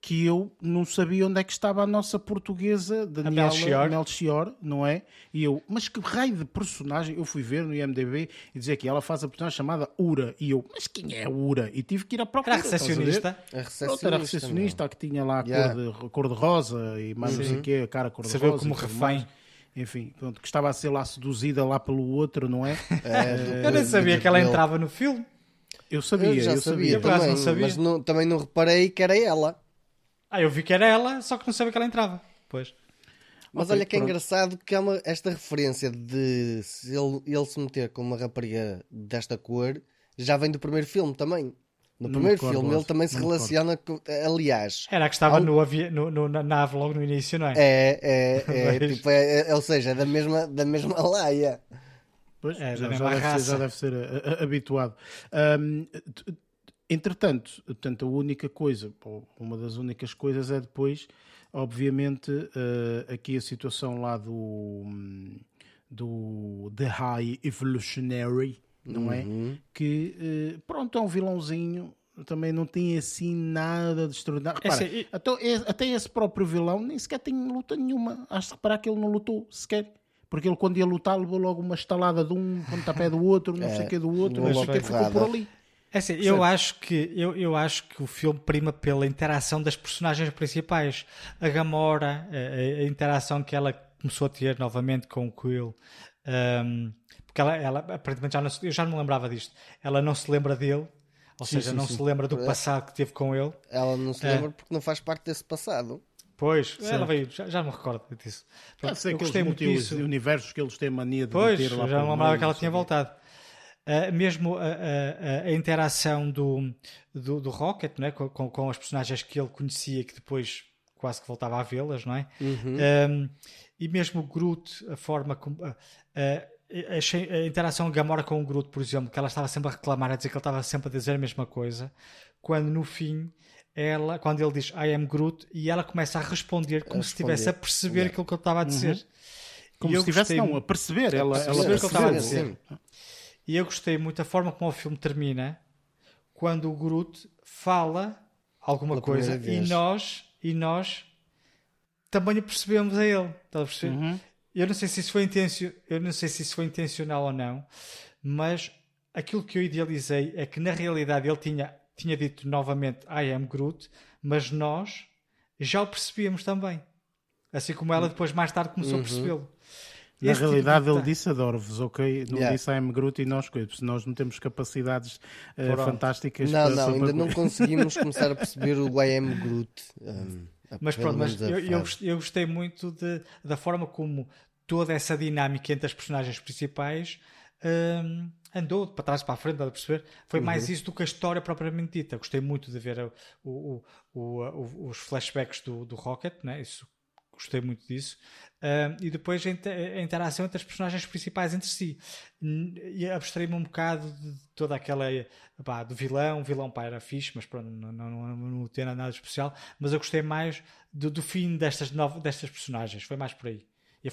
que eu não sabia onde é que estava a nossa portuguesa Daniela Melchior. Melchior, não é? E eu, mas que raio de personagem? Eu fui ver no IMDB e dizer que ela faz a personagem chamada Ura. E eu, mas quem é Ura? E tive que ir à procura. Era a recepcionista. A Pronto, era a recepcionista. recepcionista a que tinha lá a Yeah. cor, de, cor de rosa e mais não sei o quê, a cara cor de Você viu rosa. como e tudo refém. mais. Enfim, pronto, que estava a ser lá seduzida lá pelo outro, não é? É, Eu nem sabia que ela entrava no filme. Eu sabia, Eu já eu sabia, sabia. também, não sabia. mas não- também não reparei que era ela. Ah, eu vi que era ela, só que não sabia que ela entrava. Pois. Mas Ok, olha que é pronto. engraçado que há uma- esta referência de se ele, ele se meter com uma rapariga desta cor já vem do primeiro filme também. No primeiro recordo, filme ele também se relaciona com. Aliás, Era a que estava no avi... no, no- na nave logo no início, não é? é, é, é, Vejo. tipo, é, é- ou seja, é da mesma, da mesma laia. Pois, É, da já, mesma já deve ser, já deve ser a- a- habituado. Ahm, t- entretanto, portanto, a única coisa, uma das únicas coisas é depois, obviamente, eh, aqui a situação lá do, do The High Evolutionary, não é? Que, eh, pronto, é um vilãozinho. Também não tem assim nada de extraordinário. É Repara, e- até, e- até esse próprio vilão nem sequer tem luta nenhuma. Has de reparar que ele não lutou sequer. Porque ele, quando ia lutar, levou logo uma estalada de um, pontapé do outro, não sei o que do outro, não sei o que, ficou por ali. É assim, eu acho que eu, eu acho que o filme prima pela interação das personagens principais. A Gamora, a, a- interação que ela começou a ter novamente com o Quill. ahm, porque ela, ela aparentemente já não eu já não me lembrava disto. Ela não se lembra dele, ou seja, sim, não sim. se lembra do passado que teve com ele. Ela não se É. lembra porque não faz parte desse passado. Pois, ela veio, já, já me recordo disso. Ser eu gostei muito disso. universos que eles têm mania de Pois, meter lá eu já não lembrava que ela tinha voltado. Uh, mesmo a, a- a- a interação do, do, do Rocket não é? com, com, com as personagens que ele conhecia, que depois quase que voltava a vê-las, não é? Um, e mesmo o Groot, a forma como. uh, uh, a interação Gamora com o Groot, por exemplo, que ela estava sempre a reclamar, a dizer que ele estava sempre a dizer a mesma coisa, quando no fim. Ela, quando ele diz I am Groot, e ela começa a responder como se responder. estivesse a perceber aquilo que ele estava a dizer. Como E se estivesse, gostei não, a perceber. Ela, perceber, ela perceber o que ele estava a dizer. E eu gostei muito da forma como o filme termina quando o Groot fala alguma coisa e nós, e nós também o percebemos a ele. Estás a perceber? Uhum. Eu não sei se isso foi intencio... eu não sei se isso foi intencional ou não, mas aquilo que eu idealizei é que na realidade ele tinha, tinha dito novamente I am Groot, mas nós já o percebíamos também. Assim como ela depois mais tarde começou a percebê-lo. Na tipo de realidade, ele detalhe. disse adoro-vos, ok? Não Yeah. disse I am Groot e nós, coisas, nós não temos capacidades Pronto. fantásticas Não, para não, ainda para- não conseguimos começar a perceber o I am Groot. um, Mas pronto, mas eu, eu, gostei- eu gostei muito de- da forma como toda essa dinâmica entre as personagens principais hum, andou de para trás para a frente, a perceber? Foi mais isso do que a história propriamente dita. Gostei muito de ver o- o- o- o- os flashbacks do, do Rocket, né? isso gostei muito disso. Hum, e depois a, a interação entre as personagens principais entre si. E abstraí-me um bocado de toda aquela pá, do vilão. O vilão pá, era fixe, mas pronto, não, não, não, não tinha nada especial. Mas eu gostei mais do, do fim destas, destas personagens. Foi mais por aí.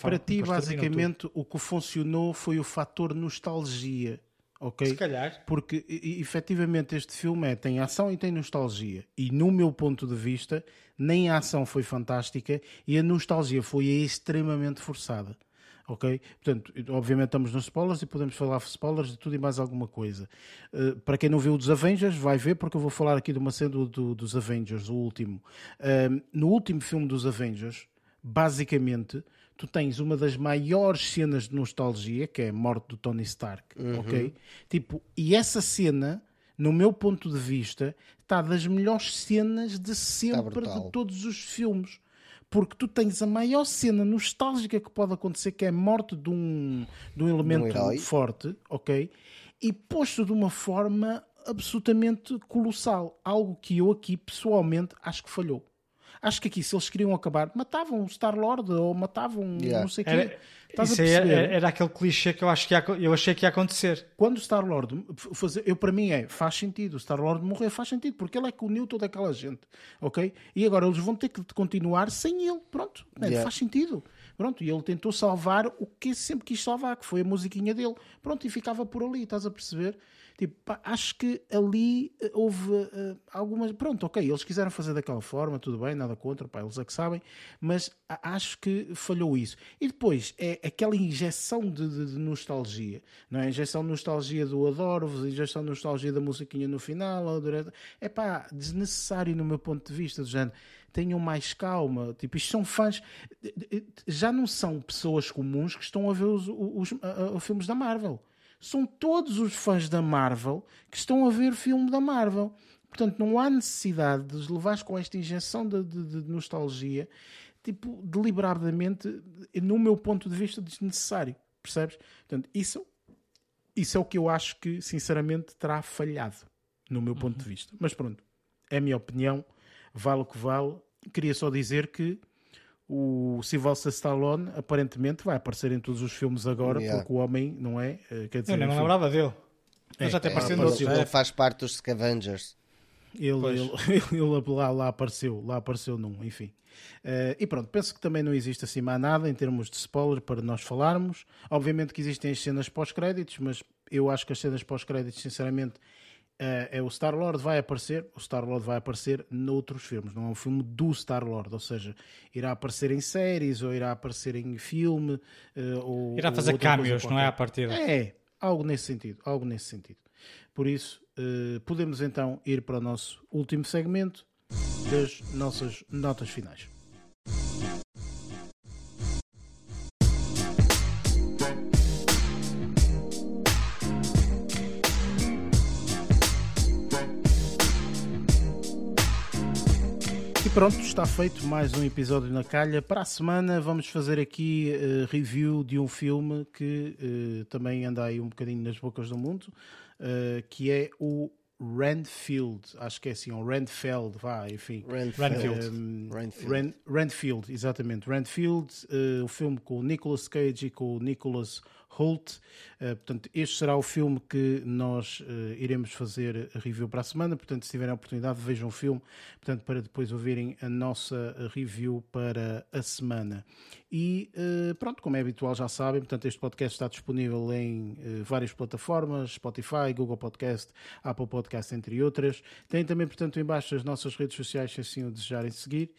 Para ti, basicamente, o que funcionou foi o fator nostalgia, ok? Se calhar. Porque e- efetivamente este filme é, tem ação e tem nostalgia. E no meu ponto de vista, nem a ação foi fantástica e a nostalgia foi extremamente forçada. Ok? Portanto, obviamente estamos nos spoilers e podemos falar spoilers de tudo e mais alguma coisa. Uh, para quem não viu dos Avengers, vai ver, porque eu vou falar aqui de uma cena do, do- dos Avengers, o último. Um, no último filme dos Avengers, basicamente, tu tens uma das maiores cenas de nostalgia, que é a morte do Tony Stark, ok? Tipo, e essa cena, no meu ponto de vista, está das melhores cenas de sempre de todos os filmes. Porque tu tens a maior cena nostálgica que pode acontecer, que é a morte de um, de um elemento herói. forte, ok? E posto de uma forma absolutamente colossal. Algo que eu aqui, pessoalmente, acho que falhou. Acho que aqui, se eles queriam acabar, matavam o Star-Lord ou matavam Yeah. não sei o quê. Era, Estás era aquele clichê que eu, acho que ia, eu achei que ia acontecer. Quando o Star-Lord fazer, eu para mim é, faz sentido, o Star-Lord morrer faz sentido, porque ele é que uniu toda aquela gente, ok? E agora eles vão ter que continuar sem ele, pronto, né? Yeah. faz sentido. Pronto, e ele tentou salvar o que sempre quis salvar, que foi a musiquinha dele. Pronto, e ficava por ali, estás a perceber? Tipo, pá, acho que ali eh, houve uh, algumas. Pronto, ok, eles quiseram fazer daquela forma, tudo bem, nada contra, pá, eles é que sabem, mas acho que falhou isso. E depois é aquela injeção de, de, de nostalgia, não é? Injeção de nostalgia do Adoro-vos, injeção de nostalgia da musiquinha no final, é pá, desnecessário no meu ponto de vista, do género tenham mais calma. Tipo, isto são fãs. Já não são pessoas comuns que estão a ver os, os, os, os filmes da Marvel são todos os fãs da Marvel que estão a ver filme da Marvel. Portanto, não há necessidade de os levares com esta injeção de, de, de, nostalgia, tipo, deliberadamente, no meu ponto de vista, desnecessário. Percebes? Portanto, isso, isso é o que eu acho que, sinceramente, terá falhado, no meu ponto uhum. de vista. Mas pronto, é a minha opinião, vale o que vale. Queria só dizer que o Sylvester Stallone aparentemente vai aparecer em todos os filmes agora, yeah. porque o homem, não é? Eh, quer dizer, Eu não lembrava dele. É, já tem é, aparecido é, ele, ele faz parte dos Scavengers. Ele, ele, ele, lá, lá apareceu, lá apareceu num, enfim. Uh, e pronto, penso que também não existe assim mais nada em termos de spoiler para nós falarmos. Obviamente que existem as cenas pós-créditos, mas eu acho que as cenas pós-créditos, sinceramente, é o Star-Lord vai aparecer, o Star-Lord vai aparecer noutros filmes, não é um filme do Star-Lord, ou seja, irá aparecer em séries ou irá aparecer em filme uh, ou irá fazer cameos, não é a partida. É, algo nesse sentido, algo nesse sentido. Por isso, uh, podemos então ir para o nosso último segmento das nossas notas finais. Pronto, está feito mais um episódio na calha. Para a semana vamos fazer aqui uh, review de um filme que uh, também anda aí um bocadinho nas bocas do mundo, uh, que é o Renfield, acho que é assim, ou Renfeld, vá, enfim. Renfield. Um, Renfield. Renfield, exatamente. Renfield, o filme com o Nicolas Cage e com o Nicolas Holt. Uh, portanto, este será o filme que nós uh, iremos fazer review para a semana. Portanto, se tiverem a oportunidade, vejam o filme portanto, para depois ouvirem a nossa review para a semana. E uh, pronto, como é habitual, já sabem, portanto, este podcast está disponível em várias plataformas: Spotify, Google Podcast, Apple Podcast, entre outras. Tem também, portanto, embaixo as nossas redes sociais, se assim o desejarem seguir.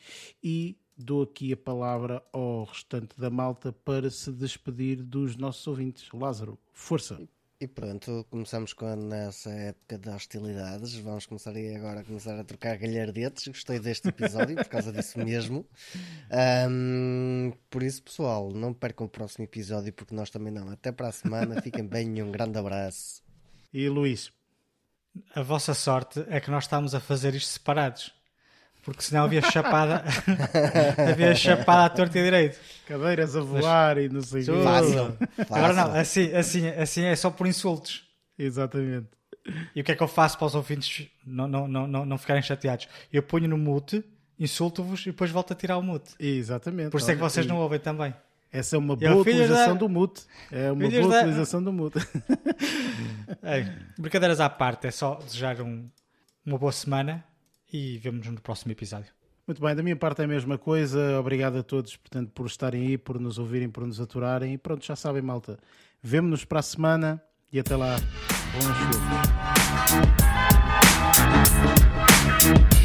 E dou aqui a palavra ao restante da malta para se despedir dos nossos ouvintes. Lázaro, força! E pronto, começamos com nessa época de hostilidades. Vamos começar aí agora a começar a trocar galhardetes. Gostei deste episódio por causa disso mesmo. Um, por isso, pessoal, não percam o próximo episódio, porque nós também não. Até para a semana, fiquem bem e um grande abraço. E Luís? A vossa sorte é que nós estamos a fazer isto separados porque senão havia chapada, havia chapada à torta e direito. Cadeiras a voar Mas, e não sei o Fácil. Agora não, assim, assim, assim é só por insultos. Exatamente. E o que é que eu faço para os ouvintes não, não, não, não ficarem chateados? Eu ponho no mute, insulto-vos e depois volto a tirar o mute. Exatamente. Por isso é que vocês não ouvem também. Essa é uma boa utilização da... do mute. É uma filhos boa da... utilização do mute. é, brincadeiras à parte, é só desejar um, uma boa semana e vemos-nos no próximo episódio. Muito bem, da minha parte é a mesma coisa. Obrigado a todos, portanto, por estarem aí, por nos ouvirem, por nos aturarem. E pronto, já sabem, malta. Vemo-nos para a semana e até lá. Bons filmes.